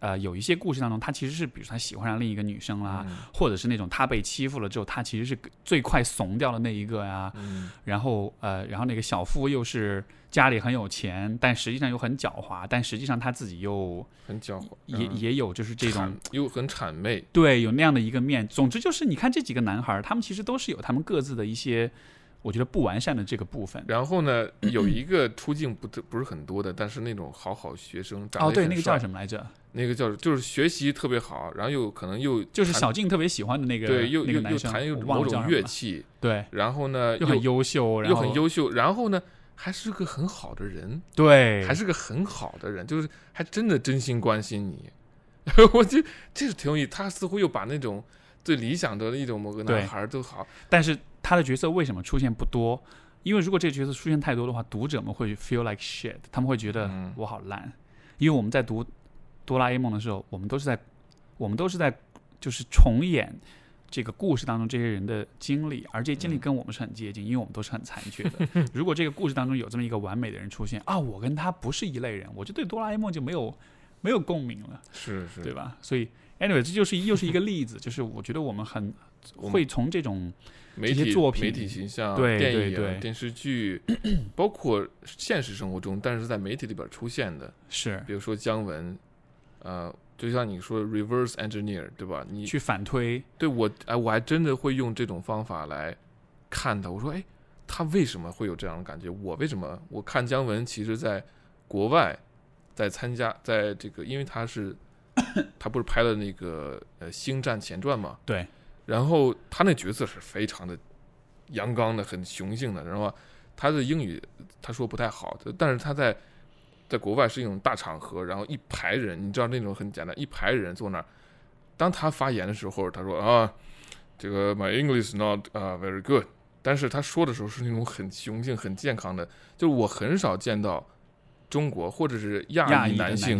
呃，有一些故事当中，他其实是，比如说他喜欢上另一个女生啦，嗯或者是那种他被欺负了之后，他其实是最快怂掉的那一个呀。嗯然后呃，然后那个小夫又是家里很有钱，但实际上又很狡猾，但实际上他自己又很狡猾，也、嗯也有就是这种又很谄媚，对有那样的一个面。总之就是你看这几个男孩儿，他们其实都是有他们各自的一些我觉得不完善的这个部分。然后呢，有一个出镜不不是很多的，但是那种好好学生，长哦，对，得也很那个叫帅什么来着？那个叫就是学习特别好，然后又可能又就是小静特别喜欢的那个对，又又又弹又某种乐器，对，然后呢又很优秀，然又后很优秀，然后呢还是个很好的人，对，还是个很好的人，就是还真的真心关心你。我觉得这是挺有意思，他似乎又把那种最理想的一种某个男孩都好，但是他的角色为什么出现不多？因为如果这个角色出现太多的话，读者们会 feel like shit，他们会觉得嗯我好烂。因为我们在读哆啦 A 梦的时候，我们都是在我们都是在就是重演这个故事当中这些人的经历，而这些经历嗯跟我们是很接近，因为我们都是很残缺的。如果这个故事当中有这么一个完美的人出现啊，我跟他不是一类人，我就对哆啦 A 梦就没有没有共鸣了，是是，对吧？所以 anyway，这就是又是一个例子，就是我觉得我们很会从这种媒体作品媒体形象、对电影、对对电视剧，包括现实生活中，但是在媒体里边出现的，是比如说姜文，呃，就像你说 reverse engineer，对吧？你去反推，对我，哎，我还真的会用这种方法来看他。我说，哎，他为什么会有这样的感觉？我为什么？我看姜文，其实在国外在参加，在这个，因为他是 他不是拍了那个呃《星战前传》嘛，对，然后他那角色是非常的阳刚的，很雄性的，然后他的英语他说不太好，但是他在在国外是一种大场合，然后一排人，你知道那种很简单，一排人坐那儿，当他发言的时候，他说啊，这个 My English not 啊、very good，但是他说的时候是那种很雄性、很健康的，就是我很少见到中国或者是亚亚裔男性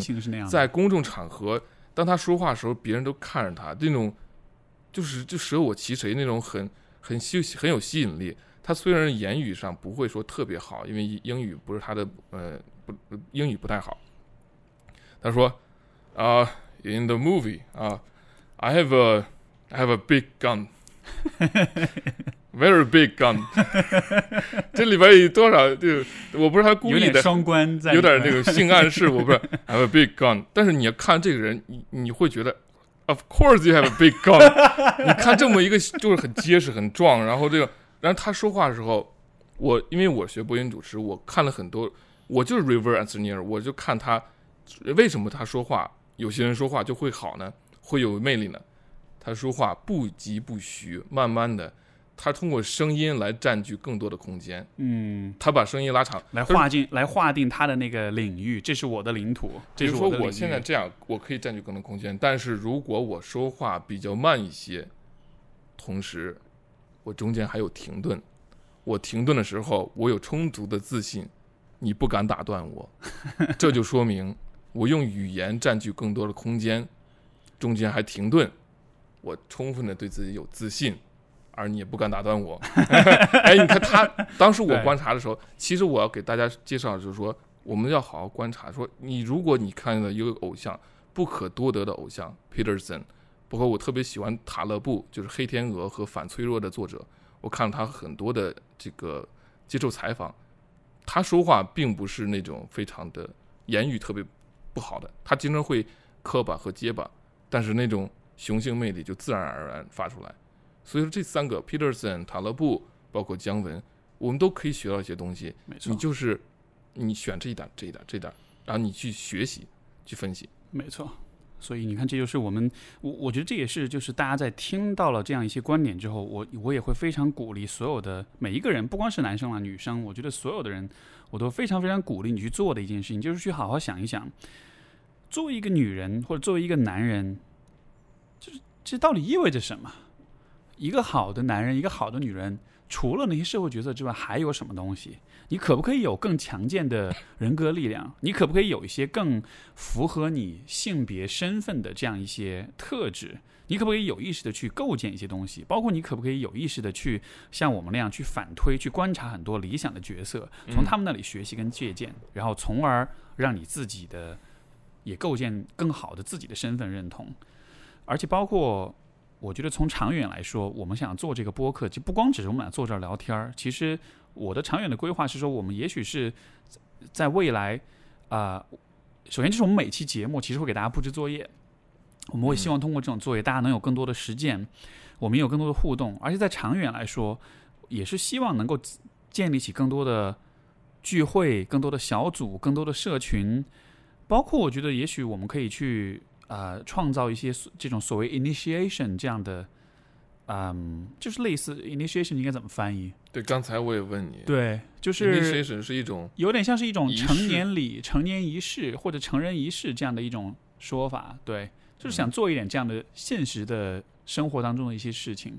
在公众场合，当他说话的时候，别人都看着他，这种就是就舍我其谁那种很很吸很有吸引力。他虽然言语上不会说特别好，因为英语不是他的呃不英语不太好。他说啊、i n the movie 啊、i have a I have a big gun。Very big gun，这里边有多少？就我不是他故有点意的，双关在有面，点那个性暗示，我不知道 I have a big gun，但是你要看这个人，你你会觉得，Of course you have a big gun。你看这么一个就是很结实、很壮，然后这个，然后他说话的时候，我因为我学播音主持，我看了很多，我就是 reverse engineer，我就看他为什么他说话，有些人说话就会好呢，会有魅力呢？他说话不急不徐，慢慢的，他通过声音来占据更多的空间，嗯，他把声音拉长，来划定来划定他的那个领域，这是我的领土，比如这是的领域。说我现在这样，我可以占据更多空间，但是如果我说话比较慢一些，同时我中间还有停顿，我停顿的时候，我有充足的自信，你不敢打断我，这就说明我用语言占据更多的空间，中间还停顿，我充分的对自己有自信。而你也不敢打断我，哎，你看他当时我观察的时候，其实我要给大家介绍，就是说我们要好好观察。说你如果你看到一个偶像不可多得的偶像 Peterson，包括我特别喜欢塔勒布，就是《黑天鹅》和《反脆弱》的作者，我看了他很多的这个接受采访，他说话并不是那种非常的言语特别不好的，他经常会磕巴和结巴，但是那种雄性魅力就自然而然发出来。所以说这三个 Peterson、塔勒布，包括姜文，我们都可以学到一些东西。没错你，就是你选这一点、这一点、这一点，然后你去学习、去分析。没错。所以你看，这就是我们，我我觉得这也是，就是大家在听到了这样一些观点之后，我我也会非常鼓励所有的每一个人，不光是男生啊，女生，我觉得所有的人，我都非常非常鼓励你去做的一件事情，就是去好好想一想，作为一个女人或者作为一个男人，就是这到底意味着什么？一个好的男人，一个好的女人，除了那些社会角色之外，还有什么东西？你可不可以有更强健的人格力量？你可不可以有一些更符合你性别身份的这样一些特质？你可不可以有意识的去构建一些东西？包括你可不可以有意识的去像我们那样去反推、去观察很多理想的角色，从他们那里学习跟借鉴，然后从而让你自己的也构建更好的自己的身份认同，而且包括。我觉得从长远来说，我们想做这个播客，就不光只是我们俩坐这儿聊天儿。其实我的长远的规划是说，我们也许是在未来啊、首先就是我们每期节目其实会给大家布置作业，我们会希望通过这种作业，大家能有更多的实践，我们有更多的互动，而且在长远来说，也是希望能够建立起更多的聚会、更多的小组、更多的社群，包括我觉得也许我们可以去。啊，创造一些所这种所谓 initiation 这样的，嗯，就是类似 initiation 应该怎么翻译？对，刚才我也问你，对，就是 initiation 是一种有点像是一种成年礼、成年仪式或者成人仪式这样的一种说法。对，就是想做一点这样的现实的生活当中的一些事情。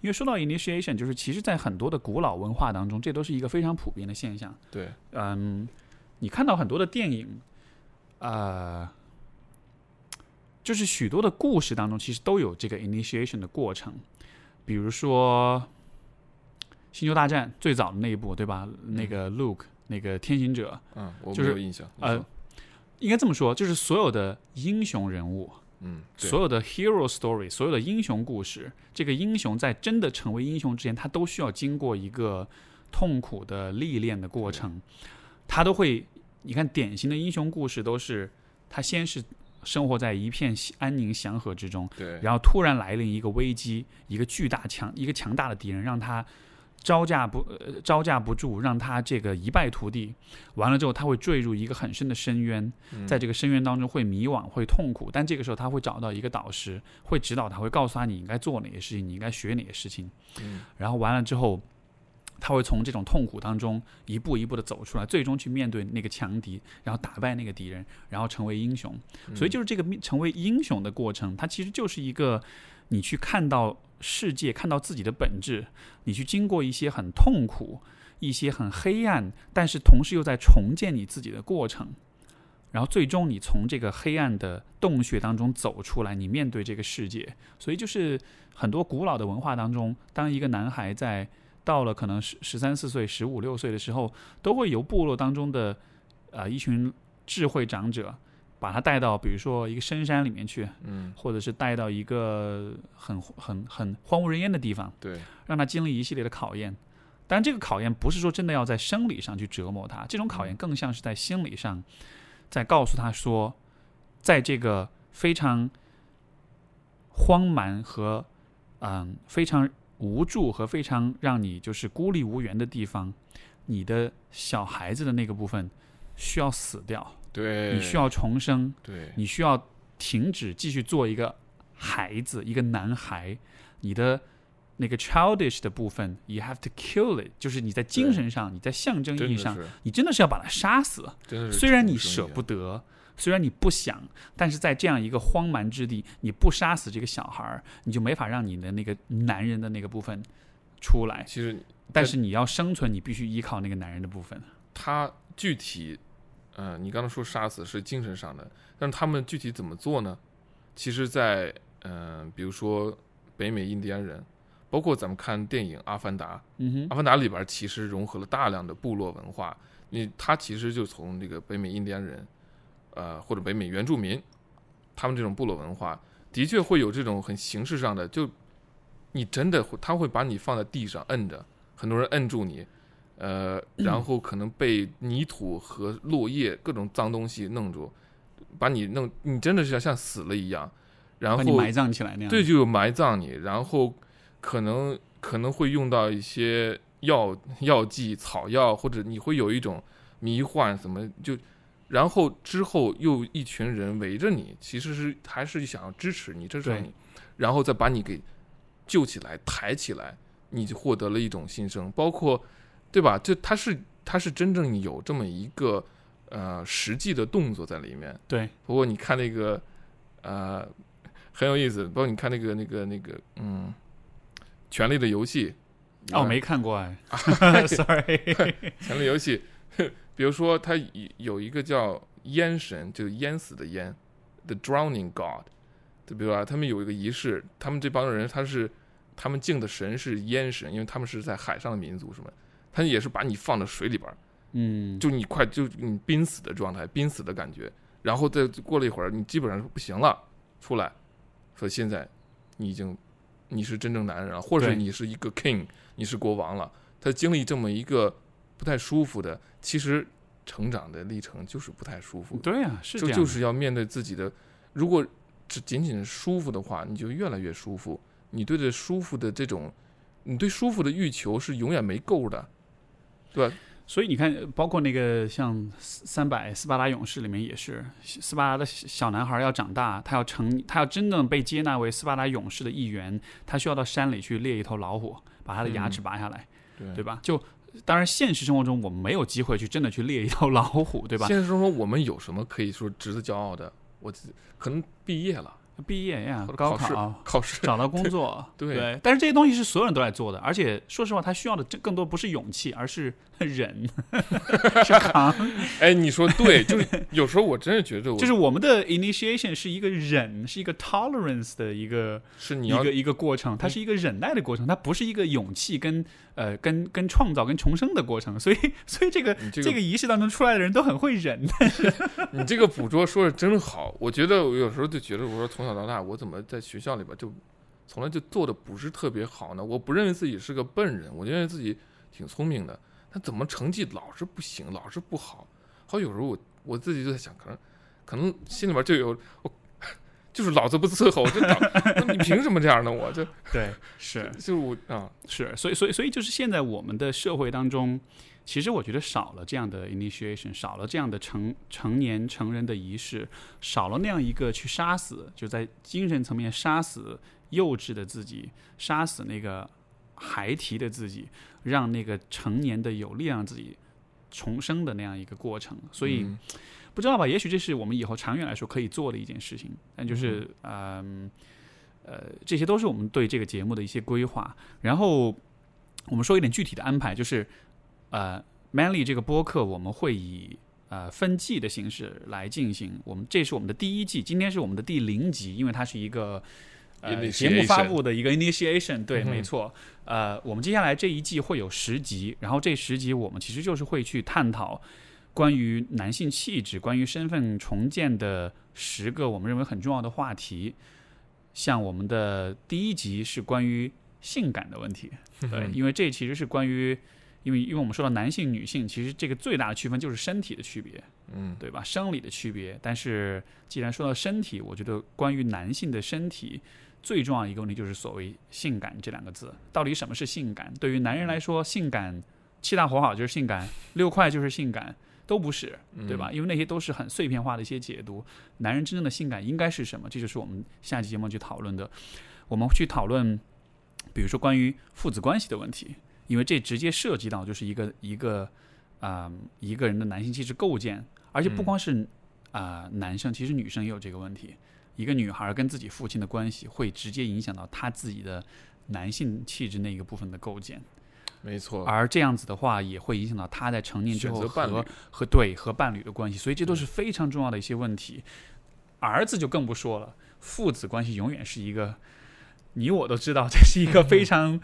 因为说到 initiation，就是其实在很多的古老文化当中，这都是一个非常普遍的现象。对，嗯，你看到很多的电影，呃，就是许多的故事当中，其实都有这个 initiation 的过程。比如说《星球大战》最早的那一部，对吧？那个 Luke，那个天行者，嗯，我就是没有印象。你呃，应该这么说，就是所有的英雄人物，嗯，所有的 hero story，所有的英雄故事，这个英雄在真的成为英雄之前，他都需要经过一个痛苦的历练的过程。他都会，你看典型的英雄故事都是他先是生活在一片安宁祥和之中，对，然后突然来临一个危机，一个巨大强一个强大的敌人，让他招架不呃招架不住，让他这个一败涂地。完了之后，他会坠入一个很深的深渊，嗯在这个深渊当中会迷惘，会痛苦。但这个时候，他会找到一个导师，会指导他，会告诉他你应该做哪些事情，你应该学哪些事情。嗯然后完了之后，他会从这种痛苦当中一步一步的走出来，最终去面对那个强敌，然后打败那个敌人，然后成为英雄。嗯所以就是这个成为英雄的过程，它其实就是一个你去看到世界，看到自己的本质，你去经过一些很痛苦、一些很黑暗，但是同时又在重建你自己的过程。然后最终你从这个黑暗的洞穴当中走出来，你面对这个世界。所以就是很多古老的文化当中，当一个男孩在到了可能十十三四岁、十五六岁的时候，都会由部落当中的呃一群智慧长者，把他带到比如说一个深山里面去，嗯，或者是带到一个很很很荒无人烟的地方，对，让他经历一系列的考验。当然，这个考验不是说真的要在生理上去折磨他，这种考验更像是在心理上，在告诉他说，在这个非常荒蛮和嗯非常无助和非常让你就是孤立无援的地方，你的小孩子的那个部分需要死掉，对，你需要重生，对，你需要停止继续做一个孩子，一个男孩，你的那个 childish 的部分，you have to kill it，就是你在精神上，你在象征意义上，真，你真的是要把它杀死。虽然你舍不，得，虽然你不想，但是在这样一个荒蛮之地，你不杀死这个小孩儿，你就没法让你的那个男人的那个部分出来。其实但是你要生存，你必须依靠那个男人的部分。他具体，呃，你刚才说杀死是精神上的，但是他们具体怎么做呢？其实在，嗯、比如说北美印第安人，包括咱们看电影《阿凡达》，嗯哼阿，凡达里边其实融合了大量的部落文化，你它其实就从这个北美印第安人，呃，或者北美原住民，他们这种部落文化，的确会有这种很形式上的，就你真的会，他会把你放在地上摁着，很多人摁住你，呃，然后可能被泥土和落叶各种脏东西弄住，把你弄，你真的是要像死了一样，然后埋葬起来那样。对，就有埋葬你，然后可能可能会用到一些药药剂、草药，或者你会有一种迷幻，怎么就，然后之后又一群人围着你，其实是还是想要支持你、支持你，然后再把你给救起来、抬起来，你就获得了一种新生，包括对吧？就他是他是真正有这么一个呃实际的动作在里面。对，不过你看那个，呃，很有意思。包括你看那个、那个、那个，嗯，《权力的游戏》哦，没看过哎，sorry。《权力游戏》，比如说他有有一个叫淹神，就是淹死的淹，The Drowning God。就比如说他们有一个仪式，他们这帮人他是他们敬的神是淹神，因为他们是在海上的民族，什么，他也是把你放到水里边儿，嗯，就你快就你濒死的状态，濒死的感觉，然后再过了一会儿，你基本上不行了，出来，说现在你已经你是真正男人了，或者你是一个 king，你是国王了。他经历这么一个不太舒服的，其实成长的历程就是不太舒服，对呀、是这就样的，就是要面对自己的。如果只仅仅是舒服的话，你就越来越舒服。你对这舒服的这种，你对舒服的欲求是永远没够的，对吧？所以你看，包括那个像三百斯巴达勇士里面也是，斯巴达的小男孩要长大，他要成，他要真正被接纳为斯巴达勇士的一员，他需要到山里去猎一头老虎，把他的牙齿拔下来，对对吧？就当然现实生活中我们没有机会去真的去猎一头老虎，对吧？现实生活中我们有什么可以说值得骄傲的？我自可能毕业了，毕业呀高考试考。试，找到工作，对但是这些东西是所有人都在做的，而且说实话，他需要的这更多不是勇气，而是 忍，是扛。哎，你说对，就是有时候我真的觉得我，就是我们的 initiation 是一个忍，是一个 tolerance 的一个是你要一个一个过程，它是一个忍耐的过程，它不是一个勇气跟呃跟跟创造跟重生的过程。所以所以这个这个这个仪式当中出来的人都很会忍。你这个捕捉说的真好，我觉得我有时候就觉得，我说从小到大，我怎么在学校里边就从来就做的不是特别好呢？我不认为自己是个笨人，我认为自己挺聪明的，但怎么成绩老是不行，老是不好？好，有时候我我自己就在想，可能可能心里边就有我就是老子不伺候，这党 那你凭什么这样呢？我 就对是就是我啊，是，所以所以所以就是现在我们的社会当中，其实我觉得少了这样的 initiation，少了这样的成成年成人的仪式，少了那样一个去杀死，就在精神层面杀死幼稚的自己，杀死那个孩提的自己，让那个成年的有力量自己重生的那样一个过程。所以、嗯不知道吧？也许这是我们以后长远来说可以做的一件事情，但就是嗯呃，这些都是我们对这个节目的一些规划。然后我们说一点具体的安排，就是呃，Manly 这个播客我们会以呃分季的形式来进行。我们这是我们的第一季，今天是我们的第零集，因为它是一个。呃，节目发布的一个 initiation，对，嗯没错。呃，我们接下来这一季会有十集，然后这十集我们其实就是会去探讨关于男性气质、关于身份重建的十个我们认为很重要的话题。像我们的第一集是关于性感的问题，对，因为这其实是关于，因为因为我们说到男性、女性，其实这个最大的区分就是身体的区别，嗯对吧？生理的区别。但是既然说到身体，我觉得关于男性的身体最重要一个问题就是所谓性感这两个字，到底什么是性感？对于男人来说，性感七大活好就是性感，六块就是性感。都不是，对吧？因为那些都是很碎片化的一些解读。男人真正的性感应该是什么？这就是我们下期节目去讨论的。我们去讨论，比如说关于父子关系的问题，因为这直接涉及到就是一个一个啊、一个人的男性气质构建，而且不光是啊、男生，其实女生也有这个问题。一个女孩跟自己父亲的关系会直接影响到她自己的男性气质那一个部分的构建，没错，而这样子的话也会影响到他在成年之后和和对和伴侣的关系，所以这都是非常重要的一些问题。儿子就更不说了，父子关系永远是一个，你我都知道，这是一个非 常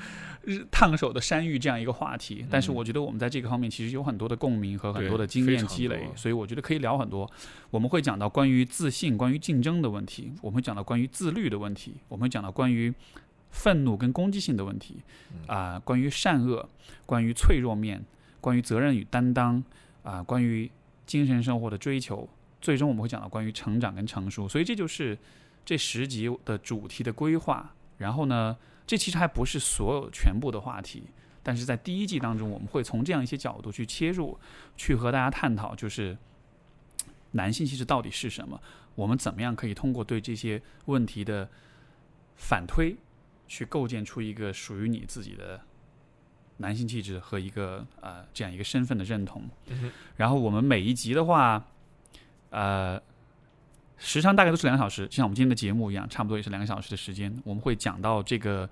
烫手的山芋这样一个话题。但是我觉得我们在这个方面其实有很多的共鸣和很多的经验积累，所以我觉得可以聊很多。我们会讲到关于自信、关于竞争的问题，我们会讲到关于自律的问题，我们会讲到关于愤怒跟攻击性的问题，啊、关于善恶，关于脆弱面，关于责任与担当，啊、关于精神生活的追求，最终我们会讲到关于成长跟成熟，所以这就是这十集的主题的规划。然后呢，这其实还不是所有全部的话题，但是在第一季当中，我们会从这样一些角度去切入，去和大家探讨，就是男性气质到底是什么，我们怎么样可以通过对这些问题的反推，去构建出一个属于你自己的男性气质和一个呃这样一个身份的认同。嗯然后我们每一集的话，呃，时长大概都是两个小时，就像我们今天的节目一样，差不多也是两个小时的时间。我们会讲到这个，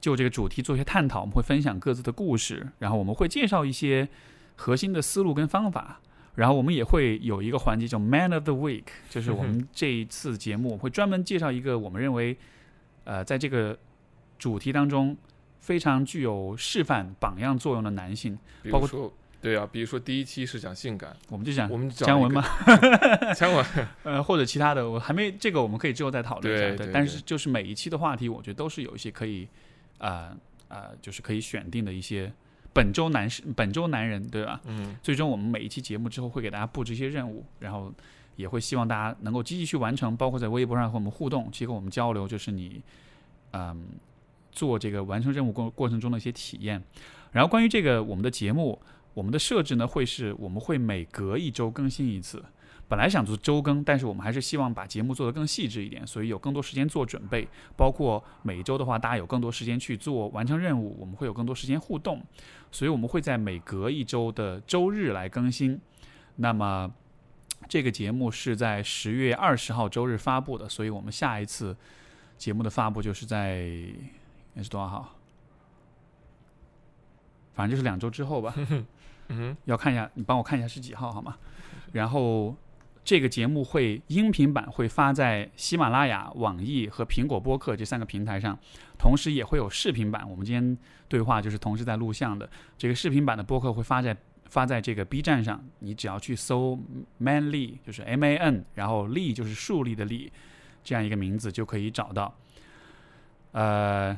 就这个主题做一些探讨，我们会分享各自的故事，然后我们会介绍一些核心的思路跟方法。然后我们也会有一个环节叫 Man of the Week，就是我们这一次节目我们会专门介绍一个我们认为，呃，在这个主题当中非常具有示范榜样作用的男性，包括比如说，对啊，比如说第一期是讲性感，我们就讲我们讲姜文吗？吗？姜文，呃，或者其他的，我还没这个，我们可以之后再讨论一下。对对对但是就是每一期的话题，我觉得都是有一些可以，啊、啊、就是可以选定的一些本周男士、本周男人，对吧？嗯，最终我们每一期节目之后会给大家布置一些任务，然后也会希望大家能够积极去完成，包括在微博上和我们互动，去和我们交流，就是你，嗯，做这个完成任务过过程中的一些体验。然后关于这个我们的节目，我们的设置呢会是我们会每隔一周更新一次。本来想做周更，但是我们还是希望把节目做得更细致一点，所以有更多时间做准备。包括每一周的话，大家有更多时间去做完成任务，我们会有更多时间互动，所以我们会在每隔一周的周日来更新。那么这个节目是在十月二十号周日发布的，所以我们下一次节目的发布就是在那是多少号？反正就是两周之后吧。嗯要看一下，你帮我看一下是几号好吗？然后这个节目会音频版会发在喜马拉雅、网易和苹果播客这三个平台上，同时也会有视频版。我们今天对话就是同时在录像的，这个视频版的播客会发在发在这个 B 站上，你只要去搜 Man Lee，就是 M A N，然后立就是树立的立，这样一个名字就可以找到。呃，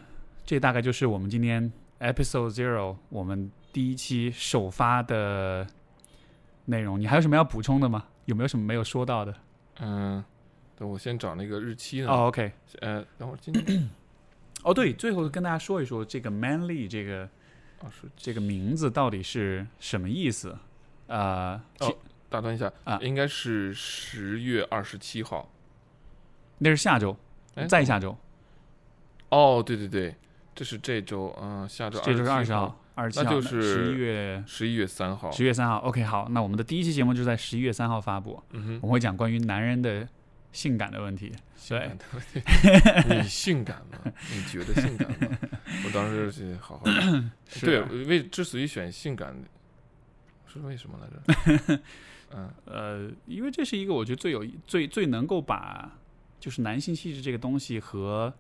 这大概就是我们今天 Episode Zero 我们第一期首发的内容。你还有什么要补充的吗？有没有什么没有说到的？嗯，等我先找那个日期呢。哦，OK，呃，等会儿今天 哦，对，最后跟大家说一说这个 manly 这个啊是这个名字到底是什么意思？呃，哦打断一下啊应该是十月二十七号。那是下周，哎再下周，哦，对对对，这是这周，嗯、下周这周是二27十号，二十七号，那就是十一月十一月三号。十月三号。OK，好，那我们的第一期节目就在十一月三号发布，嗯哼我，们会讲关于男人的性感的问题。性感的问题，你性感吗？你觉得性感吗？我当时是好好 是对，为之所以选性感，是为什么来着？嗯，呃，因为这是一个我觉得最有最最能够把就是男性气质这个东西和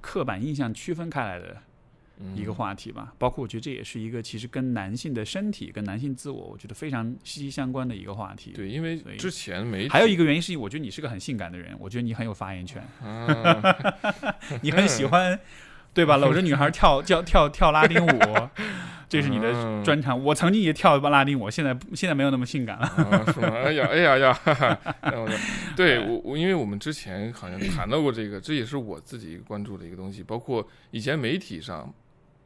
刻板印象区分开来的嗯一个话题吧。包括我觉得这也是一个其实跟男性的身体、跟男性自我，我觉得非常息息相关的一个话题。，对，因为之前没还有一个原因是，我觉得你是个很性感的人，我觉得你很有发言权，啊，你很喜欢。对吧？搂着 女孩跳跳跳跳拉丁舞，这是你的嗯专长。我曾经也跳过拉丁舞，现在现在没有那么性感了。啊，是吗？哎呀，哎呀呀！对我我，因为我们之前好像谈到过这个，这也是我自己关注的一个东西，包括以前媒体上，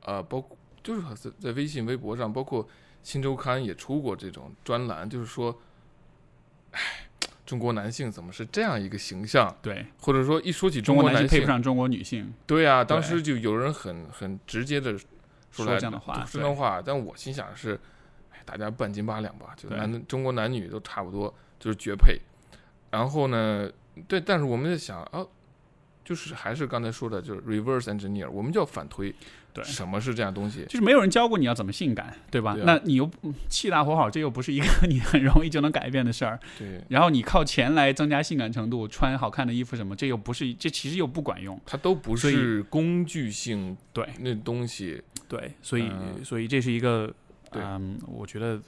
啊，包括就是在在微信、微博上，包括《新周刊》也出过这种专栏，就是说，哎，中国男性怎么是这样一个形象？对，或者说一说起中国男性配不上中国女性。对啊，当时就有人很很直接的说说来这样的话说这样的话，但我心想是，哎，大家半斤八两吧，就对男中国男女都差不多，就是绝配。然后呢，对，但是我们在想啊，就是还是刚才说的，就是 reverse engineer，我们就要反推，对什么是这样东西？就是没有人教过你要怎么性感，对吧？对啊那你又嗯气大活好，这又不是一个你很容易就能改变的事儿。对，然后你靠钱来增加性感程度，穿好看的衣服什么，这又不是，这其实又不管用。它都不是工具性对那东西。对，所以、嗯所以这是一个。对嗯，我觉得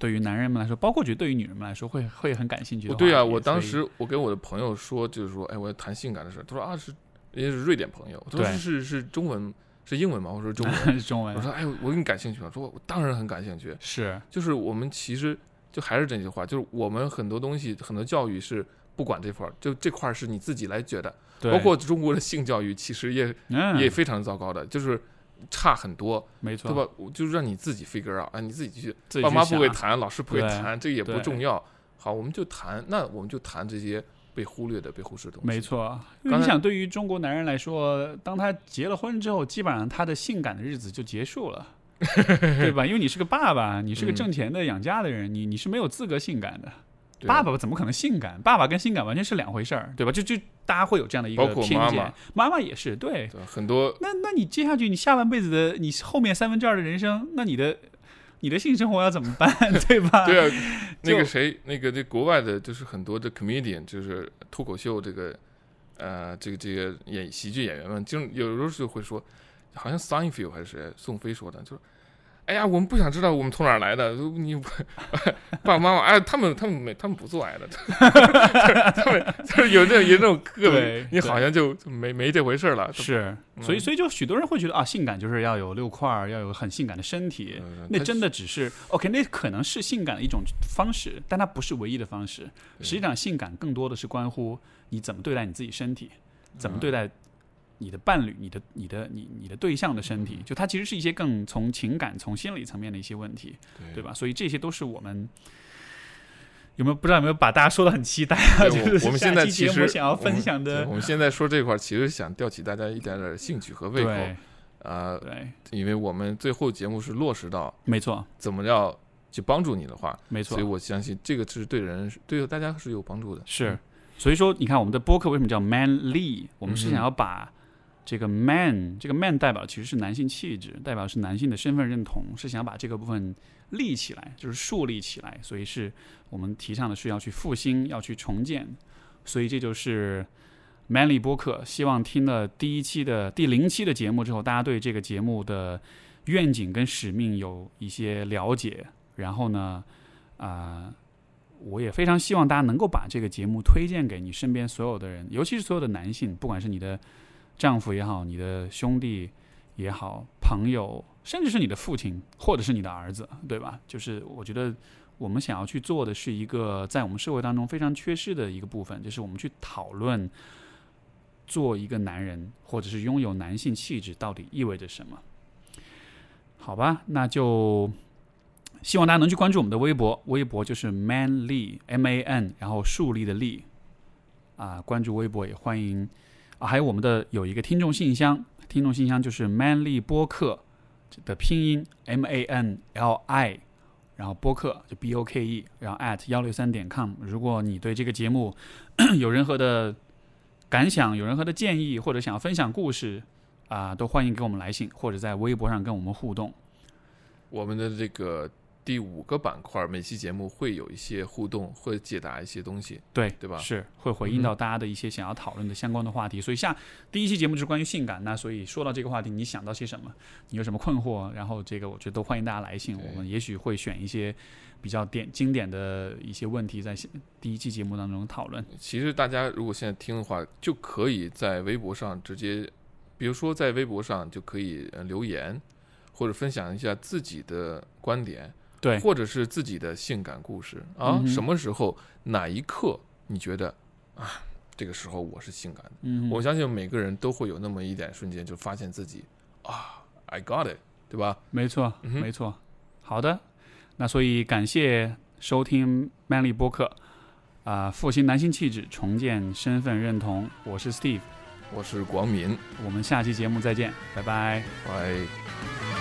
对于男人们来说，包括觉得对于女人们来说，会会很感兴趣对啊，我当时我跟我的朋友说，就是说，哎，我要谈性感的事儿。他说啊，是，人家是瑞典朋友。他说对是是是中文是英文吗？我说中文。中文我说哎，我很感兴趣吗？说我当然很感兴趣。是就是我们其实就还是这句话，就是我们很多东西很多教育是不管这块儿，就这块儿是你自己来觉得。对，包括中国的性教育，其实也、嗯也非常糟糕的，就是差很多，没错，对吧？就是让你自己 figure out，啊，你自己去，己去爸妈不会想谈，老师不会对谈，这个也不重要。好，我们就谈，那我们就谈这些被忽略的、被忽视的东西。没错，因为你想，对于中国男人来说，当他结了婚之后，基本上他的性感的日子就结束了，对吧？因为你是个爸爸，你是个嗯挣钱的养家的人，你你是没有资格性感的。爸爸怎么可能性感？爸爸跟性感完全是两回事儿，对吧？就就大家会有这样的一个偏见。妈妈妈妈也是，对。对很多那那你接下去你下半辈子的你后面三分之二的人生，那你的你的性生活要怎么办，对吧？对啊，那个谁，那个这国外的，就是很多的 comedian，就是脱口秀这个，呃，这个这个演喜剧演员们，经有时候就会说，好像 Seinfeld 还是谁，宋飞说的，就是。哎呀，我们不想知道我们从哪儿来的，你 爸爸妈妈，哎，他们他们没他们不做爱的，他 们就是有这有这种 刻对板，你好像就就没没这回事了。是，所以所以就许多人会觉得啊，性感就是要有六块儿，要有很性感的身体。那真的只是 OK，那可能是性感的一种方式，但它不是唯一的方式。实际上，性感更多的是关乎你怎么对待你自己身体，怎么嗯对待你的伴侣、你的、你的、你、你的对象的身体。就它其实是一些更从情感、从心理层面的一些问题，对对吧？所以这些都是我们。有没有不知道有没有把大家说的很期待啊？就是我我们现在其实想要分享的对我，们现在说这块儿，其实想吊起大家一点点兴趣和胃口对啊、对，因为我们最后节目是落实到没错怎么要去帮助你的话，没错所以，我相信这个是对人对大家是有帮助的。是，所以说你看我们的播客为什么叫 manly？我们是想要把这个 man，这个 man 代表其实是男性气质，代表是男性的身份认同，是想把这个部分立起来，就是树立起来。所以是我们提倡的是要去复兴，要去重建。所以这就是 manly 播客。希望听了第一期的第零期的节目之后，大家对这个节目的愿景跟使命有一些了解。然后呢，啊、我也非常希望大家能够把这个节目推荐给你身边所有的人，尤其是所有的男性，不管是你的丈夫也好，你的兄弟也好，朋友，甚至是你的父亲或者是你的儿子，对吧？就是我觉得我们想要去做的是一个在我们社会当中非常缺失的一个部分，就是我们去讨论做一个男人或者是拥有男性气质到底意味着什么。好吧，那就希望大家能去关注我们的微博，微博就是 manly，M-A-N，然后树立的立啊，关注微博也欢迎还有我们的有一个听众信箱，听众信箱就是 manly 播客的拼音 M A N L I，然后播客就 B O K E，然后 at 幺六三点 com。如果你对这个节目 有任何的感想，有任何的建议，或者想要分享故事啊、都欢迎给我们来信，或者在微博上跟我们互动。我们的这个第五个板块，每期节目会有一些互动，会解答一些东西。对对吧是会回应到大家的一些想要讨论的相关的话题。所以下第一期节目就是关于性感，那所以说到这个话题，你想到些什么？你有什么困惑？然后这个我觉得都欢迎大家来信，我们也许会选一些比较典经典的一些问题，在第一期节目当中讨论。其实大家如果现在听的话，就可以在微博上直接，比如说在微博上就可以呃留言，或者分享一下自己的观点，对，或者是自己的性感故事啊。嗯什么时候哪一刻你觉得啊，这个时候我是性感的？嗯，我相信每个人都会有那么一点瞬间，就发现自己啊，I got it，对吧？没错，嗯没错。好的，那所以感谢收听 Manly 播客啊、复兴男性气质，重建身份认同。我是 Steve，我是广敏，我们下期节目再见，拜拜。拜。